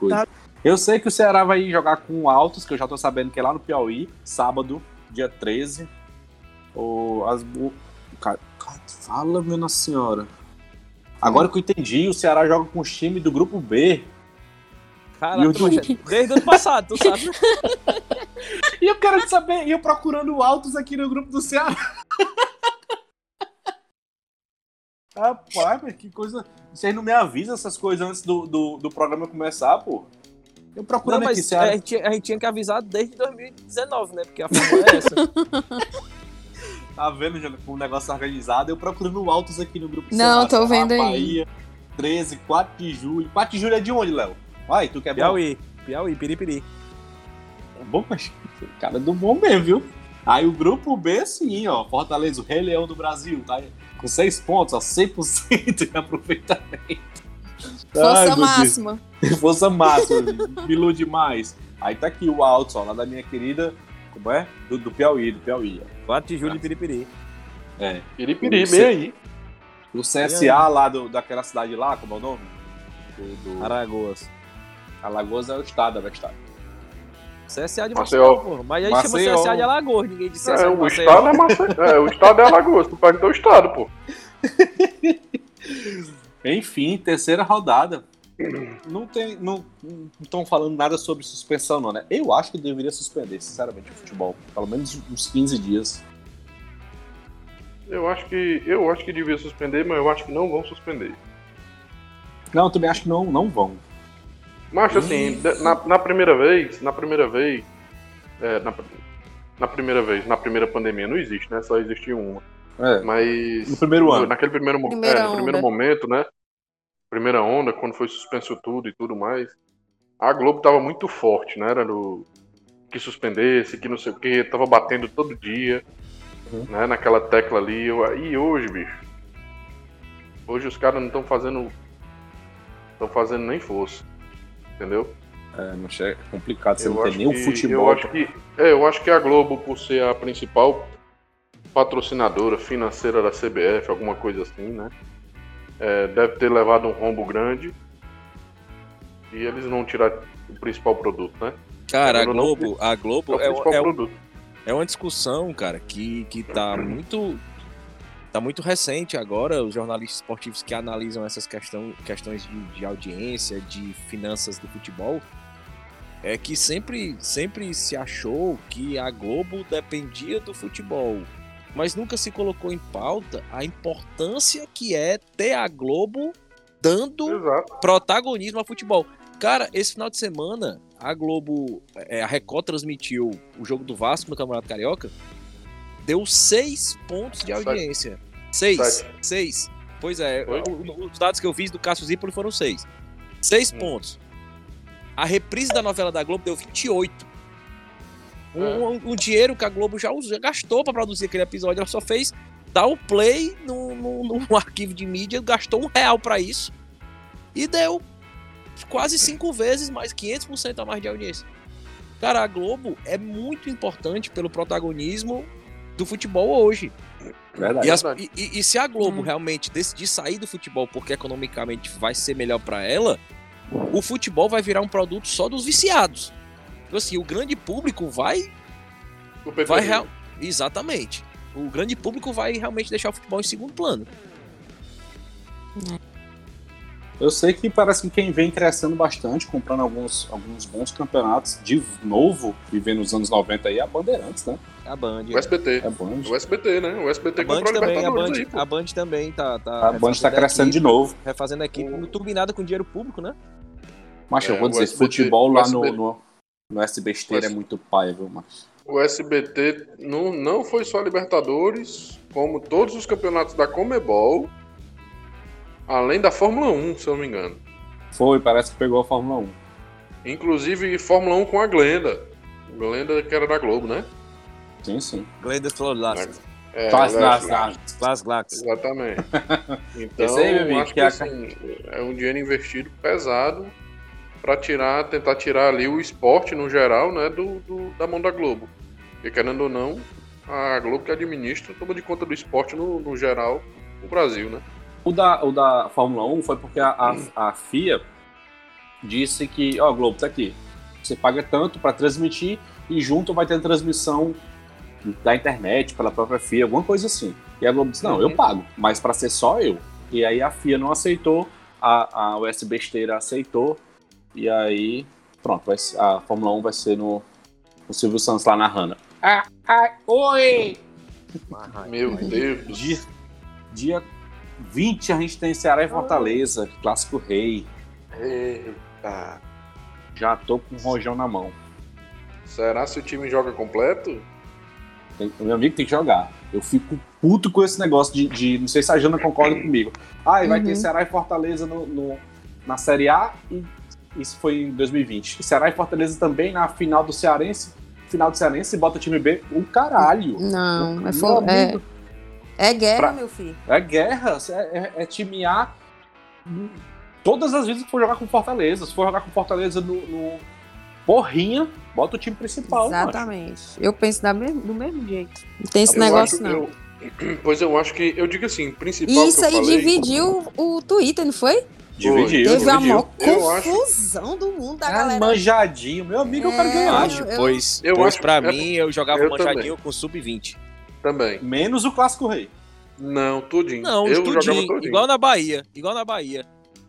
Speaker 1: Tá. Eu sei que o Ceará vai jogar com o Altos, que eu já tô sabendo que é lá no Piauí, sábado, dia 13. O, as, o, cara, fala, minha senhora. Agora que eu entendi, o Ceará joga com o time do grupo B.
Speaker 2: Cara, eu... desde o ano passado, tu sabe?
Speaker 1: e eu quero saber, e eu procurando altos aqui no grupo do Ceará. Rapaz, mas que coisa. Vocês não me avisam essas coisas antes do, do, do programa começar, pô?
Speaker 2: Eu procurando não, mas aqui, Ceará. A gente, a gente tinha que avisar desde 2019, né? Porque a forma é essa.
Speaker 1: tá vendo, Jana, com o negócio organizado? Eu procurando altos aqui no grupo
Speaker 4: Não, Ceará, tô vendo aí.
Speaker 1: Bahia, 13, 4 de julho. 4 de julho é de onde, Léo? Vai, tu quer
Speaker 2: Piauí. Piauí, Piripiri.
Speaker 1: Bom, mas cara do bom mesmo, viu? Aí o grupo B, sim, ó. Fortaleza, o Rei Leão do Brasil, tá? Com seis pontos, ó, 100% de aproveitamento.
Speaker 4: Força
Speaker 1: Ai,
Speaker 4: máxima.
Speaker 1: Deus. Força máxima, me ilude mais. Aí tá aqui o Altos, ó, lá da minha querida, como é? Do, do Piauí, do Piauí, ó.
Speaker 2: 4 de julho em Piripiri.
Speaker 1: É.
Speaker 3: Piripiri, bem aí.
Speaker 1: O CSA lá do, daquela cidade lá, como é o nome? Do, do...
Speaker 2: Aragoas.
Speaker 1: Alagoas é o estado, é o estado.
Speaker 2: CSA de
Speaker 3: Maceió.
Speaker 2: Porra. Mas aí
Speaker 1: Maceió.
Speaker 2: chama CSA de Alagoas, ninguém disse CSA
Speaker 3: É,
Speaker 2: de
Speaker 3: o estado é Maceió. É, o estado é Alagoas. Tu perguntou o estado, pô.
Speaker 1: Enfim, terceira rodada. Não tem. Não estão falando nada sobre suspensão, não, né? Eu acho que deveria suspender, sinceramente, o futebol. Pelo menos uns 15 dias.
Speaker 3: Eu acho que eu acho que devia suspender, mas eu acho que não vão suspender.
Speaker 1: Não, eu também acho que não, não vão.
Speaker 3: Mas assim, na, na primeira vez, na primeira vez, é, na, na primeira vez, na primeira pandemia não existe, né? Só existiu uma.
Speaker 1: É.
Speaker 3: Mas
Speaker 1: No primeiro ano.
Speaker 3: naquele primeiro,
Speaker 4: Primeira
Speaker 3: é, no primeiro momento, né? Primeira onda, quando foi suspenso tudo e tudo mais, a Globo tava muito forte, né? Era no que suspendesse, que não sei o que, tava batendo todo dia,
Speaker 1: Uhum.
Speaker 3: né? Naquela tecla ali. Eu- E hoje, bicho? Hoje os caras não estão fazendo. Estão fazendo nem força. Entendeu?
Speaker 1: É, não é complicado, você
Speaker 3: Eu
Speaker 1: não tem nem o futebol.
Speaker 3: Eu acho, que, é, eu acho que a Globo, por ser a principal patrocinadora financeira da CBF, alguma coisa assim, né? é, deve ter levado um rombo grande. E eles não tirar o principal produto, né?
Speaker 2: Cara, a Globo, a
Speaker 3: É
Speaker 2: Globo
Speaker 3: o
Speaker 2: é,
Speaker 3: principal
Speaker 2: é,
Speaker 3: produto.
Speaker 2: é uma discussão, cara, que, que tá muito. Tá muito recente agora, os jornalistas esportivos que analisam essas questão, questões de, de audiência, de finanças do futebol, é que sempre, sempre se achou que a Globo dependia do futebol, mas nunca se colocou em pauta a importância que é ter a Globo dando
Speaker 3: Exato.
Speaker 2: protagonismo ao futebol. Cara, esse final de semana, a Globo, é, a Record transmitiu o jogo do Vasco no Campeonato Carioca, deu seis pontos de audiência. Seis.
Speaker 3: Sete.
Speaker 2: Seis. Pois é, o- os dados que eu vi do Cássio Zipoli foram seis. Seis
Speaker 3: Hum.
Speaker 2: pontos. A reprise da novela da Globo deu 28. Um,
Speaker 3: É.
Speaker 2: um- um dinheiro que a Globo já, usou, já gastou pra produzir aquele episódio, ela só fez dar o play no, no, no arquivo de mídia, gastou um real pra isso e deu quase cinco vezes mais, 500% a mais de audiência. Cara, a Globo é muito importante pelo protagonismo do futebol hoje.
Speaker 1: Verdade.
Speaker 2: E, as-
Speaker 3: verdade.
Speaker 2: e- e- e se a Globo
Speaker 4: Hum.
Speaker 2: realmente decidir sair do futebol porque economicamente vai ser melhor pra ela, o futebol vai virar um produto só dos viciados. Então, assim, o grande público vai.
Speaker 3: O
Speaker 2: vai real... Exatamente. O grande público vai realmente deixar o futebol em segundo plano.
Speaker 1: Eu sei que parece que quem vem crescendo bastante, comprando alguns, alguns bons campeonatos de novo, vivendo nos anos 90 aí, é a Bandeirantes, né?
Speaker 2: A Band.
Speaker 3: O SBT.
Speaker 1: É Band.
Speaker 3: O SBT, né? O SBT
Speaker 2: A Band
Speaker 3: a
Speaker 2: também, a
Speaker 3: Libertadores
Speaker 2: Band,
Speaker 3: aí, pô.
Speaker 2: a Band também tá. tá
Speaker 1: A Band tá
Speaker 2: a
Speaker 1: crescendo de
Speaker 2: equipe,
Speaker 1: novo.
Speaker 2: Refazendo a equipe,
Speaker 3: O-
Speaker 2: turbinada com dinheiro público, né?
Speaker 1: Mas eu
Speaker 3: É,
Speaker 1: vou
Speaker 3: o
Speaker 1: dizer,
Speaker 3: SBT
Speaker 1: futebol lá no,
Speaker 3: SBT
Speaker 1: no, no SBesteira é muito pai, viu, mas
Speaker 3: O SBT não, não foi só a Libertadores, como todos os campeonatos da Comebol, além da Fórmula 1, se eu não me engano.
Speaker 1: Foi, parece que pegou a Fórmula 1.
Speaker 3: Inclusive Fórmula 1 com a Glenda. Glenda que era da Globo, né?
Speaker 1: Sim, sim.
Speaker 2: Glenda Florlas.
Speaker 3: É,
Speaker 1: Faz
Speaker 3: Leste,
Speaker 1: nas
Speaker 3: lá.
Speaker 1: nas-
Speaker 2: Glas Glax.
Speaker 3: Exatamente. Então,
Speaker 1: aí, meu amigo,
Speaker 3: acho
Speaker 1: que
Speaker 3: que
Speaker 1: é
Speaker 3: assim, é um dinheiro investido pesado para tirar, tentar tirar ali o esporte no geral, né, do, do- da mão da Globo. Porque querendo ou não, a Globo que administra toma de conta do esporte no, no geral no Brasil, né?
Speaker 1: O da, o da Fórmula 1 foi porque a, a, a FIA disse que, ó, Globo, tá aqui. Você paga tanto para transmitir e junto vai ter transmissão da internet pela própria FIA, alguma coisa assim. E a Globo disse, não, eu
Speaker 3: Uhum.
Speaker 1: pago, mas para ser só eu. E aí a FIA não aceitou, a, a US Besteira aceitou, e aí, pronto, vai a Fórmula 1 vai ser no, no Silvio Santos lá narrando. Ah, ah, oi!
Speaker 3: Meu Deus
Speaker 1: Dia, dia 20 a gente tem Ceará e Fortaleza, clássico rei.
Speaker 3: Eita.
Speaker 1: Já tô com o rojão na mão.
Speaker 3: Será se o time joga completo?
Speaker 1: Tem- o meu amigo tem que jogar. Eu fico puto com esse negócio de. de- não sei se a Jana concorda comigo. Ah, e vai
Speaker 4: Uhum.
Speaker 1: ter Ceará e Fortaleza no, no- na Série A e isso foi em 2020. Ceará e Fortaleza também na final do Cearense. Final do Cearense, bota o time B. O caralho.
Speaker 4: Não, é,
Speaker 1: Meu
Speaker 4: fo- é,
Speaker 1: amigo,
Speaker 4: é guerra,
Speaker 1: Pra-
Speaker 4: meu filho.
Speaker 1: É guerra, é, é, é time A. Todas as vezes que for jogar com Fortaleza, se for jogar com Fortaleza no, no porrinha, bota o time principal. macho.
Speaker 4: Exatamente. Eu penso da mesmo- do mesmo jeito. Não tem esse
Speaker 3: Eu
Speaker 4: negócio,
Speaker 3: acho-
Speaker 4: não.
Speaker 3: eu- pois eu acho que. Eu digo assim, principal.
Speaker 4: E isso
Speaker 3: que eu
Speaker 4: aí
Speaker 3: falei,
Speaker 4: dividiu o Twitter, não foi?
Speaker 1: Dividiu,
Speaker 4: Teve a
Speaker 1: dividiu.
Speaker 4: maior
Speaker 3: Eu acho-
Speaker 4: confusão do mundo da
Speaker 1: É
Speaker 4: galera.
Speaker 1: manjadinho, meu amigo, eu quero
Speaker 4: É,
Speaker 1: ganhar.
Speaker 2: Acho,
Speaker 4: eu-
Speaker 2: pois,
Speaker 3: eu
Speaker 2: pois
Speaker 3: acho-
Speaker 2: pra
Speaker 3: é-
Speaker 2: mim eu jogava
Speaker 3: eu
Speaker 2: manchadinho com sub-20.
Speaker 3: Também.
Speaker 1: Menos o Clássico Rei.
Speaker 3: Não, tudinho.
Speaker 2: Não,
Speaker 3: eu
Speaker 2: tudinho,
Speaker 3: jogava tudinho.
Speaker 2: igual na Bahia, igual na Bahia.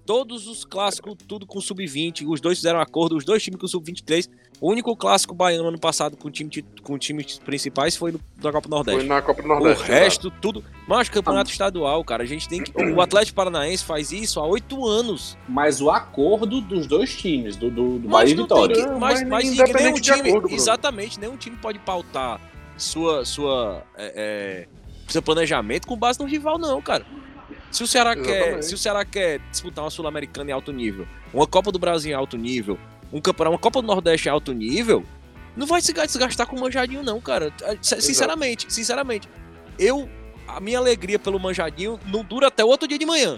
Speaker 2: Todos os clássicos, tudo com sub-20, os dois fizeram acordo, os dois times com sub-23. O único clássico baiano ano passado com, time, com times principais foi no, da Copa
Speaker 3: Foi
Speaker 2: Nordeste.
Speaker 3: na Copa do
Speaker 2: O
Speaker 3: Nordeste.
Speaker 2: resto, tudo. Mas campeonato estadual, cara. A gente tem que. O Atlético Paranaense faz isso há oito anos.
Speaker 1: Mas o acordo dos dois times, do, do, do Bahia e Vitória.
Speaker 2: tem que- mas,
Speaker 3: mas
Speaker 2: mas
Speaker 3: independente
Speaker 2: nenhum
Speaker 3: de
Speaker 2: time.
Speaker 3: acordo,
Speaker 2: exatamente, nenhum time pode pautar sua, sua, é, é, seu planejamento com base no rival, não, cara. Se o Ceará quer, se o Ceará quer disputar uma Sul-Americana em alto nível, uma Copa do Brasil em alto nível, um campeonato, uma Copa do Nordeste em alto nível, não vai se desgastar com o manjadinho, não, cara. S- Sinceramente, sinceramente. Eu. A minha alegria pelo manjadinho não dura até o outro dia de manhã.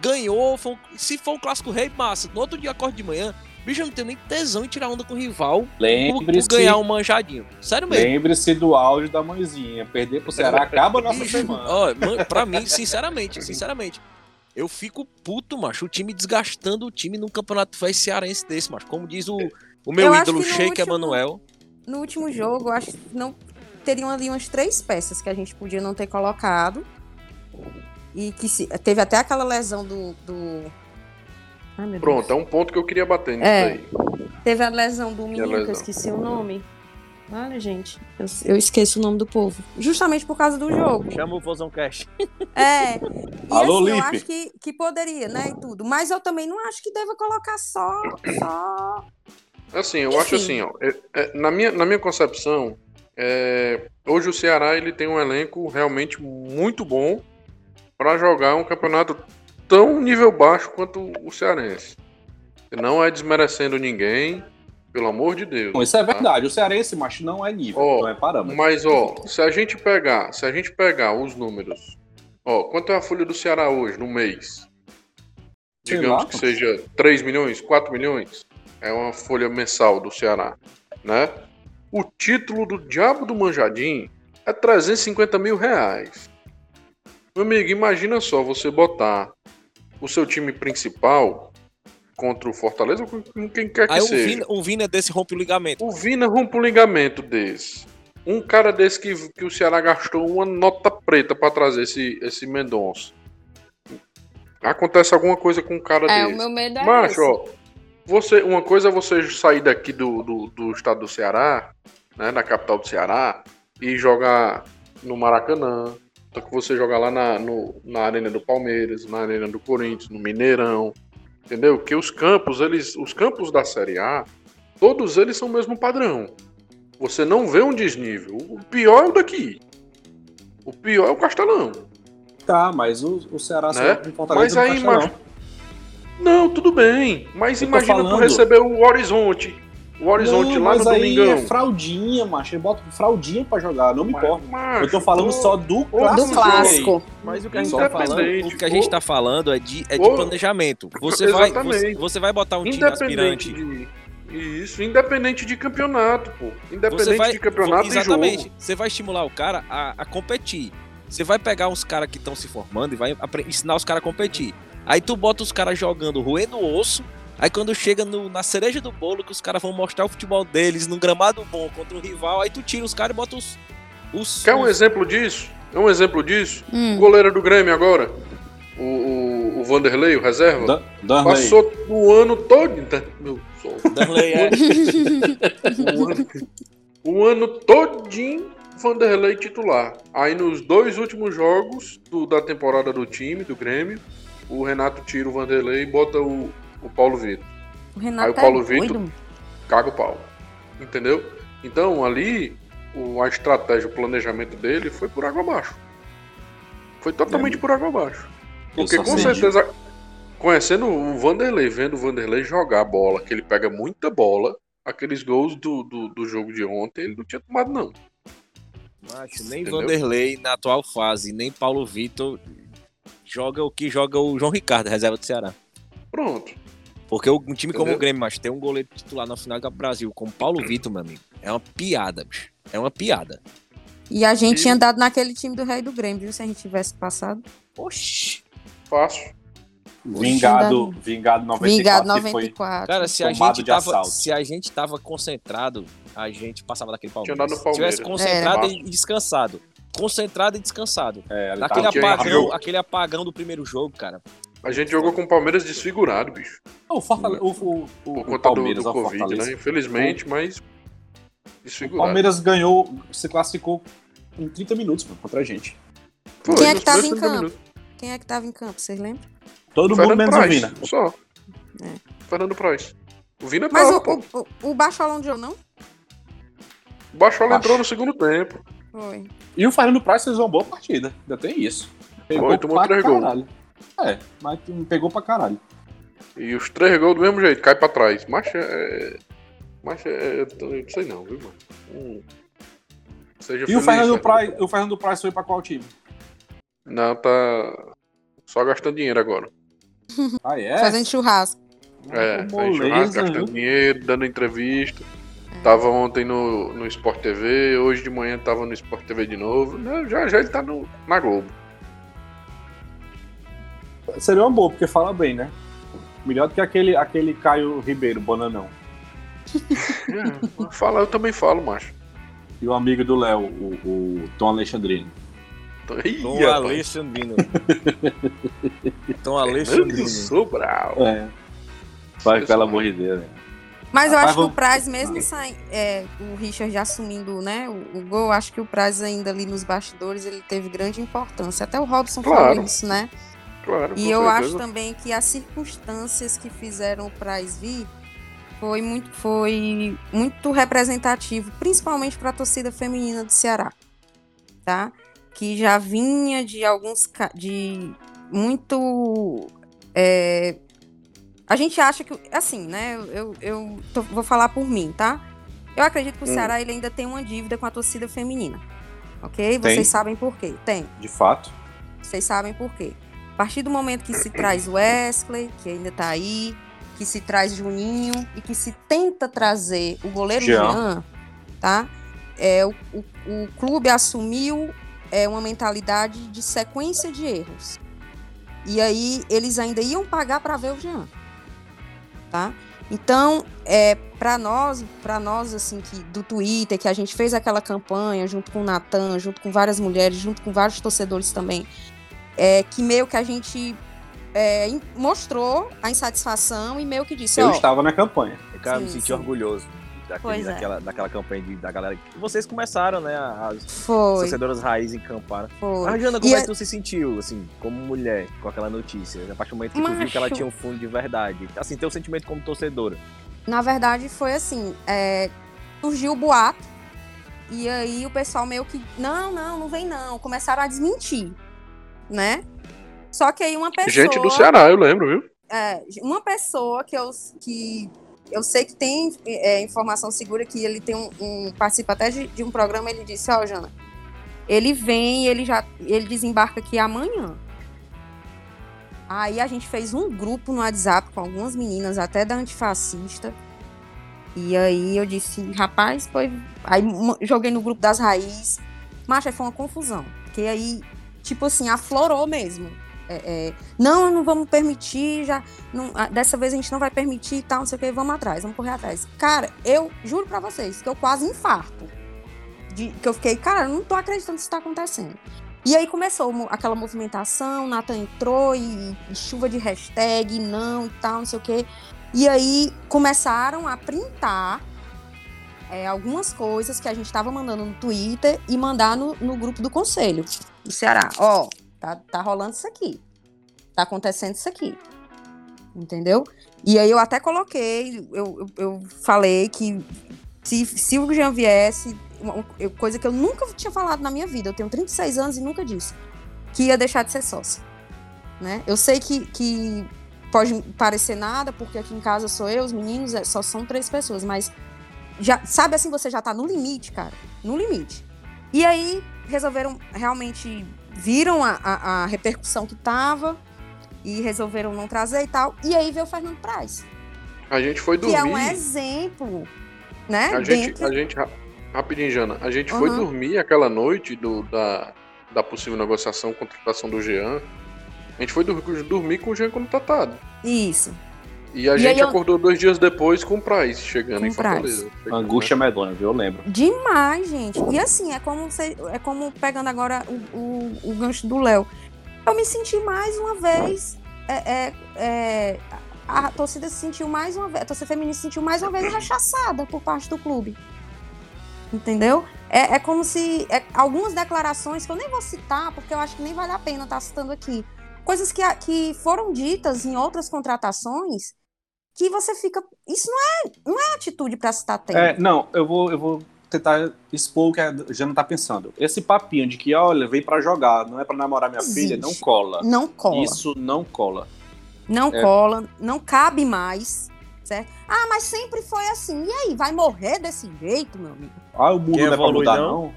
Speaker 2: Ganhou, um- se for um clássico rei, massa. No outro dia acordo de manhã, bicho, eu não tenho nem tesão em tirar onda com o rival por, por
Speaker 1: Lembre-se
Speaker 2: ganhar um manjadinho. Sério mesmo.
Speaker 1: lembre-se do áudio da mãezinha. Perder pro Ceará acaba a nossa
Speaker 2: Bicho,
Speaker 1: semana.
Speaker 2: ó, man- pra mim, sinceramente, sinceramente, eu fico puto, macho. O time desgastando o time num campeonato faz cearense desse, macho. Como diz o, o meu
Speaker 4: Eu
Speaker 2: ídolo Sheik Emanuel.
Speaker 4: No último jogo, eu acho que não teriam ali umas três peças que a gente podia não ter colocado. E que se- teve até aquela lesão do. do... Ai, Deus.
Speaker 3: Pronto, é um ponto que eu queria bater nisso
Speaker 4: É.
Speaker 3: aí.
Speaker 4: Teve a lesão do menino, que eu esqueci o nome. Olha, gente, eu, eu esqueço o nome do povo. Justamente por causa do jogo.
Speaker 2: Chama o Vozão Cash.
Speaker 4: É. E
Speaker 1: Alô,
Speaker 4: assim, eu acho que, que poderia, né? E tudo. Mas eu também não acho que deva colocar só. só...
Speaker 3: Assim, eu
Speaker 4: Enfim.
Speaker 3: acho assim, ó. é- é, na, minha, na minha concepção, é, hoje o Ceará ele tem um elenco realmente muito bom para jogar um campeonato tão nível baixo quanto o cearense. Não é desmerecendo ninguém, pelo amor de Deus.
Speaker 1: Bom, isso é
Speaker 3: tá?
Speaker 1: verdade. O cearense, macho, não é nível,
Speaker 3: Ó,
Speaker 1: não é parâmetro.
Speaker 3: Mas, ó, se a gente pegar, se a gente pegar os números, ó, quanto é a folha do Ceará hoje, no mês?
Speaker 1: Sei
Speaker 3: Digamos
Speaker 1: lá,
Speaker 3: que seja 3 milhões, 4 milhões. É uma folha mensal do Ceará, né? O título do Diabo do Manjadim é 350 mil reais. Meu amigo, imagina só você botar o seu time principal contra o Fortaleza ou com quem quer que
Speaker 2: Aí
Speaker 3: seja.
Speaker 2: Vina, um Vina desse rompe o ligamento.
Speaker 3: O Vina rompe um ligamento desse. Um cara desse que, que o Ceará gastou uma nota preta pra trazer esse, esse Mendonça. Acontece alguma coisa com um cara
Speaker 4: É,
Speaker 3: desse.
Speaker 4: o meu medo é
Speaker 3: Macho,
Speaker 4: esse.
Speaker 3: ó. Você, uma coisa é você sair daqui do, do, do estado do Ceará, né, na capital do Ceará, e jogar no Maracanã. Só que você jogar lá na, no- na Arena do Palmeiras, na Arena do Corinthians, no Mineirão. Entendeu? Que os campos, eles. Os campos da Série A, todos eles são o mesmo padrão. Você não vê um desnível. O pior é o daqui. O pior é o Castelão.
Speaker 1: Tá, mas o, o Ceará
Speaker 3: Né?
Speaker 1: saiu com
Speaker 3: Mas aí, macho. Não, tudo bem. Mas
Speaker 1: Eu
Speaker 3: imagina tu receber o Horizonte. O Horizonte
Speaker 1: Não,
Speaker 3: lá no
Speaker 1: mas aí
Speaker 3: Domingão.
Speaker 1: é fraldinha, macho. Ele bota fraldinha pra jogar, não me
Speaker 3: Mas,
Speaker 1: importa.
Speaker 3: macho,
Speaker 1: Eu tô falando só do clássico.
Speaker 4: Do clássico.
Speaker 2: Mas o que a gente tá falando, o que a gente tá falando é de, é de planejamento. Você vai,
Speaker 3: Exatamente.
Speaker 2: você, você vai botar um time aspirante.
Speaker 3: de. Isso, independente de campeonato, pô. Independente
Speaker 2: Você vai,
Speaker 3: de campeonato e
Speaker 2: exatamente.
Speaker 3: jogo.
Speaker 2: Você vai estimular o cara a, a competir. Você vai pegar uns caras que estão se formando e vai ensinar os caras a competir. Aí tu bota os caras jogando roendo osso. Aí quando chega no- na cereja do bolo, que os caras vão mostrar o futebol deles num gramado bom contra o rival, aí tu tira os caras e bota os. os
Speaker 3: Quer um
Speaker 2: os-
Speaker 3: exemplo disso? É um exemplo disso? O
Speaker 4: Hum.
Speaker 3: goleiro do Grêmio agora, o, o, o Vanderlei, o reserva,
Speaker 1: Danley.
Speaker 3: passou o ano todo. tá, Meu sol.
Speaker 2: Danley, é.
Speaker 3: o ano, o ano todinho Vanderlei titular. Aí nos dois últimos jogos do- da temporada do time, do Grêmio, o Renato tira o Vanderlei e bota o, o Paulo Vitor.
Speaker 4: O Renato
Speaker 3: Aí o Paulo
Speaker 4: é
Speaker 3: Vitor-
Speaker 4: doido.
Speaker 3: Caga o pau. Entendeu? Então ali o- a estratégia, o planejamento dele foi por água abaixo. Foi totalmente por água abaixo. Porque com certeza, conhecendo o Vanderlei, vendo o Vanderlei jogar a bola, que ele pega muita bola, aqueles gols do, do, do jogo de ontem, ele não tinha tomado, não.
Speaker 2: Macho, nem
Speaker 3: Entendeu?
Speaker 2: Vanderlei na atual fase, nem Paulo Vitor joga o que joga o João Ricardo, reserva do Ceará.
Speaker 3: Pronto.
Speaker 2: Porque o- um time como
Speaker 3: Entendeu?
Speaker 2: o Grêmio, mas tem um goleiro titular na final do Brasil, como Paulo Vitor, meu amigo. É uma piada, bicho. É uma piada.
Speaker 4: E a gente
Speaker 3: E-
Speaker 4: tinha dado naquele time do Rei do Grêmio, viu? Se a gente tivesse passado.
Speaker 2: Oxi.
Speaker 3: Fácil.
Speaker 1: Vingado, Vingado 94
Speaker 4: Vingado
Speaker 1: que foi
Speaker 4: 94.
Speaker 2: Cara, se a, gente tava, se a gente tava concentrado, a gente passava daquele Palmeiras. Se tivesse concentrado
Speaker 3: É.
Speaker 2: e descansado. Concentrado e descansado.
Speaker 1: É, ele
Speaker 2: Naquele
Speaker 1: tava-
Speaker 3: tinha
Speaker 2: apagão, aquele apagão do primeiro jogo, cara.
Speaker 3: A gente jogou com o Palmeiras desfigurado, bicho.
Speaker 1: o, Fortale- o, o, o,
Speaker 3: Por
Speaker 1: o
Speaker 3: conta do,
Speaker 1: Palmeiras,
Speaker 3: do
Speaker 1: ó,
Speaker 3: Covid,
Speaker 1: Fortaleza.
Speaker 3: né? Infelizmente, mas.
Speaker 1: O
Speaker 3: Desfigurado.
Speaker 1: Palmeiras ganhou, se classificou em 30 minutos pô, contra a gente.
Speaker 3: Foi,
Speaker 4: Quem é que tava em
Speaker 3: 30
Speaker 4: campo?
Speaker 3: minutos.
Speaker 4: Quem é que tava em campo, vocês lembram?
Speaker 1: Todo mundo
Speaker 3: Fernando
Speaker 1: menos o
Speaker 3: Praz,
Speaker 1: Vina.
Speaker 3: Só.
Speaker 4: É.
Speaker 3: Fernando Praz. O Vina
Speaker 4: Mas
Speaker 3: tava,
Speaker 4: o,
Speaker 3: pô.
Speaker 4: o, o, o Baixolão de não?
Speaker 3: O Baixola
Speaker 1: Baixo.
Speaker 3: entrou no segundo tempo.
Speaker 4: Foi.
Speaker 1: E o Fernando Praz fez uma boa partida. Ainda tem isso. Pegou
Speaker 3: Foi, tomou três gols.
Speaker 1: É, mas pegou pra caralho.
Speaker 3: E os três gols do mesmo jeito, cai pra trás. Mas é. Mas é. Eu não sei não, viu, mano? Hum. Seja
Speaker 1: E o
Speaker 3: feliz,
Speaker 1: Fernando,
Speaker 3: Fernando.
Speaker 1: Praz, o Fernando Praz foi pra qual time?
Speaker 3: Não, tá. Só gastando dinheiro agora.
Speaker 1: Ah, é?
Speaker 4: Fazendo churrasco.
Speaker 3: É,
Speaker 1: Ah,
Speaker 3: faz churrasco, gastando
Speaker 1: viu?
Speaker 3: dinheiro, dando entrevista.
Speaker 4: É.
Speaker 3: Tava ontem no, no Sport TV, hoje de manhã tava no Sport TV de novo. Não, já já ele tá no, na Globo.
Speaker 1: Seria uma boa, porque fala bem, né? Melhor do que aquele, aquele Caio Ribeiro, Bonanão.
Speaker 3: É, fala, eu também falo, macho.
Speaker 1: E o amigo do Léo, o, o Tom Alexandrino.
Speaker 2: Tom Alexandrino. Tom
Speaker 3: Fernando
Speaker 2: Alexandrino.
Speaker 3: Sobral.
Speaker 1: É. Vai, pelo amor de Deus. né?
Speaker 4: Mas eu
Speaker 1: Rapaz,
Speaker 4: acho que o Praz, mesmo sai, é, o Richard já assumindo né, o, o gol, acho que o Praz ainda ali nos bastidores ele teve grande importância. Até o Robson
Speaker 3: Claro.
Speaker 4: falou isso, né?
Speaker 3: Claro,
Speaker 4: E eu
Speaker 3: certeza.
Speaker 4: acho também que as circunstâncias que fizeram o Praz vir foi muito, foi muito representativo, principalmente para a torcida feminina do Ceará, tá? Que já vinha de alguns de muito é, a gente acha que assim, né? Eu, eu, eu tô- vou falar por mim, tá? Eu acredito que o
Speaker 3: Hum.
Speaker 4: Ceará ele ainda tem uma dívida com a torcida feminina, ok?
Speaker 1: Tem.
Speaker 4: Vocês sabem por quê? Tem.
Speaker 1: De fato.
Speaker 4: Vocês sabem por quê. A partir do momento que se traz Wesley, que ainda tá aí, que se traz Juninho e que se tenta trazer o goleiro
Speaker 1: Jean.
Speaker 4: Jean, tá? É, o, o, o clube assumiu é, uma mentalidade de sequência de erros. E aí eles ainda iam pagar para ver o Jean, tá? Então, é, para nós, para nós assim que do Twitter, que a gente fez aquela campanha junto com o Natan, junto com várias mulheres, junto com vários torcedores também, é, que meio que a gente é, mostrou a insatisfação e meio que disse,
Speaker 1: Eu
Speaker 4: ó,
Speaker 1: estava na campanha.
Speaker 2: Eu cara, me
Speaker 4: Sim,
Speaker 2: senti
Speaker 4: sim.
Speaker 2: orgulhoso daquele,
Speaker 4: é.
Speaker 2: daquela, daquela campanha de- da galera. que Vocês começaram, né? As
Speaker 4: foi,
Speaker 2: torcedoras raiz encamparam.
Speaker 4: foi.
Speaker 2: Mas, Jana, como
Speaker 4: E
Speaker 2: é
Speaker 4: a-
Speaker 2: que tu se sentiu, assim, como mulher, com aquela notícia? A partir do momento que tu viu que ela
Speaker 4: Macho.
Speaker 2: tinha um fundo de verdade. Assim, teu sentimento como torcedora.
Speaker 4: Na verdade, foi assim: é, surgiu o boato, e aí o pessoal meio que. Não, não, não vem não. Começaram a desmentir, né? Só que aí uma pessoa.
Speaker 3: Gente do Ceará, eu lembro, viu?
Speaker 4: é, uma pessoa que eu, que eu sei que tem é, informação segura que ele tem um, um- participa até de, de um programa, ele disse, ó, Jana, ele vem, ele já ele desembarca aqui amanhã. Aí a gente fez um grupo no WhatsApp com algumas meninas, até da antifascista. E aí eu disse, rapaz, foi. Aí joguei no grupo das raízes. Mas aí foi uma confusão. Porque aí, tipo assim, aflorou mesmo. É, é, não, não vamos permitir, já. não- dessa vez a gente não vai permitir e tal, não sei o que, vamos atrás, vamos correr atrás. Cara, eu juro pra vocês que eu quase infarto. De, que eu fiquei, cara, eu não tô acreditando que isso tá acontecendo. E aí começou aquela movimentação, Nathan entrou e, e chuva de hashtag, não e tal, não sei o quê. E aí começaram a printar é, algumas coisas que a gente tava mandando no Twitter e mandar no, no grupo do conselho do Ceará. Ó, tá, tá rolando isso aqui. Tá acontecendo isso aqui. Entendeu? E aí eu até coloquei, eu, eu, eu falei que se, se o Jean viesse, coisa que eu nunca tinha falado na minha vida, eu tenho 36 anos e nunca disse, que ia deixar de ser sócia. Né? Eu sei que, que pode parecer nada, porque aqui em casa sou eu, os meninos, é, só são três pessoas, mas já sabe assim, você já tá no limite, cara. No limite. E aí resolveram realmente viram a, a, a repercussão que tava e resolveram não trazer e tal. E aí veio o Fernando Praz.
Speaker 3: A gente foi dormir.
Speaker 4: Que é um exemplo, né?
Speaker 3: A gente, a gente rapidinho, Jana. A gente uhum. foi dormir aquela noite do, da, da possível negociação, contratação do Jean. A gente foi dormir, com o Jean contatado.
Speaker 4: Isso.
Speaker 3: E a e gente acordou eu... dois dias depois com o Price chegando com em Fortaleza.
Speaker 1: Price. Angústia medonha, viu? Eu lembro.
Speaker 4: Demais, gente. E assim, é como, é como pegando agora o, o, o gancho do Léo. Eu me senti mais uma vez. É, é, é, a torcida se sentiu mais uma vez. A torcida feminina se sentiu mais uma vez rechaçada por parte do clube. Entendeu? É, é como se. É, algumas declarações que eu nem vou citar, porque eu acho que nem vale a pena estar citando aqui. Coisas que, que foram ditas em outras contratações que você fica. Isso não é, não é atitude para se estar tendo.
Speaker 1: É, não, eu vou, eu vou tentar expor o que a Jana tá pensando. Esse papinho de que, olha, veio para jogar, não é para namorar minha Existe. filha, não cola.
Speaker 4: Não cola.
Speaker 1: Isso não cola.
Speaker 4: Não é. cola, não cabe mais. Certo? Ah, mas sempre foi assim. E aí, vai morrer desse jeito, meu amigo?
Speaker 1: Ah, o mundo não é pra mudar, não? não?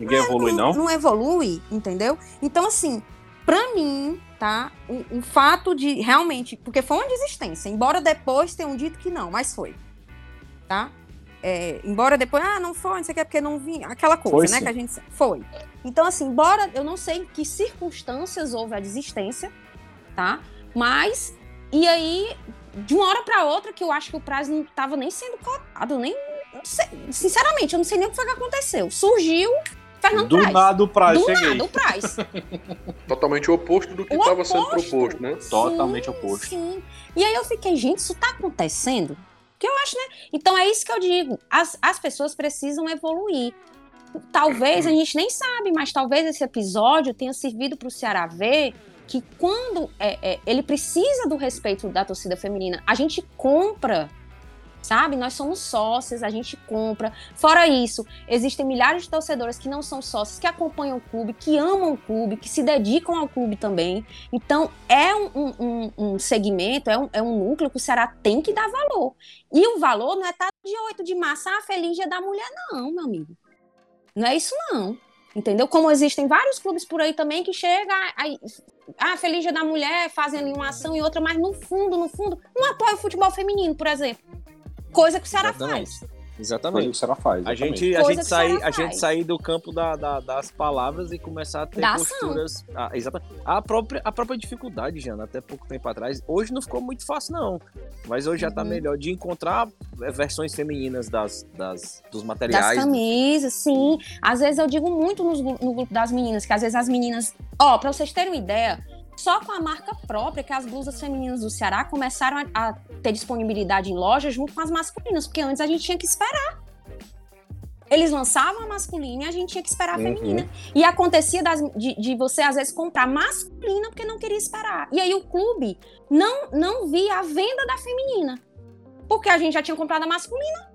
Speaker 1: Ninguém não, evolui, não?
Speaker 4: Não evolui, entendeu? Então, assim, pra mim, tá? O, o, fato de realmente, porque foi uma desistência, embora depois tenham dito que não, mas foi, tá? É, embora depois, ah, não foi, não sei o que, porque não vinha, aquela coisa, foi, né, sim. que a gente foi. Então, assim, embora eu não sei em que circunstâncias houve a desistência, tá? Mas, e aí, de uma hora para outra, que eu acho que o prazo não estava nem sendo cotado, nem, sei, sinceramente, eu não sei nem o que foi que aconteceu. Surgiu, Fernando
Speaker 1: do nada o Praz,
Speaker 4: do
Speaker 1: cheguei.
Speaker 4: nada o Praz.
Speaker 3: Totalmente o oposto do que estava sendo proposto, né?
Speaker 1: Sim, Totalmente oposto.
Speaker 4: Sim. E aí eu fiquei, gente, isso tá acontecendo? Que eu acho, né? Então é isso que eu digo. As, as pessoas precisam evoluir. Talvez, a gente nem sabe, mas talvez esse episódio tenha servido para o Ceará ver que quando é, é, ele precisa do respeito da torcida feminina, a gente compra sabe? Nós somos sócios, a gente compra. Fora isso, existem milhares de torcedores que não são sócios, que acompanham o clube, que amam o clube, que se dedicam ao clube também. Então, é um, um, um segmento, é um, é um núcleo que o Ceará tem que dar valor. E o valor não é estar de 8 de março, ah, feliz dia da mulher, não, meu amigo. Não é isso, não. Entendeu? Como existem vários clubes por aí também que chega, aí, ah, Feliz Dia da Mulher, fazem ali uma ação e outra, mas no fundo, no fundo, não apoia o futebol feminino, por exemplo. Coisa que o Ceará
Speaker 2: Exatamente.
Speaker 4: faz.
Speaker 2: Exatamente.
Speaker 1: o Ceará faz.
Speaker 2: A gente, a gente, sair, a gente sair do campo da, da, das palavras e começar a ter da posturas. Ah, exatamente. A própria, a própria dificuldade, Jana, até pouco tempo atrás. Hoje não ficou muito fácil, não. Mas hoje uhum. já tá uhum. melhor de encontrar é, versões femininas das, das, dos materiais.
Speaker 4: Das camisas, sim. Às vezes eu digo muito no, no grupo das meninas, que às vezes as meninas. Ó, pra vocês terem uma ideia, só com a marca própria que as blusas femininas do Ceará começaram a, a ter disponibilidade em lojas junto com as masculinas, porque antes a gente tinha que esperar. Eles lançavam a masculina e a gente tinha que esperar a uhum. feminina. E acontecia das, de, de, você, às vezes, comprar masculina porque não queria esperar. E aí o clube não, não via a venda da feminina. Porque a gente já tinha comprado a masculina.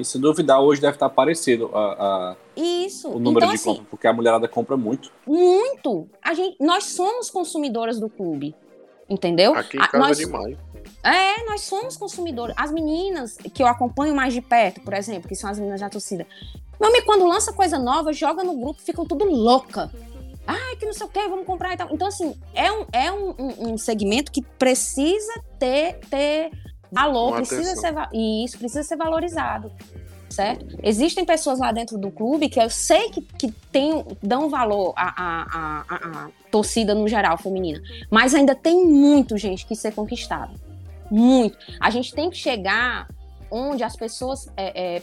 Speaker 1: E se duvidar, hoje deve estar parecido a, a
Speaker 4: Isso.
Speaker 1: o número então, de assim, compra, porque a mulherada compra muito.
Speaker 4: Muito. A gente, nós somos consumidoras do clube. Entendeu?
Speaker 3: Aqui em casa
Speaker 4: nós,
Speaker 3: demais.
Speaker 4: É, nós somos consumidores. As meninas que eu acompanho mais de perto, por exemplo, que são as meninas da torcida. Meu amigo, quando lança coisa nova, joga no grupo, ficam tudo louca. Ai, que não sei o que, vamos comprar e tal. Então, assim, é um, é um, um, um segmento que precisa ter, ter Valor precisa ser e isso precisa ser valorizado, certo? Existem pessoas lá dentro do clube que eu sei que, que tem, dão valor à, à, à, à torcida no geral feminina, mas ainda tem muito gente que ser conquistada, muito. A gente tem que chegar onde as pessoas é, é,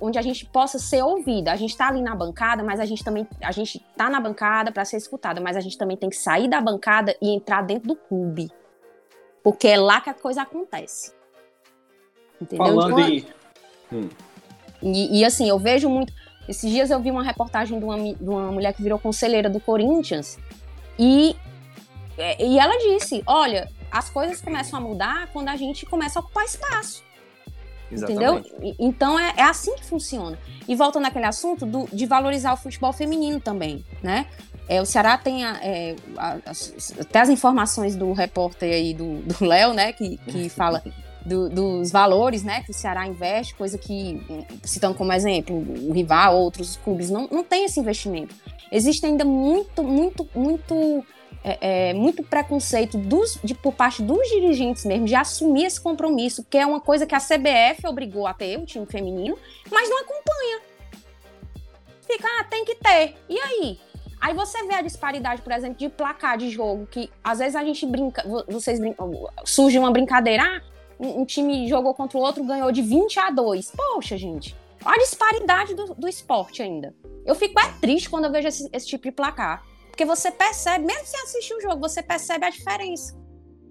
Speaker 4: onde a gente possa ser ouvida. A gente está ali na bancada, mas a gente também a gente tá na bancada para ser escutada, mas a gente também tem que sair da bancada e entrar dentro do clube. Porque é lá que a coisa acontece.
Speaker 1: Entendeu? Falando em...
Speaker 4: Hum. E, e, assim, eu vejo muito. Esses dias eu vi uma reportagem de uma, de uma mulher que virou conselheira do Corinthians e, é, e ela disse: olha, as coisas começam a mudar quando a gente começa a ocupar espaço. Exatamente. Entendeu? Então é, é, assim que funciona. E voltando naquele assunto do, de valorizar o futebol feminino também, né? É, o Ceará tem a, é, a, as, até as informações do repórter aí do Léo, né, que, que fala do, dos valores, né, que o Ceará investe, coisa que, citando como exemplo, o rival, outros clubes, não, não tem esse investimento. Existe ainda muito, muito, muito, é, é, muito preconceito dos, de, por parte dos dirigentes mesmo de assumir esse compromisso, que é uma coisa que a CBF obrigou a ter, o time feminino, mas não acompanha. Fica, ah, tem que ter. E aí? Aí você vê a disparidade, por exemplo, de placar de jogo, que às vezes a gente brinca, vocês brincam, surge uma brincadeira, ah, um, time jogou contra o outro, ganhou de 20 a 2. Poxa, gente, olha a disparidade do, do esporte ainda. Eu fico é triste quando eu vejo esse, esse tipo de placar. Porque você percebe, mesmo sem assistir o jogo, você percebe a diferença.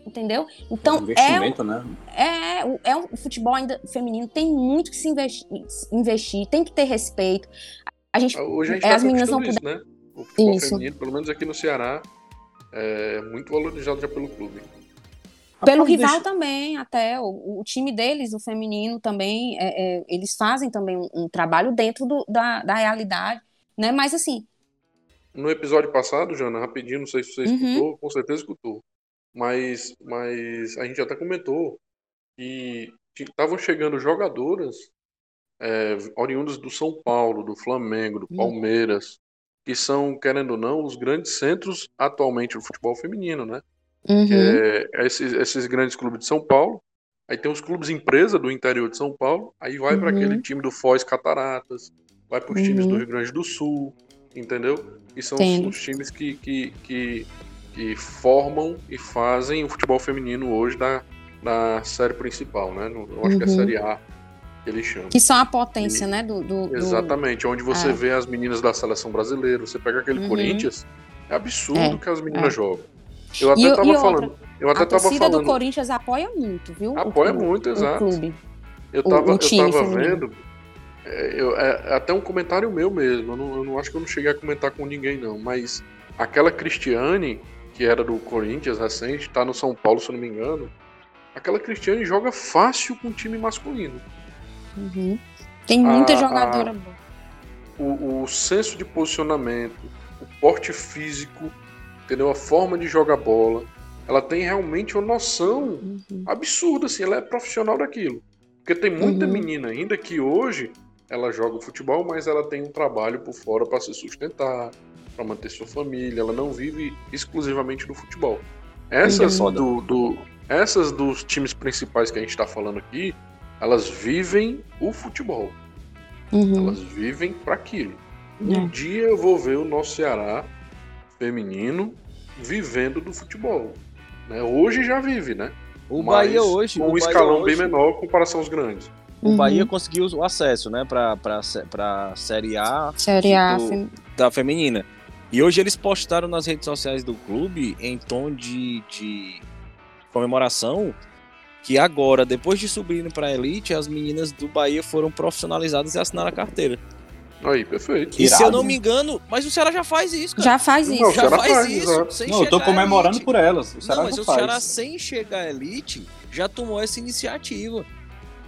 Speaker 4: Entendeu? Então, é, um, né? é, é um, o futebol ainda feminino tem muito que se investir, investir tem que ter respeito. A gente,
Speaker 3: Hoje a gente é, tá as meninas não isso, né? O futebol Isso. feminino, pelo menos aqui no Ceará, é muito valorizado já pelo clube.
Speaker 4: Pelo rival deixa... também, até. O, o, time deles, o feminino, também, é, é, eles fazem também um, um trabalho dentro do, da, da realidade, né? Mas assim.
Speaker 3: No episódio passado, Jana, rapidinho, não sei se você uhum. escutou, com certeza escutou. Mas, mas a gente até comentou que estavam chegando jogadoras é, oriundas do São Paulo, do Flamengo, do uhum. Palmeiras, que são, querendo ou não, os grandes centros atualmente do futebol feminino, né? Uhum. É, esses, esses, grandes clubes de São Paulo, aí tem os clubes empresa do interior de São Paulo, aí vai uhum. para aquele time do Foz Cataratas, vai para os uhum. times do Rio Grande do Sul, entendeu? E são os, os, times que, que, que, que, formam e fazem o futebol feminino hoje da, da série principal, né? Eu acho que é a uhum. Série A ele chama.
Speaker 4: Que são a potência, e, né? Do, do,
Speaker 3: exatamente, onde você é. vê as meninas da seleção brasileira, você pega aquele uhum. Corinthians, é absurdo é. que as meninas é. jogam. Eu até e, tava e falando. Outra, eu até a tava torcida falando,
Speaker 4: do Corinthians apoia muito, viu?
Speaker 3: Apoia clube, muito, exato. Eu tava, o, o eu tava vendo. É, eu, é, até um comentário meu mesmo. Eu não, eu não acho que eu não cheguei a comentar com ninguém, não. Mas aquela Cristiane, que era do Corinthians recente, tá no São Paulo, se eu não me engano. Aquela Cristiane joga fácil com o time masculino.
Speaker 4: Uhum. Tem muita a, jogadora boa.
Speaker 3: O, o senso de posicionamento, o porte físico, entendeu? A forma de jogar bola. Ela tem realmente uma noção uhum. absurda, assim, ela é profissional daquilo. Porque tem muita uhum. menina ainda que hoje ela joga futebol, mas ela tem um trabalho por fora para se sustentar, para manter sua família. Ela não vive exclusivamente do futebol. Essas, do, do, essas dos times principais que a gente está falando aqui, elas vivem o futebol. Uhum. Elas vivem para aquilo. Um é. dia eu vou ver o nosso Ceará feminino vivendo do futebol. Né? Hoje já vive, né?
Speaker 2: O Mas Bahia hoje.
Speaker 3: Com um escalão hoje, bem menor em comparação aos grandes.
Speaker 2: O uhum. Bahia conseguiu o acesso, né, para a Série A,
Speaker 4: série a
Speaker 2: do, da feminina. E hoje eles postaram nas redes sociais do clube, em tom de, de comemoração, que agora, depois de subirem para a elite, as meninas do Bahia foram profissionalizadas e assinaram a carteira.
Speaker 3: Aí, perfeito.
Speaker 2: E Irado. se eu não me engano, mas o Ceará já faz isso, cara.
Speaker 4: Já faz isso.
Speaker 2: Não, já faz, faz isso.
Speaker 1: não, eu tô comemorando por elas. O Ceará
Speaker 2: não, mas o
Speaker 1: faz.
Speaker 2: Ceará, sem chegar à elite, já tomou essa iniciativa.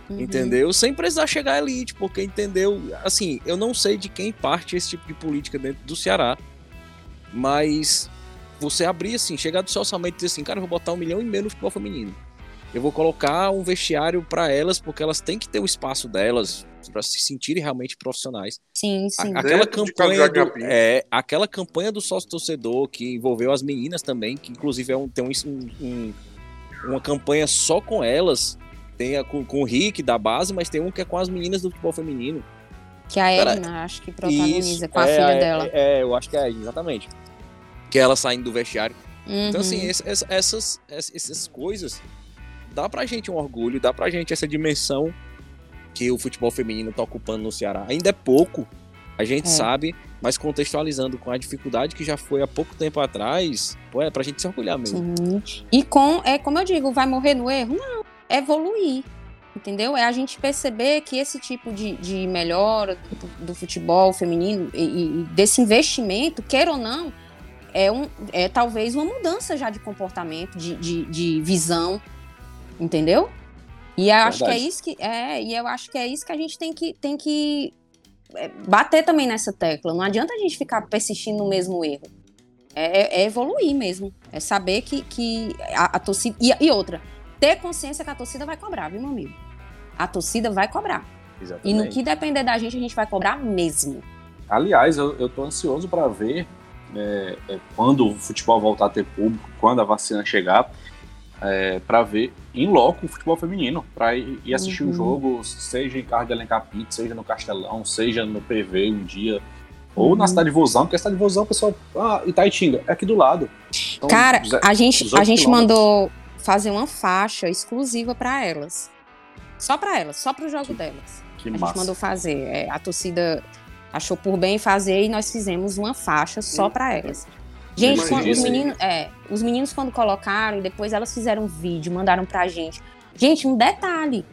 Speaker 2: Uhum. Entendeu? Sem precisar chegar à elite, porque entendeu. Assim, eu não sei de quem parte esse tipo de política dentro do Ceará, mas você abrir assim, chegar do seu orçamento e dizer assim, cara, eu vou botar um milhão e meio no futebol feminino eu vou colocar um vestiário para elas, porque elas têm que ter o espaço delas para se sentirem realmente profissionais.
Speaker 4: Sim, sim.
Speaker 2: A, aquela campanha do, é, aquela campanha do sócio torcedor que envolveu as meninas também, que inclusive é um, tem um, um, uma campanha só com elas, tem a, com, com o Rick da base, mas tem um que é com as meninas do futebol feminino.
Speaker 4: Que a Edna, acho que protagoniza isso, com a é, filha é, dela.
Speaker 2: É, eu acho que é, exatamente. Que é ela saindo do vestiário. Uhum. Então, assim, essas, essas, essas coisas dá pra gente um orgulho, dá pra gente essa dimensão que o futebol feminino tá ocupando no Ceará. Ainda é pouco, a gente é. sabe, mas contextualizando com a dificuldade que já foi há pouco tempo atrás, pô, é pra gente se orgulhar mesmo.
Speaker 4: Sim. E com, é como eu digo, vai morrer no erro? Não, é evoluir. Entendeu? É a gente perceber que esse tipo de, de melhora do, do futebol feminino e, e, desse investimento, queira ou não, é, um, é talvez uma mudança já de comportamento, de, de, de visão entendeu? E eu acho que é isso que é, e eu acho que é isso que a gente tem que tem que é, bater também nessa tecla. Não adianta a gente ficar persistindo no mesmo erro. É, é evoluir mesmo. É saber que, que a, a torcida. E, e, outra, ter consciência que a torcida vai cobrar, viu, meu amigo? A torcida vai cobrar. Exatamente. E no que depender da gente, a gente vai cobrar mesmo.
Speaker 1: Aliás, eu, eu tô ansioso para ver é, é, quando o futebol voltar a ter público, quando a vacina chegar, é, para ver em loco o futebol feminino, para ir, ir, assistir o uhum. um jogo, seja em Carro de Alencar Pinto, seja no Castelão, seja no PV um dia, ou na uhum. cidade de Vozão, porque a cidade de Vozão, o pessoal, ah, Itaitinga, é aqui do lado.
Speaker 4: Então, Cara, a gente, a gente mandou fazer uma faixa exclusiva para elas. Só para elas, só para o jogo que, delas. Que a massa. gente mandou fazer. É, a torcida achou por bem fazer e nós fizemos uma faixa só para elas. Gente, quando, os, meninos, é, os meninos quando colocaram, depois elas fizeram um vídeo, mandaram pra gente. Gente, um detalhe.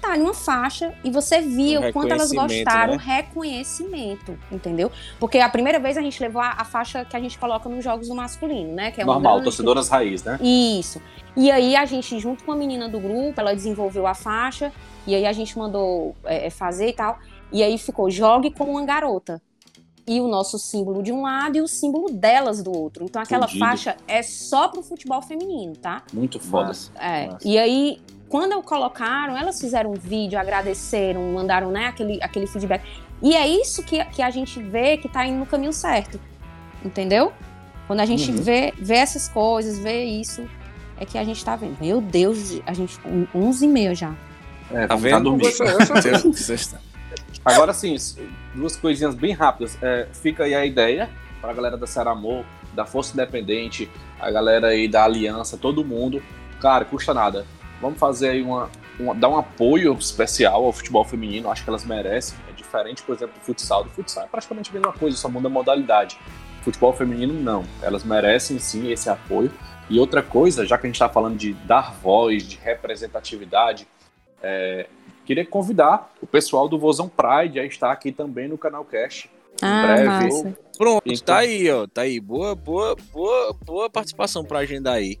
Speaker 4: Tá uma faixa e você via um o quanto elas gostaram, né? reconhecimento, entendeu? Porque a primeira vez a gente levou a, a, faixa que a gente coloca nos jogos do masculino, né? Que é
Speaker 1: Normal, grande... torcedoras raiz, né?
Speaker 4: Isso. E aí a gente, junto com a menina do grupo, ela desenvolveu a faixa, e aí a gente mandou é, é fazer e tal. E aí ficou jogue como uma garota. E o nosso símbolo de um lado e o símbolo delas do outro. Então aquela Entendido. faixa é só pro futebol feminino, tá?
Speaker 1: Muito foda.
Speaker 4: É. Nossa. E aí, quando colocaram, elas fizeram um vídeo, agradeceram, mandaram né, aquele, aquele feedback. E é isso que, que a gente vê que tá indo no caminho certo. Entendeu? Quando a gente uhum. vê, vê essas coisas, vê isso, é que a gente tá vendo. Meu Deus, a gente. 11 e meia já.
Speaker 1: É, tá vendo? Tá Agora sim, duas coisinhas bem rápidas. É, fica aí a ideia para a galera da Ceramor, da Força Independente, a galera aí da Aliança, todo mundo. Cara, custa nada. Vamos fazer aí uma, uma, dar um apoio especial ao futebol feminino, acho que elas merecem. É diferente, por exemplo, do futsal. Do futsal é praticamente a mesma coisa, só muda a modalidade. Futebol feminino, não. Elas merecem sim esse apoio. E outra coisa, já que a gente está falando de dar voz, de representatividade, é, queria convidar o pessoal do Vozão Pride a estar aqui também no canal Cast.
Speaker 4: Ah, breve. Massa.
Speaker 2: Pronto, então... tá aí, ó. Tá aí. Boa, boa, boa, boa participação pra agenda aí.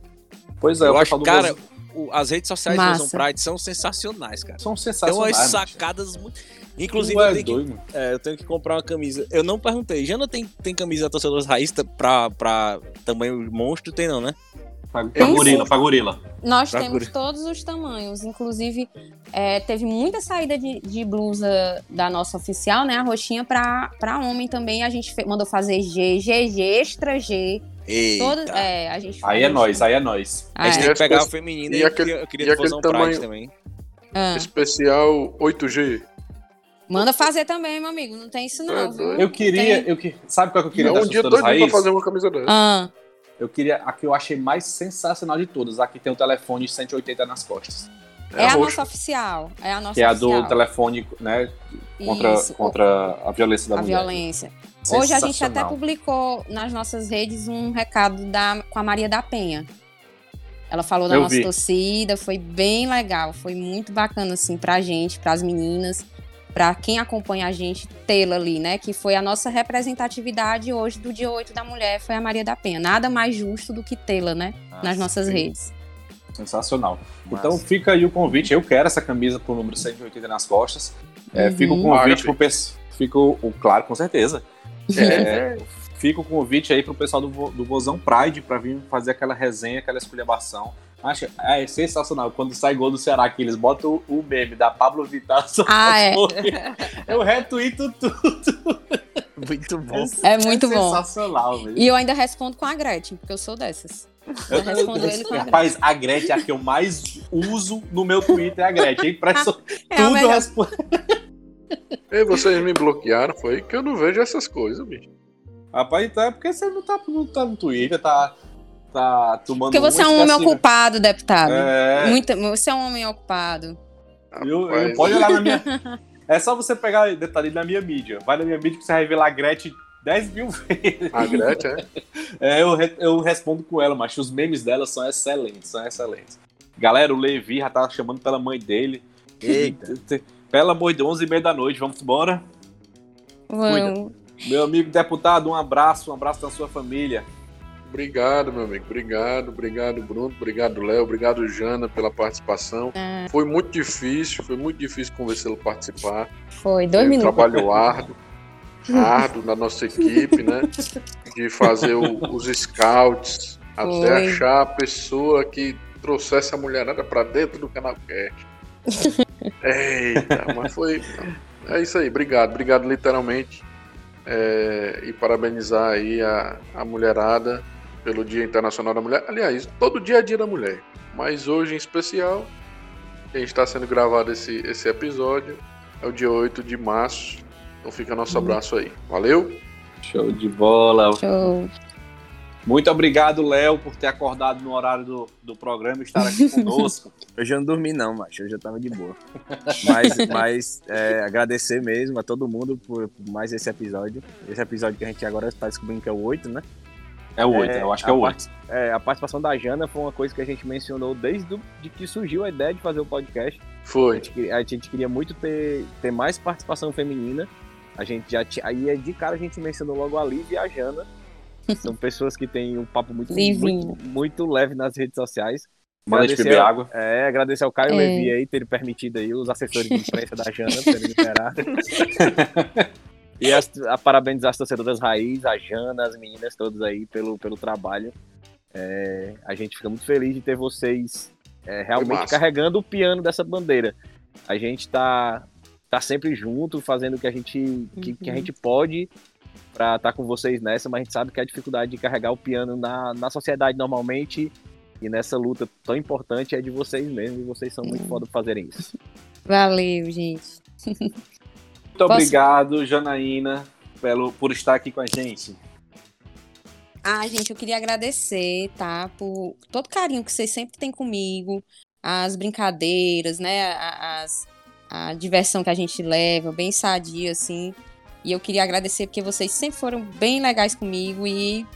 Speaker 1: Pois é,
Speaker 2: eu acho, cara, o, as redes sociais do Vozão Pride são sensacionais, cara.
Speaker 1: São sensacionais.
Speaker 2: Tem umas sacadas muito. Inclusive, eu tenho, que, é, eu tenho, que, comprar uma camisa. Eu não perguntei. Já não tem, tem camisa torcedores raiz pra, pra tamanho monstro? Tem não, né?
Speaker 1: Pra, pra gorila, pra gorila.
Speaker 4: Nós pra temos gorila. todos os tamanhos. Inclusive, é, teve muita saída de, de, blusa da nossa oficial, né? A roxinha pra, pra homem também. A gente mandou fazer G, GG, extra G.
Speaker 2: Todo,
Speaker 4: é, a gente
Speaker 1: aí é nós, aí é nós.
Speaker 2: a gente tem que pegar o feminino e, aquele, eu queria, eu queria um tamanho também.
Speaker 3: Ah. Especial 8G.
Speaker 4: Manda fazer também, meu amigo. Não tem isso, não.
Speaker 1: É eu queria. Eu, sabe qual que eu queria?
Speaker 3: Não, um dia doido pra fazer uma camisa dessa.
Speaker 4: Ah.
Speaker 1: Eu queria a que eu achei mais sensacional de todas, a que tem o telefone 180 nas costas.
Speaker 4: É, é a, a nossa oficial. É a nossa
Speaker 1: Que é
Speaker 4: a
Speaker 1: do telefone, né? Contra, contra a violência da
Speaker 4: a
Speaker 1: mulher.
Speaker 4: A violência. Hoje a gente até publicou nas nossas redes um recado da, com a Maria da Penha. Ela falou da eu nossa vi. torcida, foi bem legal, foi muito bacana assim pra gente, pras meninas para quem acompanha a gente tê-la ali, né? Que foi a nossa representatividade hoje do dia 8 da mulher, foi a Maria da Penha. Nada mais justo do que tê-la, né? Ah, nas nossas sim. redes.
Speaker 1: Sensacional. Mas... Então fica aí o convite. Eu quero essa camisa pro número 180 nas costas. É, uhum. Fica o convite pro pessoal. Fica o, claro, com certeza. É, fica o convite aí pro pessoal do, do Vozão Pride para vir fazer aquela resenha, aquela esculhambação Acho, é sensacional. Quando sai gol do Ceará, que eles botam o, meme da Pablo Vittar.
Speaker 4: Ah, é.
Speaker 1: Eu retuito tudo.
Speaker 2: Muito bom.
Speaker 4: É, é muito é bom.
Speaker 1: Sensacional, velho.
Speaker 4: E eu ainda respondo com a Gretchen, porque eu sou dessas. Eu respondo ele com a
Speaker 1: Rapaz, a Gretchen é a que eu mais uso no meu Twitter, é a Gretchen. Impresso... é tudo eu respondo.
Speaker 3: E vocês me bloquearam, foi que eu não vejo essas coisas, bicho.
Speaker 1: Rapaz, então é porque você não tá, não tá no Twitter, tá tá tomando.
Speaker 4: Porque você é um homem ocupado, deputado. É. Muito, você é um homem ocupado.
Speaker 1: Eu, eu pode olhar na minha. É só você pegar detalhe na minha mídia. Vai na minha mídia que você vai ver lá a Gretchen 10 mil vezes.
Speaker 3: A Gretchen, é?
Speaker 1: É, eu, eu respondo com ela, mas os memes dela são excelentes, são excelentes. Galera, o Levi já tá chamando pela mãe dele. Eita. Pelo amor de Deus, 11 e meia da noite, vamos embora?
Speaker 4: Vamos.
Speaker 1: Meu amigo deputado, um abraço, um abraço da sua família.
Speaker 3: Obrigado, meu amigo. Obrigado, obrigado, Bruno. Obrigado, Léo. Obrigado, Jana, pela participação. É. Foi muito difícil, foi muito difícil convencê-lo a participar.
Speaker 4: Foi, dois
Speaker 3: é,
Speaker 4: minutos.
Speaker 3: Trabalho árduo, árduo da nossa equipe, né? de fazer o, os scouts, até
Speaker 4: Foi.
Speaker 3: achar a pessoa que trouxesse a mulherada pra dentro do canal Cast. Eita, mas foi. É isso aí, obrigado, obrigado literalmente. É, e parabenizar aí a, a mulherada pelo Dia Internacional da Mulher. Aliás, todo dia é dia da mulher, mas hoje em especial, a gente está sendo gravado esse, esse episódio, é o dia 8 de março. Então fica nosso abraço aí. Valeu?
Speaker 1: Show de bola.
Speaker 4: Show.
Speaker 1: Muito obrigado, Léo, por ter acordado no horário do, do programa e estar aqui conosco.
Speaker 2: Hoje eu não dormi, não, macho. Hoje eu tava de boa. Mas, mas é, agradecer mesmo a todo mundo por, por mais esse episódio. Esse episódio que a gente agora está descobrindo que é o 8, né?
Speaker 1: É o 8,
Speaker 2: É,
Speaker 1: eu acho que é o
Speaker 2: a
Speaker 1: 8.
Speaker 2: É, a participação da Jana foi uma coisa que a gente mencionou desde o, de que surgiu a ideia de fazer o podcast. A
Speaker 3: Foi.
Speaker 2: gente, queria- a gente queria muito ter, ter mais participação feminina. A gente já tinha. Aí de cara a gente mencionou logo a Liv e a Jana. São pessoas que têm um papo muito, muito, muito leve nas redes sociais.
Speaker 1: Manda de
Speaker 2: Agradecer
Speaker 1: beber água.
Speaker 2: É, agradecer ao Caio
Speaker 4: É.
Speaker 2: Levi aí ter permitido aí os assessores de imprensa da Jana terem liberado. e as, a parabenizar as torcedoras raiz, a Jana, as meninas todas aí pelo, pelo trabalho. É, a gente fica muito feliz de ter vocês é, realmente carregando o piano dessa bandeira. A gente tá, tá sempre junto, fazendo o que a gente, que, que a
Speaker 4: Uhum.
Speaker 2: gente pode pra estar com vocês nessa, mas a gente sabe que a dificuldade de carregar o piano na, na sociedade normalmente e nessa luta tão importante é de vocês mesmos, e vocês são muito
Speaker 4: Hum.
Speaker 2: foda por fazerem isso.
Speaker 4: Valeu, gente.
Speaker 1: Muito
Speaker 4: Posso-
Speaker 1: obrigado, Janaína, pelo, por estar aqui com a gente.
Speaker 4: Ah, gente, eu queria agradecer, tá? Por todo o carinho que vocês sempre têm comigo, as brincadeiras, né? a- As, a diversão que a gente leva, bem sadia, assim. E eu queria agradecer porque vocês sempre foram bem legais comigo e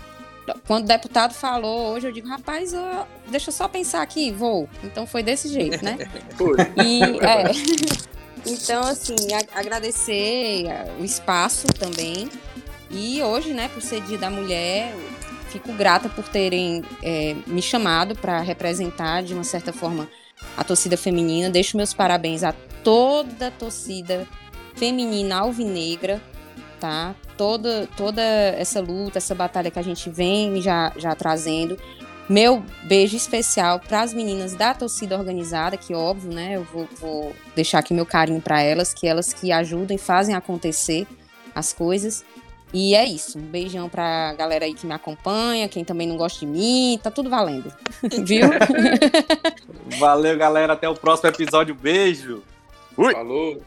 Speaker 4: quando o deputado falou hoje, eu digo, rapaz, ó, deixa eu só pensar aqui, vou. Então foi desse jeito, né?
Speaker 3: Foi.
Speaker 4: E, é. Então, assim, a- agradecer o espaço também. E hoje, né, por ser Dia da Mulher, fico grata por terem é, me chamado para representar, de uma certa forma, a torcida feminina. Deixo meus parabéns a toda a torcida feminina alvinegra, tá? Toda, toda essa luta, essa batalha que a gente vem já, já trazendo. Meu beijo especial para as meninas da torcida organizada, que óbvio, né? Eu vou, vou deixar aqui meu carinho para elas, que elas que ajudam e fazem acontecer as coisas. E é isso. Um beijão pra galera aí que me acompanha, quem também não gosta de mim, tá tudo valendo. Viu?
Speaker 1: Valeu, galera. Até o próximo episódio. Beijo.
Speaker 3: Falou.